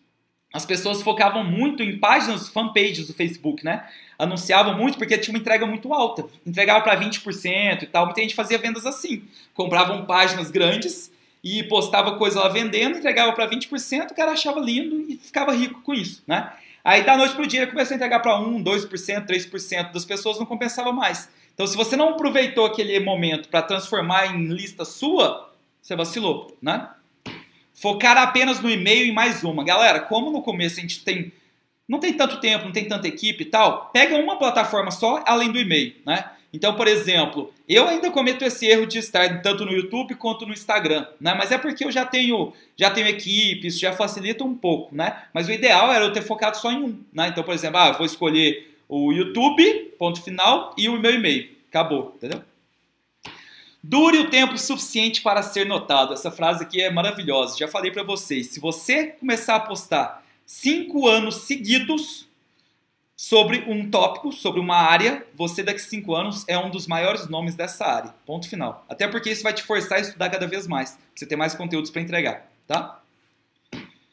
as pessoas focavam muito em páginas, fanpages do Facebook, né? Anunciavam muito porque tinha uma entrega muito alta. Entregava para 20% e tal. Muita gente fazia vendas assim. Compravam páginas grandes e postava coisa lá vendendo, entregava para 20%, o cara achava lindo e ficava rico com isso, né? Aí da noite pro dia começou a entregar para 1, 2%, 3% das pessoas, não compensava mais. Então se você não aproveitou aquele momento para transformar em lista sua, você vacilou, né? Focar apenas no e-mail e mais uma. Galera, como no começo a gente tem não tem tanto tempo, não tem tanta equipe e tal, pega uma plataforma só além do e-mail, né? Então, por exemplo, eu ainda cometo esse erro de estar tanto no YouTube quanto no Instagram, né? Mas é porque eu já tenho, já tenho equipe, isso já facilita um pouco, né? Mas o ideal era eu ter focado só em um, né? Então, por exemplo, ah, vou escolher o YouTube, ponto final, e o meu e-mail. Acabou, entendeu? Dure o tempo suficiente para ser notado. Essa frase aqui é maravilhosa. Já falei para vocês. Se você começar a postar cinco anos seguidos sobre um tópico, sobre uma área, você daqui a cinco anos é um dos maiores nomes dessa área. Ponto final. Até porque isso vai te forçar a estudar cada vez mais, pra você ter mais conteúdos para entregar, tá?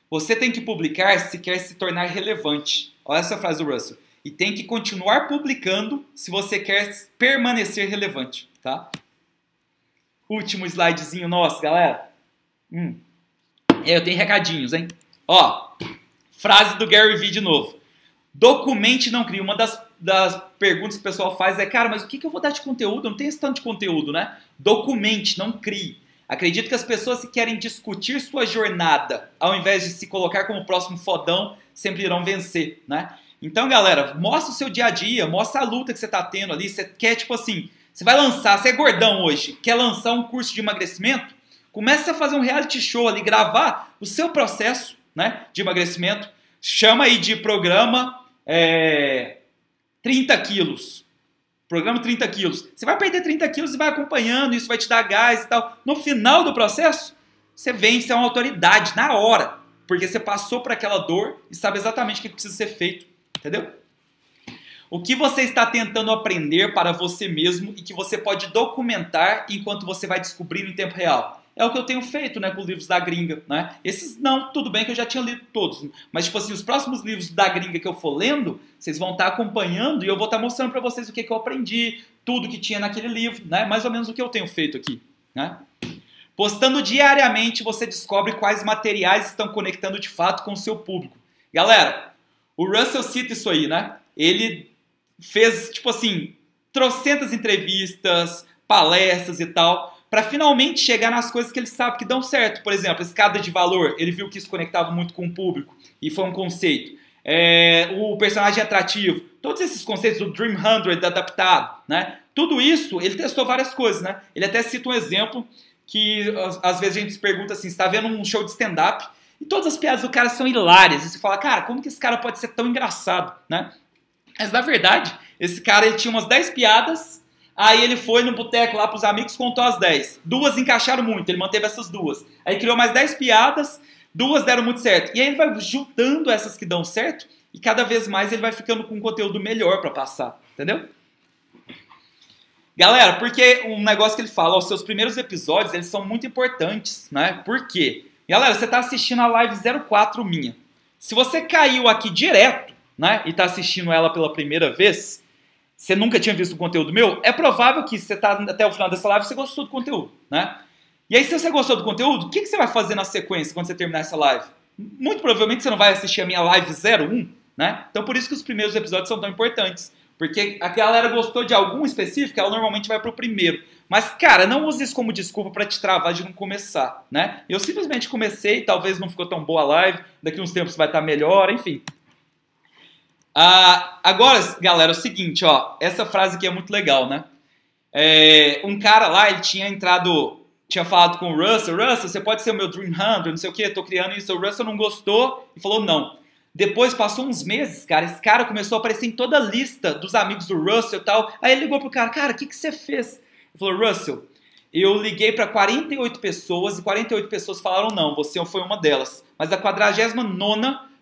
Você tem que publicar se quer se tornar relevante. Olha essa frase do Russell. E tem que continuar publicando se você quer permanecer relevante, tá? Último slidezinho nosso, galera. Hum. Eu tenho recadinhos, hein? Ó, frase do Gary Vee de novo. Documente não cria. Uma das, das perguntas que o pessoal faz é, cara, mas o que, que eu vou dar de conteúdo? Não tenho esse tanto de conteúdo, né? Documente, não crie. Acredito que as pessoas que querem discutir sua jornada, ao invés de se colocar como próximo fodão, sempre irão vencer, né? Então, galera, mostra o seu dia a dia, mostra a luta que você está tendo ali. Você quer, tipo assim, você vai lançar, você é gordão hoje, quer lançar um curso de emagrecimento? Comece a fazer um reality show ali, gravar o seu processo né, de emagrecimento. Chama aí de programa é, 30 quilos. Programa 30 quilos. Você vai perder 30 quilos e vai acompanhando, isso vai te dar gás e tal. No final do processo, você vence, é uma autoridade na hora. Porque você passou por aquela dor e sabe exatamente o que precisa ser feito. Entendeu? O que você está tentando aprender para você mesmo e que você pode documentar enquanto você vai descobrindo em tempo real. É o que eu tenho feito, né, com os livros da gringa, né? Esses não, tudo bem que eu já tinha lido todos, mas tipo assim, os próximos livros da gringa que eu for lendo, vocês vão estar acompanhando e eu vou estar mostrando para vocês o que, que eu aprendi, tudo que tinha naquele livro, né? Mais ou menos o que eu tenho feito aqui, né? Postando diariamente, você descobre quais materiais estão conectando de fato com o seu público. Galera, o Russell cita isso aí, né? Ele fez, tipo assim, trocentas entrevistas, palestras e tal, para finalmente chegar nas coisas que ele sabe que dão certo. Por exemplo, escada de valor, ele viu que isso conectava muito com o público e foi um conceito. É, o personagem atrativo, todos esses conceitos do Dream 100 adaptado, né? Tudo isso, ele testou várias coisas, né? Ele até cita um exemplo que às vezes a gente se pergunta assim, está vendo um show de stand-up e todas as piadas do cara são hilárias. E você fala, cara, como que esse cara pode ser tão engraçado, né? Mas na verdade, esse cara ele tinha umas 10 piadas Aí ele foi no boteco lá pros amigos, contou as 10. Duas encaixaram muito, ele manteve essas duas. Aí criou mais 10 piadas, duas deram muito certo. E aí ele vai juntando essas que dão certo e cada vez mais ele vai ficando com um conteúdo melhor para passar, entendeu? Galera, porque um negócio que ele fala, os seus primeiros episódios, eles são muito importantes, né? Por quê? Galera, você está assistindo a live 04 minha. Se você caiu aqui direto, né, e está assistindo ela pela primeira vez, você nunca tinha visto o conteúdo meu, é provável que você está até o final dessa live você gostou do conteúdo, né? E aí, se você gostou do conteúdo, o que, que você vai fazer na sequência quando você terminar essa live? Muito provavelmente você não vai assistir a minha live 01, né? Então, por isso que os primeiros episódios são tão importantes. Porque a galera gostou de algum específico, ela normalmente vai pro primeiro. Mas, cara, não use isso como desculpa para te travar de não começar, né? Eu simplesmente comecei, talvez não ficou tão boa a live, daqui uns tempos vai estar melhor, enfim. Ah, agora, galera, é o seguinte, ó, essa frase aqui é muito legal, né? É, um cara lá, ele tinha entrado, tinha falado com o Russell, Russell, você pode ser o meu Dream Hunter, não sei o que, tô criando isso. O Russell não gostou e falou não. Depois passou uns meses, cara, esse cara começou a aparecer em toda a lista dos amigos do Russell e tal. Aí ele ligou pro cara, cara, o que, que você fez? Ele falou, Russell, eu liguei para 48 pessoas e 48 pessoas falaram não, você foi uma delas. Mas a 49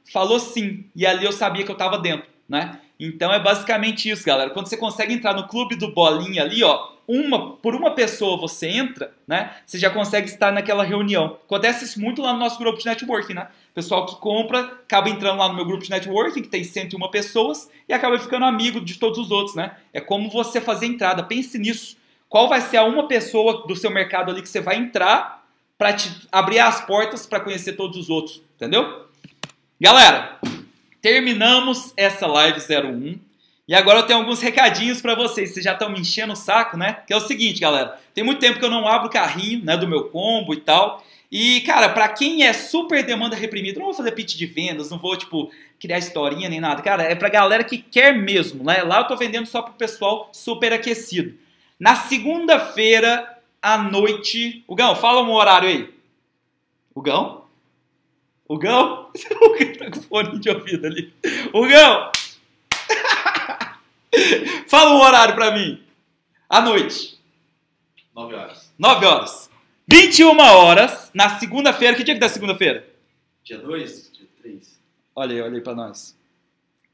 falou sim, e ali eu sabia que eu estava dentro, né? Então é basicamente isso, galera. Quando você consegue entrar no clube do bolinha ali, ó, uma por uma pessoa você entra, né? Você já consegue estar naquela reunião. Acontece isso muito lá no nosso grupo de networking, né? Pessoal que compra acaba entrando lá no meu grupo de networking, que tem 101 pessoas, e acaba ficando amigo de todos os outros, né? É como você fazer entrada. Pense nisso. Qual vai ser a uma pessoa do seu mercado ali que você vai entrar para te abrir as portas para conhecer todos os outros, entendeu? Galera, terminamos essa live 01 e agora eu tenho alguns recadinhos para vocês. Vocês já estão me enchendo o saco, né? Que é o seguinte, galera. Tem muito tempo que eu não abro o carrinho, né, do meu combo e tal. E, cara, pra quem é super demanda reprimida, não vou fazer pitch de vendas, não vou, tipo, criar historinha nem nada. Cara, é pra galera que quer mesmo, né? Lá eu tô vendendo só pro pessoal super aquecido. Na segunda-feira à noite. O Gão, fala um horário aí. O Gão? O Gão? O Gão tá com fone de ouvido ali. O Gão! fala um horário pra mim. À noite. 9 horas. 9 horas. 21 horas, na segunda-feira. Que dia que dá segunda-feira? Dia 2? Dia 3? Olha aí, olha aí pra nós.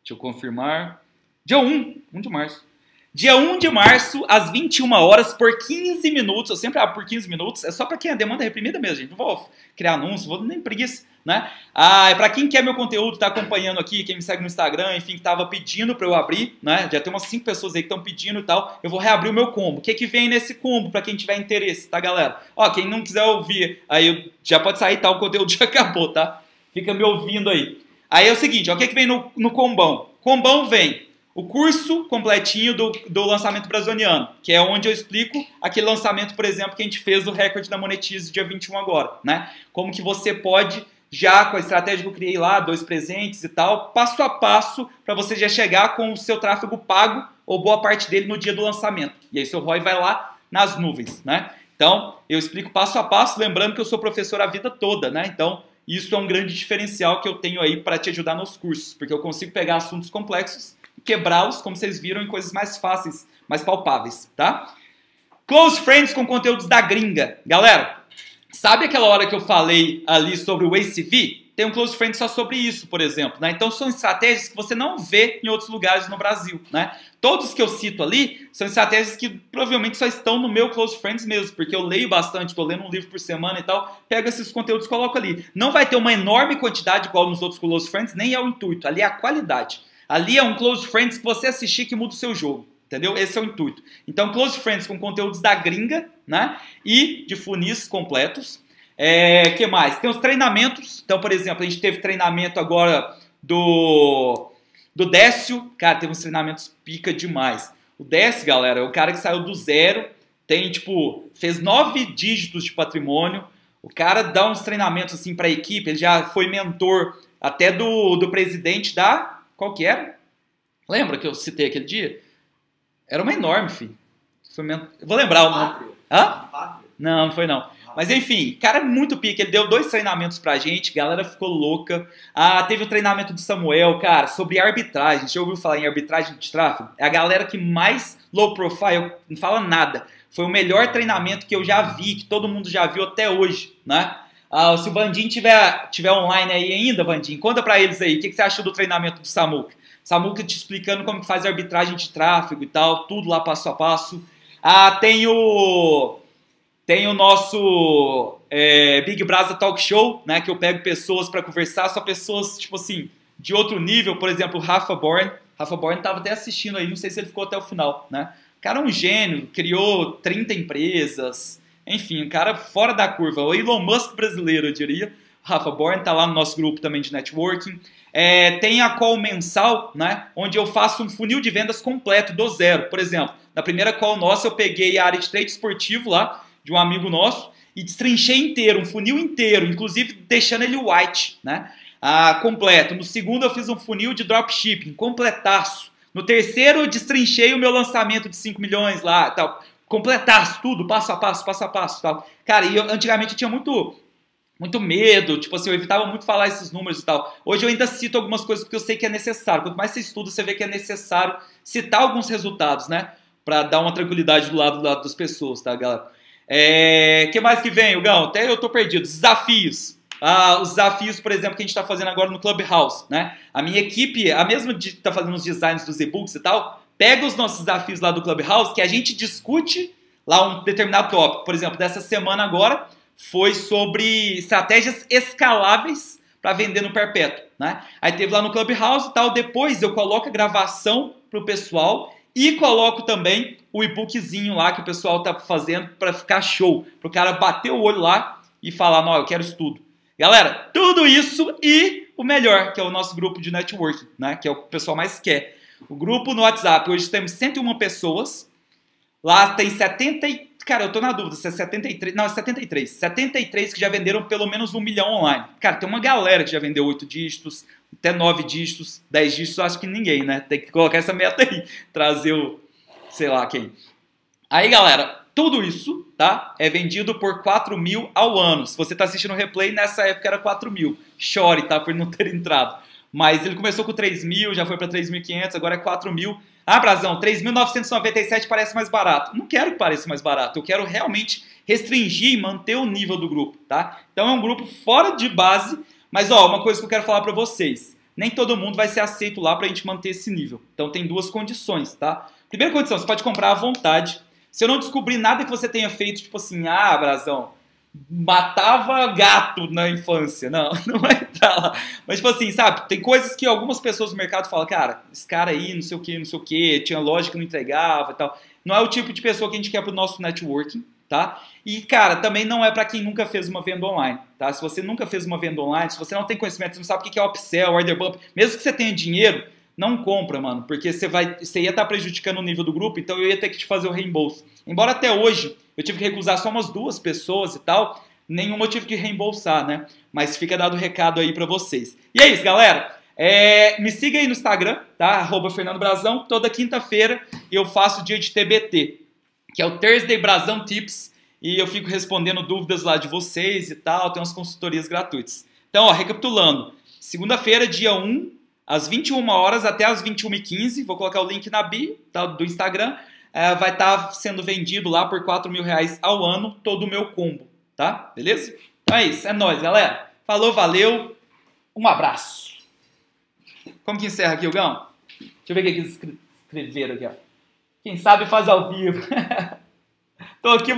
Deixa eu confirmar. Dia 1, 1 de março. Dia 1 de março, às 21 horas, por 15 minutos. Eu sempre abro por 15 minutos. É só para quem a demanda é reprimida mesmo, gente. Não vou criar anúncio, vou nem preguiça, né? Ah, para quem quer meu conteúdo, tá acompanhando aqui, quem me segue no Instagram, enfim, que tava pedindo para eu abrir, né? Já tem umas 5 pessoas aí que estão pedindo e tal. Eu vou reabrir o meu combo. O que que vem nesse combo para quem tiver interesse, tá, galera? Ó, quem não quiser ouvir, aí já pode sair, tá? O conteúdo já acabou, tá? Fica me ouvindo aí. Aí é o seguinte, ó, o que que vem no, no combão? Combão vem o curso completinho do, do lançamento brasiliano, que é onde eu explico aquele lançamento, por exemplo, que a gente fez do recorde da Monetize dia 21 agora, né? Como que você pode já com a estratégia que eu criei lá, dois presentes e tal, passo a passo para você já chegar com o seu tráfego pago ou boa parte dele no dia do lançamento. E aí seu ROI vai lá nas nuvens, né? Então, eu explico passo a passo, lembrando que eu sou professor a vida toda, né? Então, isso é um grande diferencial que eu tenho aí para te ajudar nos cursos, porque eu consigo pegar assuntos complexos quebrá-los, como vocês viram, em coisas mais fáceis, mais palpáveis, tá? Close Friends com conteúdos da gringa. Galera, sabe aquela hora que eu falei ali sobre o ACV? Tem um Close Friends só sobre isso, por exemplo. Né? Então são estratégias que você não vê em outros lugares no Brasil. Né? Todos que eu cito ali são estratégias que provavelmente só estão no meu Close Friends mesmo, porque eu leio bastante, estou lendo um livro por semana e tal, pego esses conteúdos e coloco ali. Não vai ter uma enorme quantidade igual nos outros Close Friends, nem é o intuito, ali é a qualidade. Ali é um Close Friends que você assistir que muda o seu jogo. Entendeu? Esse é o intuito. Então, Close Friends com conteúdos da gringa, né? E de funis completos. É, que mais? Tem os treinamentos. Então, por exemplo, a gente teve treinamento agora do do Décio. Cara, teve uns treinamentos pica demais. O Décio, galera, é o cara que saiu do zero, tem tipo, fez nove dígitos de patrimônio. O cara dá uns treinamentos assim para a equipe, ele já foi mentor até do, do presidente da qual que era? Lembra que eu citei aquele dia? Era uma enorme, filho. Vou lembrar o nome. Hã? Não, não foi não. Mas enfim, cara é muito pique. Ele deu dois treinamentos pra gente, a galera ficou louca. Ah, teve o treinamento do Samuel, cara, sobre arbitragem. Já ouviu falar em arbitragem de tráfego? É a galera que mais low profile, não fala nada. Foi o melhor treinamento que eu já vi, que todo mundo já viu até hoje, né? Ah, se o Vandim tiver, tiver online aí ainda, Vandim, conta para eles aí, o que, que, você achou do treinamento do Samuca? Samuca te explicando como que faz a arbitragem de tráfego e tal, tudo lá passo a passo. Ah, tem o tem o nosso é, Big Brother Talk Show, né, que eu pego pessoas para conversar, só pessoas, tipo assim, de outro nível, por exemplo, Rafa Born. Rafa Born estava até assistindo aí, não sei se ele ficou até o final, né? O cara é um gênio, criou 30 empresas, enfim, um cara fora da curva. O Elon Musk brasileiro, eu diria. Rafa Born está lá no nosso grupo também de networking. É, tem a call mensal, né, onde eu faço um funil de vendas completo do zero. Por exemplo, na primeira call nossa eu peguei a área de trade esportivo lá, de um amigo nosso, e destrinchei inteiro, um funil inteiro, inclusive deixando ele white, né, ah, completo. No segundo eu fiz um funil de dropshipping, completaço. No terceiro eu destrinchei o meu lançamento de 5 milhões lá, tal completasse tudo, passo a passo, passo a passo tal. Cara, e eu, antigamente eu tinha muito muito medo, tipo assim, eu evitava muito falar esses números e tal. Hoje eu ainda cito algumas coisas porque eu sei que é necessário. Quanto mais você estuda, você vê que é necessário citar alguns resultados, né? Pra dar uma tranquilidade do lado, do lado das pessoas, tá, galera? É... que mais que vem, Gão? Até eu tô perdido. Desafios. Ah, os desafios, por exemplo, que a gente está fazendo agora no Clubhouse, né? A minha equipe, a mesma de tá fazendo os designs dos e-books e tal, pega os nossos desafios lá do Clubhouse, que a gente discute lá um determinado tópico. Por exemplo, dessa semana agora foi sobre estratégias escaláveis para vender no perpétuo. Né? Aí teve lá no Clubhouse e tal. Depois eu coloco a gravação para o pessoal e coloco também o e-bookzinho lá que o pessoal tá fazendo para ficar show. Para o cara bater o olho lá e falar: não, eu quero isso tudo. Galera, tudo isso e o melhor, que é o nosso grupo de networking, né? que é o que o pessoal mais quer o grupo no WhatsApp, hoje temos 101 pessoas. Lá tem 70, Cara, eu tô na dúvida se é 73. Não, é 73. 73 que já venderam pelo menos um milhão online. Cara, tem uma galera que já vendeu 8 dígitos, até 9 dígitos, 10 dígitos, acho que ninguém, né? Tem que colocar essa meta aí. Trazer o. sei lá quem. Aí, galera, tudo isso, tá? É vendido por 4 mil ao ano. Se você tá assistindo o replay, nessa época era 4 mil. Chore, tá? Por não ter entrado. Mas ele começou com 3 mil, já foi para 3.500, agora é 4 mil. Ah, Brazão, 3.997 parece mais barato. Não quero que pareça mais barato, eu quero realmente restringir e manter o nível do grupo, tá? Então é um grupo fora de base, mas ó, uma coisa que eu quero falar para vocês. Nem todo mundo vai ser aceito lá pra gente manter esse nível. Então tem duas condições, tá? Primeira condição, você pode comprar à vontade. Se eu não descobrir nada que você tenha feito, tipo assim, ah, Brazão, matava gato na infância. Não, não vai entrar lá. Mas, tipo assim, sabe? Tem coisas que algumas pessoas do mercado falam, cara, esse cara aí, não sei o que, não sei o que, tinha loja que não entregava e tal. Não é o tipo de pessoa que a gente quer pro nosso networking, tá? E, cara, também não é para quem nunca fez uma venda online, tá? Se você nunca fez uma venda online, se você não tem conhecimento, você não sabe o que é upsell, order bump, mesmo que você tenha dinheiro, não compra, mano, porque você, vai, você ia estar tá prejudicando o nível do grupo, então eu ia ter que te fazer o reembolso. Embora até hoje eu tive que recusar só umas duas pessoas e tal, nenhum motivo que reembolsar, né? Mas fica dado o recado aí para vocês. E é isso, galera. É, me siga aí no Instagram, tá? Arroba Fernando Brazão. Toda quinta-feira eu faço dia de TBT, que é o Thursday Brazão Tips. E eu fico respondendo dúvidas lá de vocês e tal. Tem umas consultorias gratuitas. Então, ó, recapitulando. Segunda-feira, dia 1, às 21 horas até às 21h15. Vou colocar o link na bio tá, do Instagram é, vai estar tá sendo vendido lá por 4 mil reais ao ano, todo o meu combo, tá? Beleza? Então é isso, é nóis, galera. Falou, valeu, um abraço. Como que encerra aqui, Gão? Deixa eu ver o que eles escreveram aqui, ó. Quem sabe faz ao vivo. Tô aqui mais